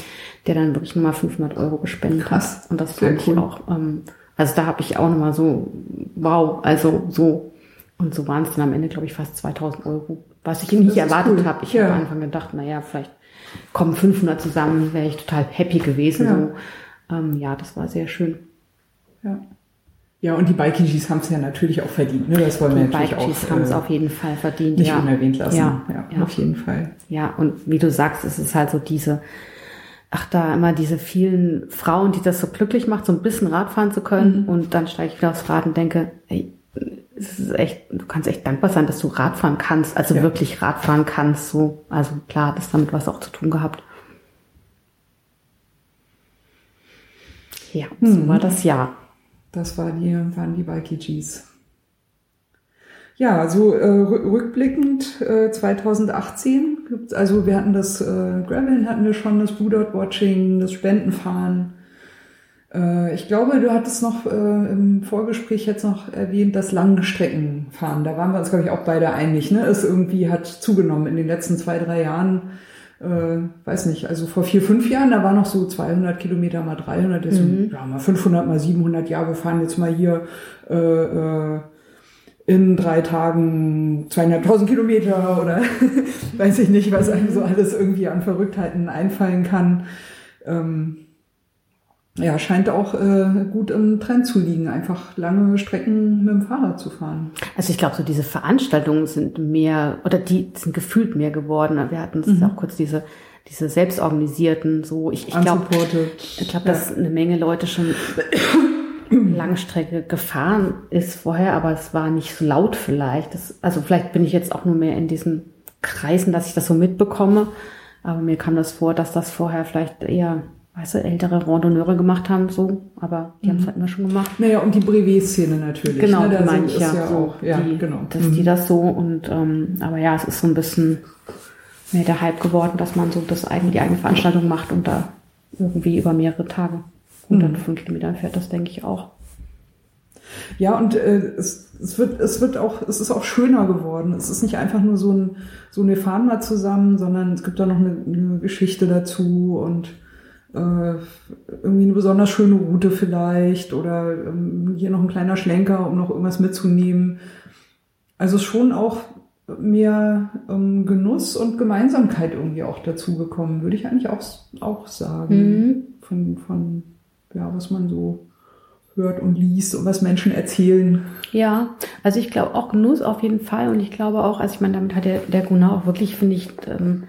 der dann wirklich nochmal 500 Euro gespendet Krass. hat. Und das fand cool. ich auch, ähm, also da habe ich auch nochmal so, wow, also so. Und so waren es dann am Ende, glaube ich, fast 2000 Euro. Was ich nicht erwartet cool. habe. Ich ja. habe am Anfang gedacht, naja, vielleicht kommen 500 zusammen, wäre ich total happy gewesen. Ja. So. Ähm, ja, das war sehr schön. Ja. Ja, und die Bikingis haben es ja natürlich auch verdient. Ne? Das wollen die wir natürlich Bikingis auch. haben es äh, auf jeden Fall verdient. Nicht ja. unerwähnt lassen. Ja, ja, ja, auf jeden Fall. Ja, und wie du sagst, es ist halt so diese, ach da immer diese vielen Frauen, die das so glücklich macht, so ein bisschen Radfahren zu können. Mhm. Und dann steige ich wieder aufs Rad und denke, ey, es ist echt, du kannst echt dankbar sein, dass du Radfahren kannst, also ja. wirklich Radfahren kannst, so. Also klar, hat das damit was auch zu tun gehabt. Ja, so mhm. war das Jahr. Das war die, waren die Bikey Gs. Ja, so äh, rückblickend äh, 2018, also wir hatten das äh, Graveln hatten wir schon, das Blue Dot Watching, das Spendenfahren, ich glaube, du hattest noch äh, im Vorgespräch jetzt noch erwähnt, das Langstreckenfahren. Da waren wir uns, glaube ich, auch beide einig. Ne? Es irgendwie hat zugenommen in den letzten zwei, drei Jahren. Äh, weiß nicht, also vor vier, fünf Jahren, da war noch so 200 Kilometer mal 300, jetzt mhm. ja, mal 500 mal 700, ja, wir fahren jetzt mal hier äh, äh, in drei Tagen 200.000 Kilometer oder <laughs> weiß ich nicht, was einem so alles irgendwie an Verrücktheiten einfallen kann. Ähm, ja, scheint auch äh, gut im Trend zu liegen, einfach lange Strecken mit dem Fahrrad zu fahren. Also ich glaube, so diese Veranstaltungen sind mehr, oder die sind gefühlt mehr geworden. Wir hatten mhm. auch kurz diese, diese selbstorganisierten, so, ich, ich glaube, ich glaube, ja. dass eine Menge Leute schon <coughs> Langstrecke gefahren ist vorher, aber es war nicht so laut vielleicht. Das, also vielleicht bin ich jetzt auch nur mehr in diesen Kreisen, dass ich das so mitbekomme. Aber mir kam das vor, dass das vorher vielleicht eher weißt du, ältere Randonneure gemacht haben, so, aber die mhm. haben es halt immer schon gemacht. Naja, und die Brevet-Szene natürlich. Genau, ne? meine ich ja, ja auch, ja, die, genau. dass mhm. die das so und, ähm, aber ja, es ist so ein bisschen mehr der Hype geworden, dass man so das eigene, die eigene Veranstaltung macht und da irgendwie über mehrere Tage, 105 mhm. Kilometer fährt, das denke ich auch. Ja, und äh, es, es wird, es wird auch, es ist auch schöner geworden. Es ist nicht einfach nur so ein, so eine fahren mal zusammen, sondern es gibt da noch eine, eine Geschichte dazu und äh, irgendwie eine besonders schöne Route vielleicht oder ähm, hier noch ein kleiner Schlenker, um noch irgendwas mitzunehmen. Also schon auch mehr ähm, Genuss und Gemeinsamkeit irgendwie auch dazu gekommen, würde ich eigentlich auch, auch sagen. Mhm. Von, von, ja, was man so hört und liest und was Menschen erzählen. Ja, also ich glaube auch Genuss auf jeden Fall und ich glaube auch, also ich meine, damit hat der, der Gunnar auch wirklich, finde ich, ähm,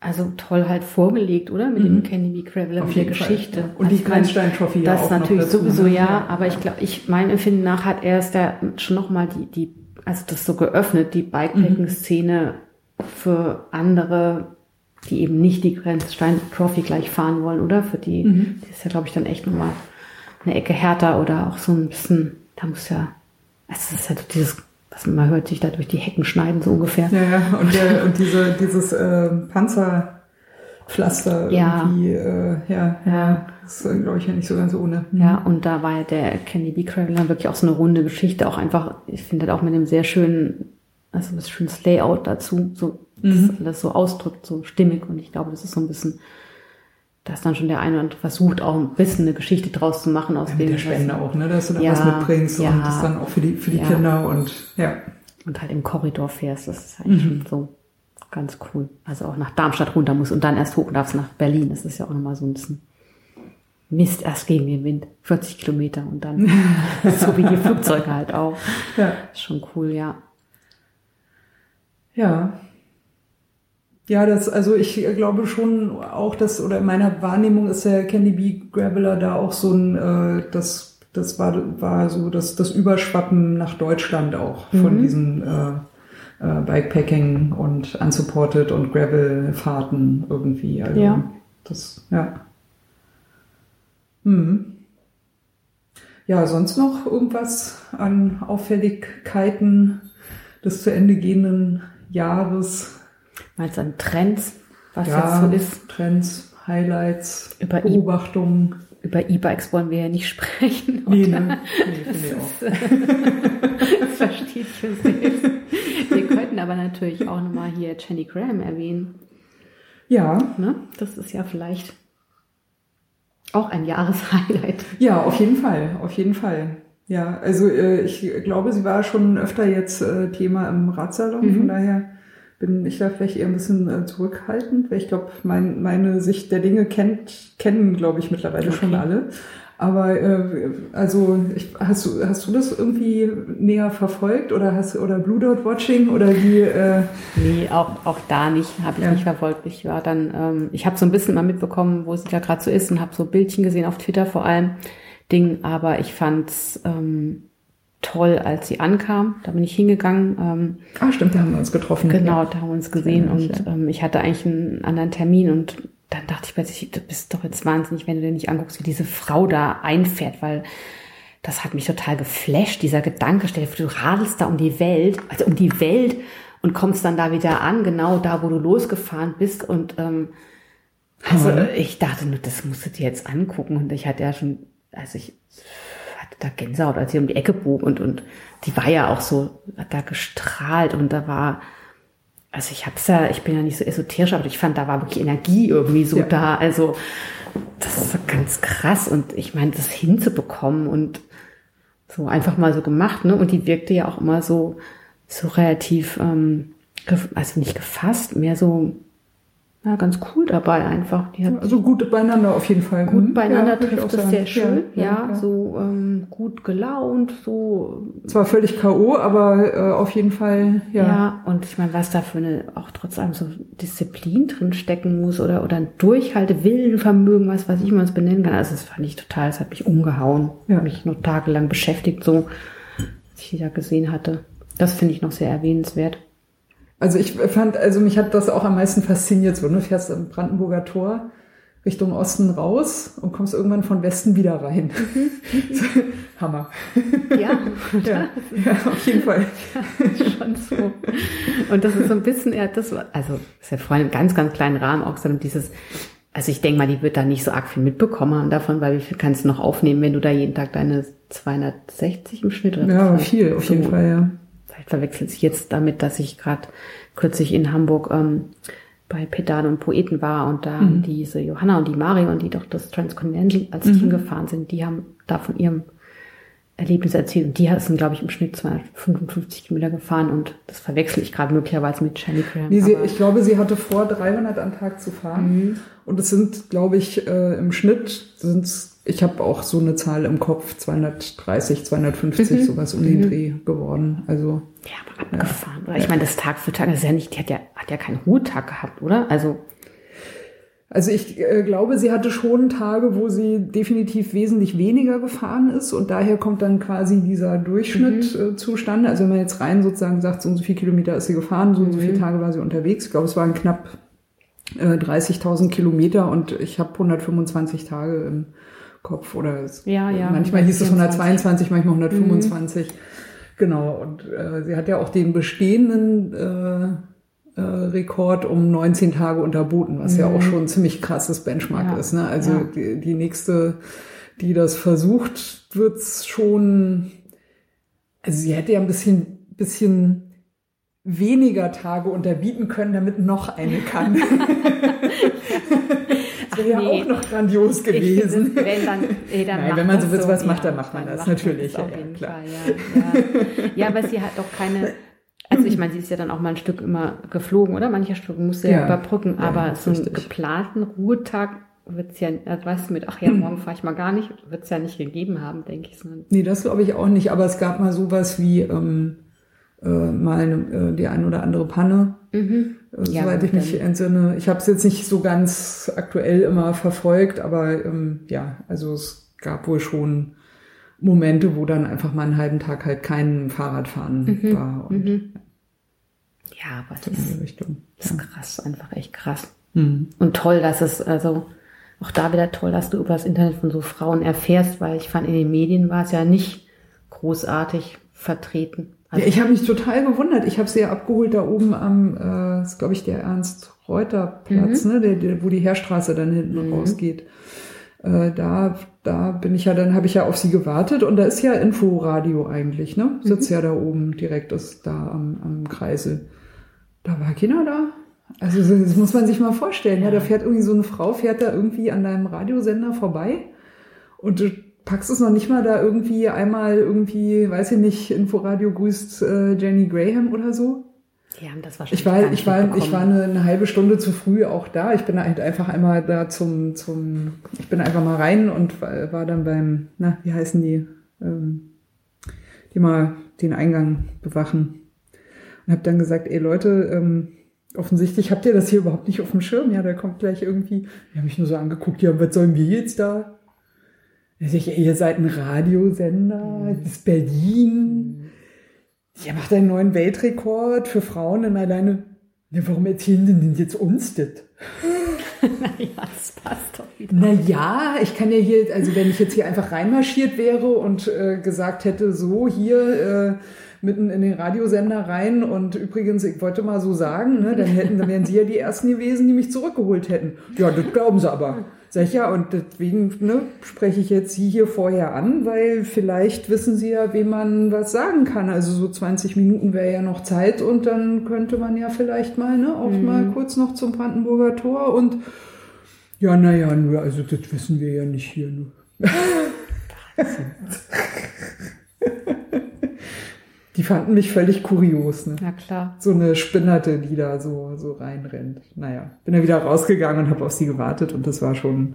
also toll halt vorgelegt, oder? Mit Mhm. dem Kenny B. Craveler, mit der jeden Fall, Geschichte. ja. Und Also die Grenzstein Trophy Das auch noch natürlich dazu, sowieso, ne? ja, Ja, aber ich glaube, ich, mein Empfinden nach hat er es da schon nochmal die, die, also das so geöffnet, die Bikepacking-Szene für andere, die eben nicht die Grenzstein Trophy gleich fahren wollen, oder? Für die, Mhm. die ist ja, glaube ich, dann echt nochmal eine Ecke härter oder auch so ein bisschen, da muss ja, also es ist ja dieses, was man hört, sich da durch die Hecken schneiden, so ungefähr. Ja, ja, und, der, und diese, dieses äh, Panzerpflaster Ja. irgendwie, äh, ja, Ja. das ist, glaube ich, ja nicht so ganz ohne. Ja, und da war ja der Candy B. Craveler wirklich auch so eine runde Geschichte, auch einfach, ich finde das auch mit einem sehr schönen, also ein schönes Layout dazu, so, Mhm. das alles so ausdrückt, so stimmig und ich glaube, das ist so ein bisschen, dass dann schon der eine andere versucht, auch ein bisschen eine Geschichte draus zu machen aus Ja, dem, der was- Spende auch, ne, dass du da Ja, was mitbringst ja. und das dann auch für die, für die Ja. Kinder und ja. und halt im Korridor fährst, das ist eigentlich Mhm. schon so ganz cool. Also auch nach Darmstadt runter muss und dann erst hoch darfst nach Berlin, das ist ja auch nochmal so ein bisschen Mist, erst gegen den Wind, 40 Kilometer und dann, <laughs> so wie die Flugzeuge halt auch. Ja. Ist schon cool, ja. Ja. Ja, das, also ich glaube schon auch, dass, oder in meiner Wahrnehmung ist der Candy B. Graveler da auch so ein, äh, das, das war, war so das, das Überschwappen nach Deutschland auch von Mhm. diesen äh, äh, Bikepacking und Unsupported und Gravel-Fahrten irgendwie. Also Ja. das, ja. Hm. Ja, sonst noch irgendwas an Auffälligkeiten des zu Ende gehenden Jahres? Meinst du an Trends, was ja, jetzt so ist? Trends, Highlights, Über E- Beobachtungen. Über E-Bikes wollen wir ja nicht <laughs> sprechen. Nee, oder? ne? Nee, finde ich auch. das <laughs> versteht für selbst. Wir könnten aber natürlich auch nochmal hier Jenny Graham erwähnen. Ja, Ne? Das ist ja vielleicht auch ein Jahreshighlight. ja, auf jeden Fall, auf jeden Fall. Ja, also äh, ich glaube, sie war schon öfter jetzt äh, Thema im Ratsalon, Mhm. von daher bin ich da vielleicht eher ein bisschen äh, zurückhaltend, weil ich glaube, mein, meine Sicht der Dinge kennt, kennen, glaube ich, mittlerweile schon Okay. alle. Aber äh, also ich, hast du hast du das irgendwie näher verfolgt oder hast oder Blue Dot Watching oder wie? Äh, Nee, auch, auch da nicht, habe ich Ja. nicht verfolgt. Ich war dann, ähm, ich habe so ein bisschen mal mitbekommen, wo es da gerade so ist und habe so Bildchen gesehen auf Twitter vor allem Ding, aber ich fand's ähm, toll, als sie ankam. Da bin ich hingegangen. Ähm, ah, stimmt, da haben wir uns getroffen. Genau, da haben wir uns gesehen und ähm, ich hatte eigentlich einen anderen Termin und dann dachte ich plötzlich, du bist doch jetzt wahnsinnig, wenn du dir nicht anguckst, wie diese Frau da einfährt, weil das hat mich total geflasht, dieser Gedanke, stell dir vor, du radelst da um die Welt, also um die Welt und kommst dann da wieder an, genau da, wo du losgefahren bist und ähm, also ne? ich dachte nur, das musst du dir jetzt angucken und ich hatte ja schon, also ich da Gänsehaut, als sie um die Ecke bog und, und die war ja auch so, hat da gestrahlt und da war, also ich hab's ja, ich bin ja nicht so esoterisch, aber ich fand, da war wirklich Energie irgendwie so Ja. da. Also das ist so ganz krass und ich meine, das hinzubekommen und so einfach mal so gemacht, ne? Und die wirkte ja auch immer so, so relativ, ähm, also nicht gefasst, mehr so, ja, ganz cool dabei einfach. Die hat Also gut beieinander auf jeden Fall. gut Mhm. beieinander Ja, trifft es sagen. sehr schön, ja, ja. so ähm, gut gelaunt, so Zwar völlig K.O., aber äh, auf jeden Fall, Ja. ja. und ich meine, was da für eine auch trotz allem so Disziplin drin stecken muss oder, oder ein Durchhaltewillenvermögen, was weiß ich, wie man es benennen kann. Also das fand ich total, das hat mich umgehauen. Ja. Mich noch tagelang beschäftigt, so, als ich die da gesehen hatte. Das finde ich noch sehr erwähnenswert. Also ich fand, also mich hat das auch am meisten fasziniert. So, ne? du fährst am Brandenburger Tor Richtung Osten raus und kommst irgendwann von Westen wieder rein. <laughs> Hammer. Ja, Ja, ja, auf jeden Fall. schon so. Und das ist so ein bisschen eher das, war- also ist ja vorhin im ganz, ganz kleinen Rahmen auch gesagt, dieses, also ich denke mal, die wird da nicht so arg viel mitbekommen haben davon, weil wie viel kannst du noch aufnehmen, wenn du da jeden Tag deine 260 im Schnitt oder Ja, viel, auf jeden so. Fall, ja. Verwechselt sich jetzt damit, dass ich gerade kürzlich in Hamburg ähm, bei Pedalen und Poeten war und da Mhm. diese Johanna und die Marion, die doch das Transcontinental als Mhm. Team gefahren sind, die haben da von ihrem Erlebnis erzählt. Und die sind, glaube ich, im Schnitt 255 Kilometer gefahren und das verwechsel ich gerade möglicherweise mit Jenny Graham. Nee, sie, ich glaube, sie hatte vor, 300 am Tag zu fahren. Und es sind, glaube ich, äh, im Schnitt sind's, ich habe auch so eine Zahl im Kopf, 230, 250, sowas um den Dreh geworden. Also Ja, aber abgefahren. Oder ich meine, das Tag für Tag, ist ja nicht, die hat ja, hat ja keinen Ruhetag gehabt, oder? Also, Also ich äh, glaube, sie hatte schon Tage, wo sie definitiv wesentlich weniger gefahren ist und daher kommt dann quasi dieser Durchschnitt äh, zustande. Also wenn man jetzt rein sozusagen sagt, so und so viele Kilometer ist sie gefahren, so und so viele Tage war sie unterwegs. Ich glaube, es waren knapp äh, 30.000 Kilometer und ich habe 125 Tage im Kopf oder es, Ja, ja, manchmal hieß es 124, 122, manchmal 125. Genau und äh, sie hat ja auch den bestehenden äh, äh, Rekord um 19 Tage unterboten, was ja auch schon ein ziemlich krasses Benchmark Ja, ist. Ne? Also ja. die, die nächste, die das versucht, wird's schon. Also sie hätte ja ein bisschen, bisschen weniger Tage unterbieten können, damit noch eine kann. <laughs> <laughs> das wäre ja nee. auch noch grandios ich gewesen. wenn dann, eh, dann <laughs> Nein, macht wenn man das so was macht, dann macht man das, natürlich, auf ja, ja, jeden klar. Fall, ja, ja. ja, aber sie hat doch keine, also ich meine, sie ist ja dann auch mal ein Stück immer geflogen, oder? Mancher Stück musste ja, Ja. überbrücken, Ja, aber so einen geplanten Ruhetag wird's ja, also weißt du, mit, ach ja, <clears throat> morgen fahre ich mal gar nicht, wird's ja nicht gegeben haben, denke ich. Nee, das glaube ich auch nicht, aber es gab mal sowas wie ähm, äh, mal eine, äh, die ein oder andere Panne, äh, Ja, soweit ich mich entsinne. Ich habe es jetzt nicht so ganz aktuell immer verfolgt, aber ähm, ja, also es gab wohl schon Momente, wo dann einfach mal einen halben Tag halt kein Fahrradfahren Mhm. war und ja, aber das ist, Richtung. das ist krass, einfach echt krass. Mhm. Und toll, dass es, also auch da wieder toll, dass du über das Internet von so Frauen erfährst, weil ich fand, in den Medien war es ja nicht großartig vertreten. Also, Ja, ich habe mich total gewundert. Ich habe sie ja abgeholt da oben am, äh, ist glaube ich der Ernst-Reuter-Platz, Mhm. ne, der, der, wo die Heerstraße dann hinten rausgeht. Äh, da, da bin ich ja, dann habe ich ja auf sie gewartet und da ist ja Inforadio eigentlich, ne? Sitzt ja da oben direkt, ist da am, am Kreisel. Da war keiner da. Also so- das muss man sich mal vorstellen. Ja, da fährt irgendwie so eine Frau, fährt da irgendwie an deinem Radiosender vorbei und du packst es noch nicht mal da irgendwie einmal irgendwie, weiß ich nicht, Inforadio grüßt äh, Jenny Graham oder so. die haben das wahrscheinlich Ich war, ich war, ich war eine, eine halbe Stunde zu früh auch da. Ich bin halt einfach einmal da zum, zum, ich bin einfach mal rein und war, war dann beim, na, wie heißen die, ähm, die mal den Eingang bewachen. Und habe dann gesagt, ey Leute, ähm, offensichtlich habt ihr das hier überhaupt nicht auf dem Schirm. Ja, da kommt gleich irgendwie, die haben mich nur so angeguckt, ja, was sollen wir jetzt da? Ich, ihr seid ein Radiosender, das ist Berlin. Ihr macht einen neuen Weltrekord für Frauen und alleine. Ja, warum erzählen die denn jetzt uns das? <laughs> ja, das passt doch wieder. Na ja, ich kann ja hier, also wenn ich jetzt hier einfach reinmarschiert wäre und äh, gesagt hätte, so hier äh, mitten in den Radiosender rein und übrigens, ich wollte mal so sagen, ne, dann hätten, dann wären Sie ja die ersten gewesen, die mich zurückgeholt hätten. Ja, das glauben Sie aber. Sag ich ja, und deswegen ne, spreche ich jetzt Sie hier vorher an, weil vielleicht wissen Sie ja, wem man was sagen kann. Also so 20 Minuten wäre ja noch Zeit und dann könnte man ja vielleicht mal, ne, auch mal kurz noch zum Brandenburger Tor und ja, naja, also das wissen wir ja nicht hier. <laughs> <laughs> Nur. Die fanden mich völlig kurios, ne? Ja, klar. So eine Spinnerte, die da so, so reinrennt. Naja, bin dann wieder rausgegangen und habe auf sie gewartet und das war schon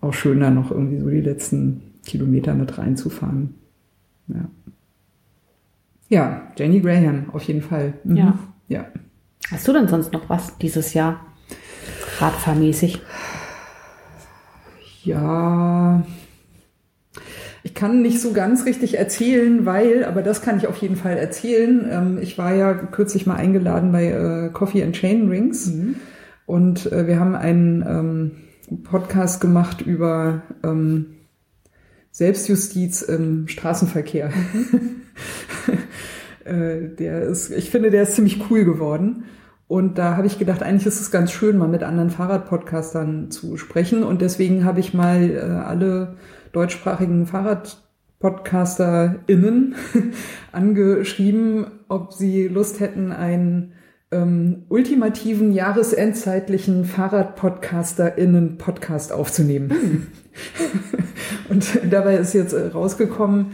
auch schön, da noch irgendwie so die letzten Kilometer mit reinzufahren. Ja. Ja, Jenny Graham, auf jeden Fall. Mhm. Ja. Ja. Hast du denn sonst noch was dieses Jahr? Radfahrmäßig? Ja, ich kann nicht so ganz richtig erzählen, weil, aber das kann ich auf jeden Fall erzählen. Ähm, ich war ja kürzlich mal eingeladen bei äh, Coffee and Chain Rings und äh, wir haben einen ähm, Podcast gemacht über ähm, Selbstjustiz im Straßenverkehr. <laughs> äh, der ist, ich finde, der ist ziemlich cool geworden. Und da habe ich gedacht, eigentlich ist es ganz schön, mal mit anderen Fahrradpodcastern zu sprechen. Und deswegen habe ich mal äh, alle deutschsprachigen FahrradpodcasterInnen <laughs> angeschrieben, ob sie Lust hätten, einen ähm, ultimativen jahresendzeitlichen FahrradpodcasterInnen-Podcast aufzunehmen. <laughs> Und dabei ist jetzt äh, rausgekommen,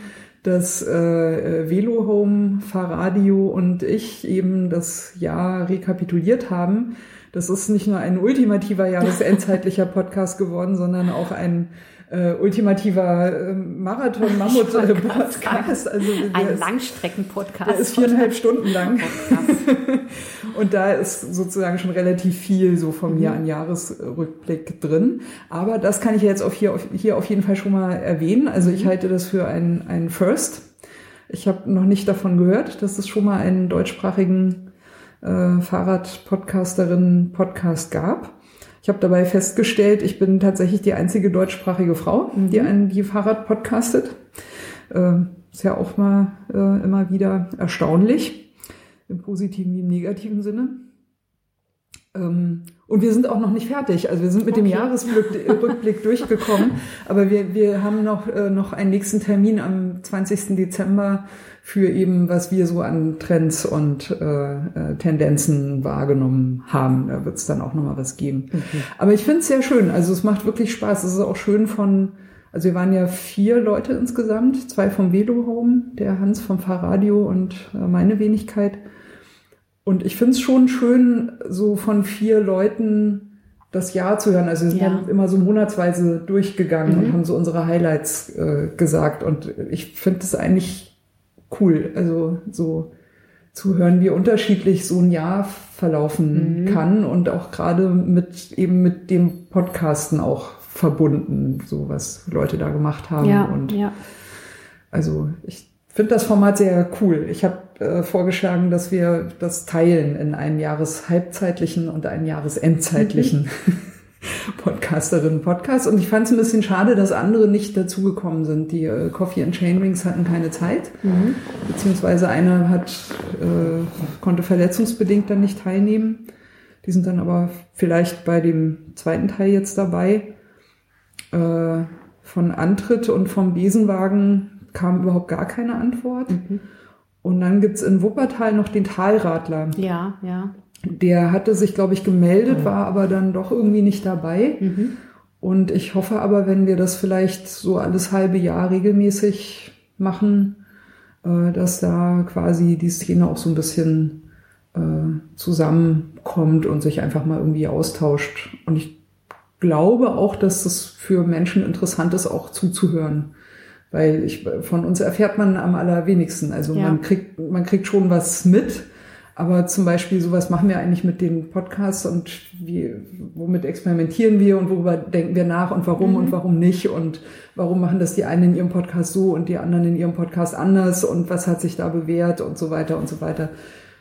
dass äh, Velo Home, Fahrradio und ich eben das Jahr rekapituliert haben. Das ist nicht nur ein ultimativer jahresendzeitlicher Podcast geworden, sondern auch ein äh, ultimativer äh, Marathon-Mammut-Podcast. Also ein Langstrecken-Podcast. Der ist viereinhalb Stunden lang. <laughs> und da ist sozusagen schon relativ viel so von mir mhm. an Jahresrückblick drin. Aber das kann ich jetzt auf hier, auf, hier auf jeden Fall schon mal erwähnen. Also ich mhm. halte das für ein, ein First. Ich habe noch nicht davon gehört, dass es schon mal einen deutschsprachigen äh, Fahrrad-Podcasterin-Podcast gab. Ich habe dabei festgestellt, ich bin tatsächlich die einzige deutschsprachige Frau, die mhm. ein die Fahrrad podcastet. Äh, ist ja auch mal äh, immer wieder erstaunlich, im positiven wie im negativen Sinne. Ähm, und wir sind auch noch nicht fertig. Also wir sind mit okay. dem Jahresrückblick <laughs> durchgekommen, aber wir, wir haben noch, äh, noch einen nächsten Termin am 20. Dezember für eben, was wir so an Trends und äh, äh, Tendenzen wahrgenommen haben. Da wird es dann auch nochmal was geben. Okay. Aber ich finde es sehr schön. Also es macht wirklich Spaß. Es ist auch schön von, also wir waren ja vier Leute insgesamt, zwei vom Velo Home, der Hans vom Fahrradio und äh, meine Wenigkeit. Und ich finde es schon schön, so von vier Leuten das Jahr zu hören. Also wir sind ja. immer so monatsweise durchgegangen mhm. und haben so unsere Highlights äh, gesagt. Und ich finde es eigentlich cool. Also so zu hören, wie unterschiedlich so ein Jahr verlaufen mhm. kann und auch gerade mit eben mit dem Podcasten auch verbunden, so was Leute da gemacht haben. Ja, und ja. also ich finde das Format sehr cool. Ich habe äh, vorgeschlagen, dass wir das teilen in einen Jahreshalbzeitlichen und einen Jahresendzeitlichen. Mhm. <laughs> Podcasterinnen Podcast. Und ich fand es ein bisschen schade, dass andere nicht dazugekommen sind. Die äh, Coffee and Chainrings hatten keine Zeit, mhm. beziehungsweise einer hat, äh, konnte verletzungsbedingt dann nicht teilnehmen. Die sind dann aber vielleicht bei dem zweiten Teil jetzt dabei. Äh, von Antritt und vom Besenwagen kam überhaupt gar keine Antwort. Mhm. Und dann gibt's in Wuppertal noch den Talradler. Ja, ja. Der hatte sich, glaube ich, gemeldet, mhm. war aber dann doch irgendwie nicht dabei. Mhm. Und ich hoffe aber, wenn wir das vielleicht so alles halbe Jahr regelmäßig machen, äh, dass da quasi die Szene auch so ein bisschen äh, zusammenkommt und sich einfach mal irgendwie austauscht. Und ich glaube auch, dass es für Menschen interessant ist, auch zuzuhören. Weil ich, von uns erfährt man am allerwenigsten. Also ja. man kriegt, man kriegt schon was mit, aber zum Beispiel sowas machen wir eigentlich mit den Podcasts und wie, womit experimentieren wir und worüber denken wir nach und warum mhm. und warum nicht und warum machen das die einen in ihrem Podcast so und die anderen in ihrem Podcast anders und was hat sich da bewährt und so weiter und so weiter.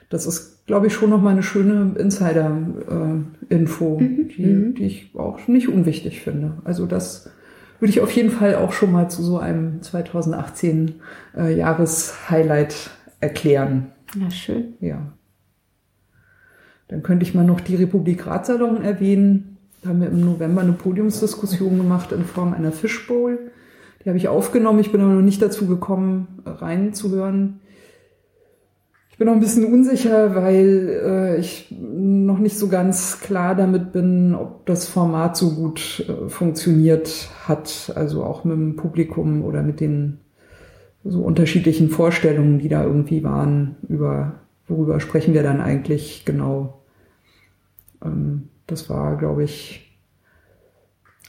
Das ist, glaube ich, schon nochmal eine schöne Insider-Info, mhm. die, mhm. die ich auch nicht unwichtig finde. Also das würde ich auf jeden Fall auch schon mal zu so einem 2018 äh, Jahreshighlight erklären. Ja, schön. Ja. Dann könnte ich mal noch die Republik Ratsalon erwähnen. Da haben wir im November eine Podiumsdiskussion gemacht in Form einer Fishbowl. Die habe ich aufgenommen. Ich bin aber noch nicht dazu gekommen, reinzuhören. Ich bin noch ein bisschen unsicher, weil äh, ich noch nicht so ganz klar damit bin, ob das Format so gut äh, funktioniert hat. Also auch mit dem Publikum oder mit den so unterschiedlichen Vorstellungen, die da irgendwie waren, über worüber sprechen wir dann eigentlich genau. Ähm, das war, glaube ich,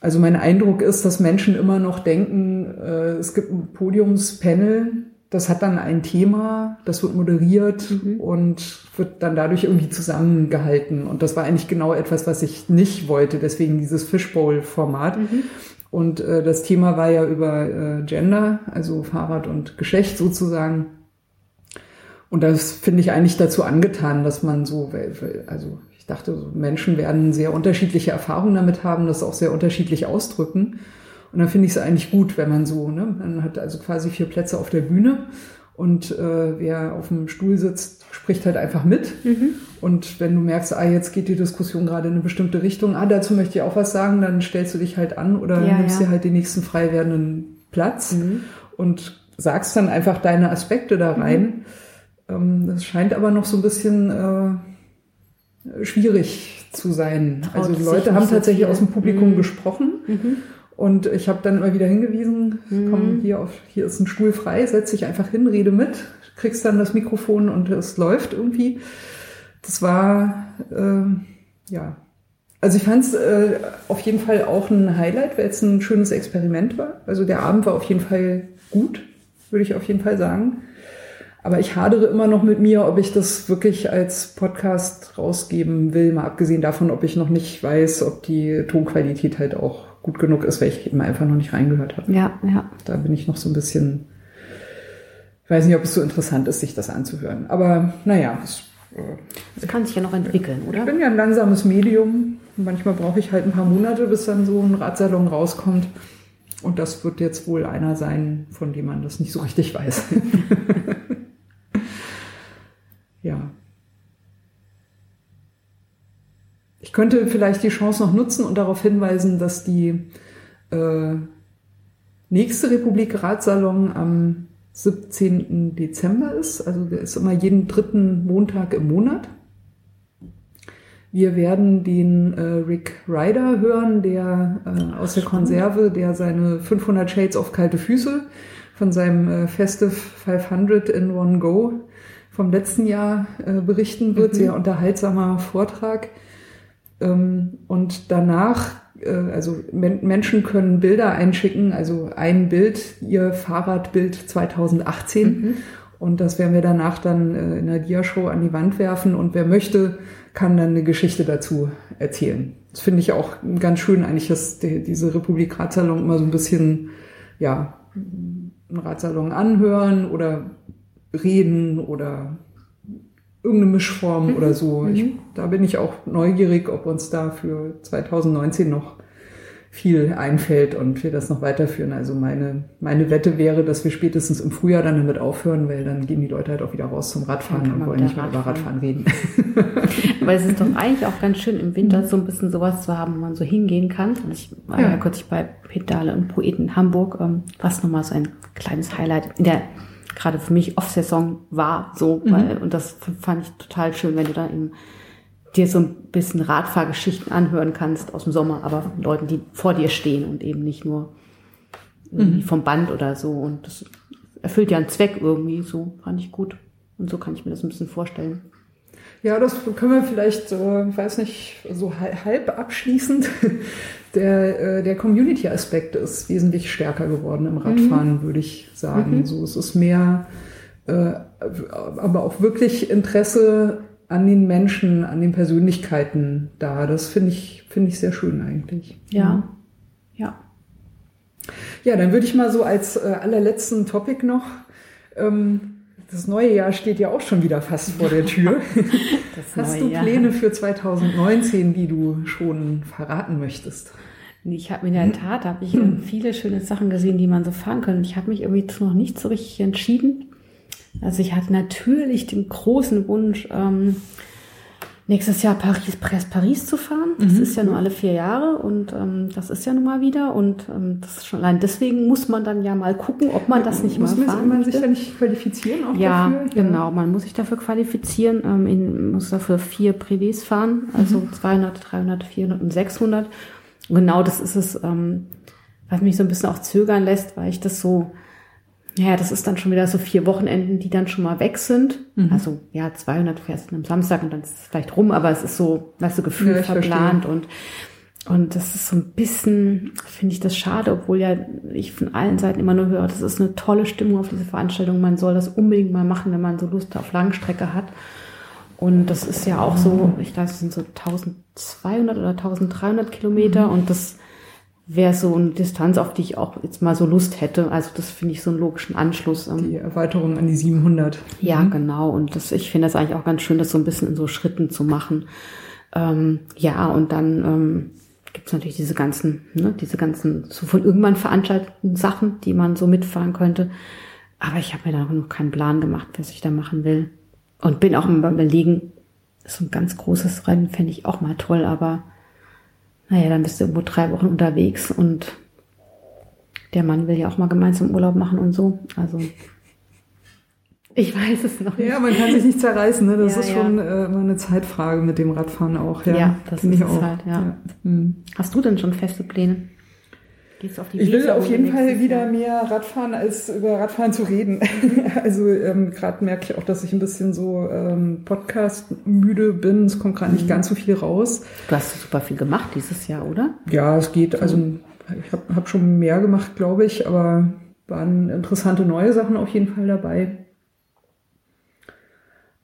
also mein Eindruck ist, dass Menschen immer noch denken, äh, es gibt ein Podiumspanel, das hat dann ein Thema, das wird moderiert mhm. und wird dann dadurch irgendwie zusammengehalten. Und das war eigentlich genau etwas, was ich nicht wollte, deswegen dieses Fishbowl-Format. Mhm. Und äh, das Thema war ja über äh, Gender, also Fahrrad und Geschlecht sozusagen. Und das finde ich eigentlich dazu angetan, dass man so, also dachte, Menschen werden sehr unterschiedliche Erfahrungen damit haben, das auch sehr unterschiedlich ausdrücken. Und dann finde ich es eigentlich gut, wenn man so, ne, man hat also quasi vier Plätze auf der Bühne Und äh, wer auf dem Stuhl sitzt, spricht halt einfach mit. Mhm. Und wenn du merkst, ah, jetzt geht die Diskussion gerade in eine bestimmte Richtung, ah, dazu möchte ich auch was sagen, dann stellst du dich halt an oder Ja, nimmst ja. dir halt den nächsten frei werdenden Platz Mhm. und sagst dann einfach deine Aspekte da rein. Ähm, das scheint aber noch so ein bisschen äh, schwierig zu sein. Traut also Leute haben tatsächlich aus dem Publikum Mhm. gesprochen. Mhm. Und ich habe dann immer wieder hingewiesen, Mhm. komm, hier, auf, hier ist ein Stuhl frei, setz dich einfach hin, rede mit, kriegst dann das Mikrofon und es läuft irgendwie. Das war, äh, ja. Also ich fand es äh, auf jeden Fall auch ein Highlight, weil es ein schönes Experiment war. Also der Abend war auf jeden Fall gut, würde ich auf jeden Fall sagen. Aber ich hadere immer noch mit mir, ob ich das wirklich als Podcast rausgeben will, mal abgesehen davon, ob ich noch nicht weiß, ob die Tonqualität halt auch gut genug ist, weil ich eben einfach noch nicht reingehört habe. Ja, ja. Da bin ich noch so ein bisschen, ich weiß nicht, ob es so interessant ist, sich das anzuhören. Aber naja, es, Das kann sich ja noch entwickeln, ich oder? bin ja ein langsames Medium. Manchmal brauche ich halt ein paar Monate, bis dann so ein Radsalon rauskommt. Und das wird jetzt wohl einer sein, von dem man das nicht so richtig weiß. <laughs> ja. Ich könnte vielleicht die Chance noch nutzen und darauf hinweisen, dass die äh, nächste Republik Radsalon am 17. Dezember ist. Also der ist immer jeden dritten Montag im Monat. Wir werden den äh, Rick Ryder hören, der äh, aus der Konserve, der seine 500 Shades of kalte Füße von seinem äh, Festive 500 in One Go vom letzten Jahr äh, berichten wird. Mhm. Sehr unterhaltsamer Vortrag. Ähm, und danach, äh, also Men Menschen können Bilder einschicken, also ein Bild, ihr Fahrradbild 2018. Mhm. Und das werden wir danach dann äh, in der Dia-Show an die Wand werfen. Und wer möchte, kann dann eine Geschichte dazu erzählen. Das finde ich auch ganz schön eigentlich, dass die, diese Republik Radsalon immer so ein bisschen, ja, einen Radsalon anhören oder reden oder irgendeine Mischform Mhm. oder so. Ich, Mhm. da bin ich auch neugierig, ob uns da für 2019 noch viel einfällt und wir das noch weiterführen. Also meine, meine Wette wäre, dass wir spätestens im Frühjahr dann damit aufhören, weil dann gehen die Leute halt auch wieder raus zum Radfahren und wollen nicht mehr über Radfahren. Reden. <laughs> Aber es ist doch <laughs> eigentlich auch ganz schön im Winter so ein bisschen sowas zu haben, wo man so hingehen kann. Und ich war ja, Ja. kürzlich bei Pedale und Poeten in Hamburg, ähm, was nochmal so ein kleines Highlight in der gerade für mich Off-Saison war, so, weil, und das fand ich total schön, wenn du da eben dir so ein bisschen Radfahrgeschichten anhören kannst aus dem Sommer, aber von Leuten, die vor dir stehen und eben nicht nur irgendwie vom Band oder so. Und das erfüllt ja einen Zweck irgendwie, so fand ich gut. Und so kann ich mir das ein bisschen vorstellen. Ja, das können wir vielleicht, ich weiß nicht, so hal- halb abschließend. Der, äh, der Community-Aspekt ist wesentlich stärker geworden im Radfahren, würde ich sagen. So, es ist mehr, äh, aber auch wirklich Interesse an den Menschen, an den Persönlichkeiten da. Das finde ich, finde ich sehr schön eigentlich. Ja. Ja. Ja, dann würde ich mal so als äh, allerletzten Topic noch, ähm, das neue Jahr steht ja auch schon wieder fast vor der Tür. <laughs> Das <laughs> Hast du Jahr. Pläne für 2019, die du schon verraten möchtest? Ich habe in der Tat habe ich <clears throat> äh, viele schöne Sachen gesehen, die man so fahren kann. Ich habe mich irgendwie noch nicht so richtig entschieden. Also ich hatte natürlich den großen Wunsch, ähm, nächstes Jahr Paris, Paris, Paris zu fahren. Das ist ja nur alle vier Jahre und ähm, das ist ja nun mal wieder. Und ähm, das ist schon allein deswegen muss man dann ja mal gucken, ob man das nicht muss mal man, fahren man sich da nicht qualifizieren auch Ja, dafür? genau. Man muss sich dafür qualifizieren. Ähm, in, muss dafür vier Privés fahren, also 200, 300, 400 und 600. Und genau das ist es, ähm, was mich so ein bisschen auch zögern lässt, weil ich das so, ja, das ist dann schon wieder so vier Wochenenden, die dann schon mal weg sind. Also ja, 200 fährst du am Samstag und dann ist es vielleicht rum, aber es ist so, weißt du, Gefühl Ja, verplant und und das ist so ein bisschen, finde ich das schade, obwohl ja ich von allen Seiten immer nur höre, das ist eine tolle Stimmung auf diese Veranstaltung. Man soll das unbedingt mal machen, wenn man so Lust auf Langstrecke hat. Und das ist ja auch so, ich glaube, es sind so 1200 oder 1300 Kilometer und das wäre so eine Distanz, auf die ich auch jetzt mal so Lust hätte. Also das finde ich so einen logischen Anschluss. Ähm, Die Erweiterung an die 700. ja, genau. Und das, ich finde das eigentlich auch ganz schön, das so ein bisschen in so Schritten zu machen. Ähm, ja, und dann ähm, gibt es natürlich diese ganzen, ne, diese ganzen so von irgendwann veranstalteten Sachen, die man so mitfahren könnte. Aber ich habe mir da noch keinen Plan gemacht, was ich da machen will. Und bin auch im Überlegen, so ein ganz großes Rennen fände ich auch mal toll, aber naja, dann bist du irgendwo drei Wochen unterwegs und der Mann will ja auch mal gemeinsam Urlaub machen und so. Also ich weiß es noch nicht. Ja, man kann sich nicht zerreißen. Ne? Das Ja, ist ja. schon äh, immer eine Zeitfrage mit dem Radfahren auch. Ja, Ja, das ist auch. halt, ja. Hm. Hast du denn schon feste Pläne? Gehst auf die Ich will auf jeden Fall wieder mehr Radfahren, als über Radfahren zu reden. <laughs> also ähm, gerade merke ich auch, dass ich ein bisschen so ähm, Podcast müde bin. Es kommt gerade nicht ganz so viel raus. Du hast super viel gemacht dieses Jahr, oder? Ja, es geht. Also ich habe hab schon mehr gemacht, glaube ich, aber waren interessante neue Sachen auf jeden Fall dabei.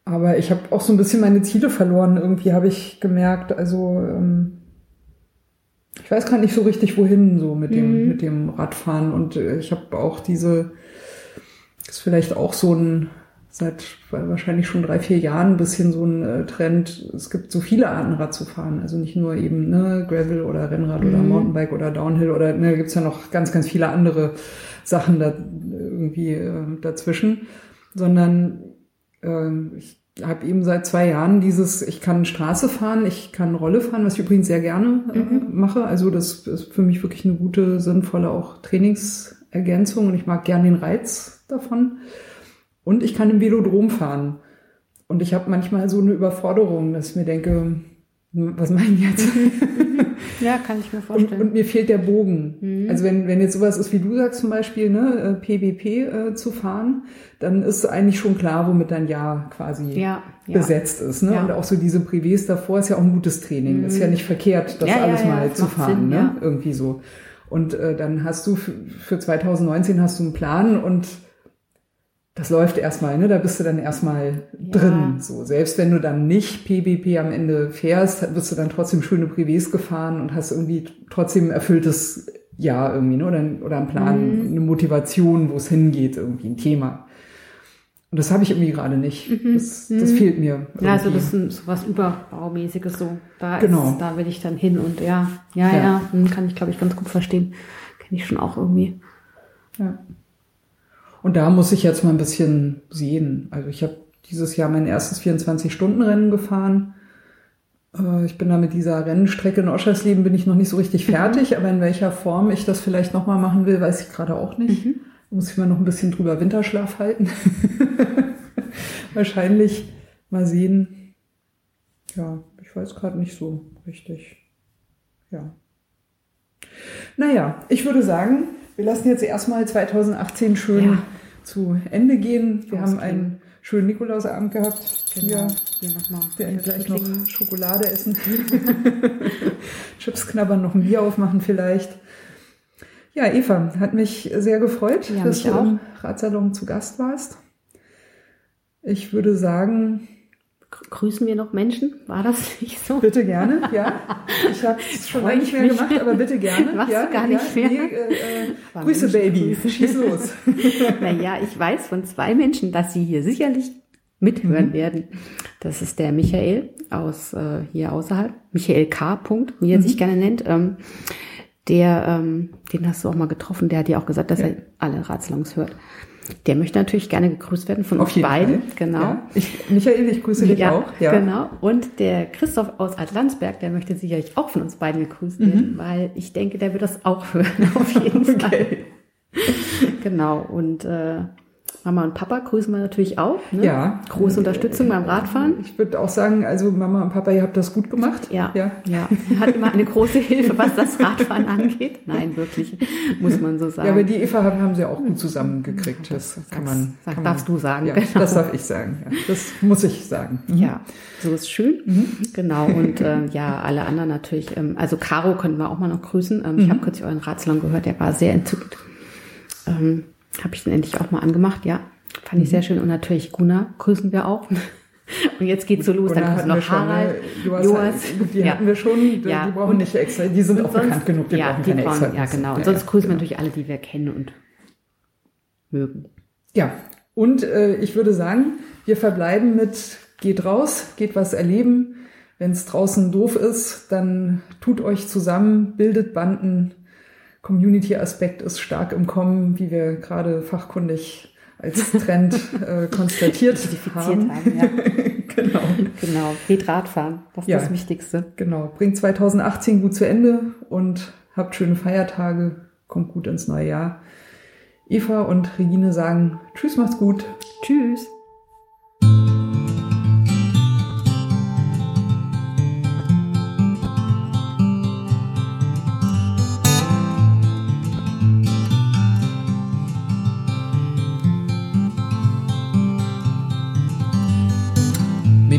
Aber ich habe auch so ein bisschen meine Ziele verloren. Irgendwie habe ich gemerkt, also ähm, ich weiß gar nicht so richtig, wohin so mit dem, mit dem Radfahren. Und äh, ich habe auch diese, ist vielleicht auch so ein, seit wahrscheinlich schon drei, vier Jahren ein bisschen so ein äh, Trend. Es gibt so viele Arten Rad zu fahren. Also nicht nur eben ne, Gravel oder Rennrad oder Mountainbike oder Downhill oder ne, gibt's ja noch ganz, ganz viele andere Sachen da irgendwie äh, dazwischen. Sondern ähm, ich habe eben seit zwei Jahren dieses, ich kann Straße fahren, ich kann Rolle fahren, was ich übrigens sehr gerne äh, mache. Also das ist für mich wirklich eine gute, sinnvolle auch Trainingsergänzung und ich mag gern den Reiz davon. Und ich kann im Velodrom fahren. Und ich habe manchmal so eine Überforderung, dass ich mir denke, was meine ich jetzt? <laughs> Ja, kann ich mir Und, vorstellen. und mir fehlt der Bogen. Also wenn, wenn jetzt sowas ist, wie du sagst zum Beispiel, ne, äh, PBP äh, zu fahren, dann ist eigentlich schon klar, womit dein Jahr quasi Ja, ja. besetzt ist. Ne? Ja. Und auch so diese Privés davor ist ja auch ein gutes Training. Ist ja nicht verkehrt, das alles mal das zu fahren. Sinn, ne? ja. Irgendwie so. Und äh, dann hast du für, für 2019 hast du einen Plan und das läuft erstmal, ne? Da bist du dann erstmal drin. So, selbst wenn du dann nicht PBP am Ende fährst, bist du dann trotzdem schöne Privés gefahren und hast irgendwie trotzdem ein erfülltes Jahr irgendwie, ne? Oder, oder einen Plan, Mhm. eine Motivation, wo es hingeht, irgendwie ein Thema. Und das habe ich irgendwie gerade nicht. Das, das fehlt mir. Mhm. Ja, also irgendwie. das ist so was Überbaumäßiges so. Da, Genau. ist, da will ich dann hin und ja, ja, Ja. ja, hm, kann ich glaube ich ganz gut verstehen. Kenne ich schon auch irgendwie. Ja. Und da muss ich jetzt mal ein bisschen sehen. Also ich habe dieses Jahr mein erstes 24-Stunden-Rennen gefahren. Äh, Ich bin da mit dieser Rennstrecke in Oschersleben bin ich noch nicht so richtig fertig, aber in welcher Form ich das vielleicht nochmal machen will, weiß ich gerade auch nicht. Muss ich mal noch ein bisschen drüber Winterschlaf halten. <laughs> Wahrscheinlich mal sehen. Ja, ich weiß gerade nicht so richtig. Ja. Naja, ich würde sagen, wir lassen jetzt erstmal 2018 schön Ja. Zu Ende gehen. Wir haben einen schönen Nikolausabend gehabt. Genau. Wir Hier nochmal. werden gleich noch Schokolade essen. <laughs> Chips knabbern, noch ein Bier aufmachen vielleicht. Ja, Eva, hat mich sehr gefreut, Ja, dass du auch. im Radsalon zu Gast warst. Ich würde sagen, Grüßen wir noch Menschen? War das <laughs> nicht so? bitte gerne, ja. Ich habe es <laughs> schon lange ich nicht mehr gemacht, aber bitte gerne. <laughs> Machst ja, du gar nicht ja, mehr? Nee, äh, äh, Grüße, Baby. grüßen. Schieß los. Naja, ich weiß von zwei Menschen, dass sie hier sicherlich mithören werden. Das ist der Michael aus äh, hier außerhalb, Michael K. Punkt, wie er sich gerne nennt. Ähm, der, ähm, den hast du auch mal getroffen, der hat dir auch gesagt, dass er alle Radsalons hört. Der möchte natürlich gerne gegrüßt werden von Auf uns beiden. Fall. Genau. Ja. Ich, Michael, ich grüße dich Ja, auch. Ja. genau. Und der Christoph aus Atlantsberg, der möchte sicherlich auch von uns beiden gegrüßt werden, weil ich denke, der wird das auch hören, <laughs> auf jeden Fall. Mhm. Okay. Genau. Und äh, Mama und Papa grüßen wir natürlich auch. Ne? Ja. Große Unterstützung beim Radfahren. Ich würde auch sagen, also Mama und Papa, ihr habt das gut gemacht. Ja, Ja. ja. Hat immer eine große Hilfe, was das Radfahren angeht. Nein, wirklich, muss man so sagen. Ja, aber die Eva haben, haben sie auch gut zusammengekriegt. Das kann man. sag- kann darfst man, du sagen, Ja, genau. Das darf ich sagen. Ja. Das muss ich sagen. Mhm. Ja, so ist schön. Genau. Und äh, ja, alle anderen natürlich. Ähm, also Caro könnten wir auch mal noch grüßen. Ähm, Ich habe kürzlich euren Ratsalon gehört, der war sehr entzückt. Ähm, habe ich den endlich auch mal angemacht, ja. Fand ich sehr schön. Und natürlich Gunnar grüßen wir auch. <laughs> Und jetzt geht's so los. Gunnar Dann kommt wir noch schon, ne? Harald, Joas, gut, die Ja. hatten wir schon. Die, Ja. die brauchen Und- nicht extra. Die sind auch sonst- bekannt genug. Die ja, brauchen die keine brauchen, extra. ja, genau. Und sonst ja, grüßen wir genau. natürlich alle, die wir kennen und mögen. Ja, und äh, ich würde sagen, wir verbleiben mit geht raus, geht was erleben. Wenn es draußen doof ist, dann tut euch zusammen, bildet Banden. Community-Aspekt ist stark im Kommen, wie wir gerade fachkundig als Trend <laughs> äh, konstatiert haben. haben ja. <laughs> genau. Genau. Geht Radfahren. Das ist ja, das Wichtigste. Genau. Bringt 2018 gut zu Ende und habt schöne Feiertage. Kommt gut ins neue Jahr. Eva und Regine sagen Tschüss, macht's gut. Tschüss.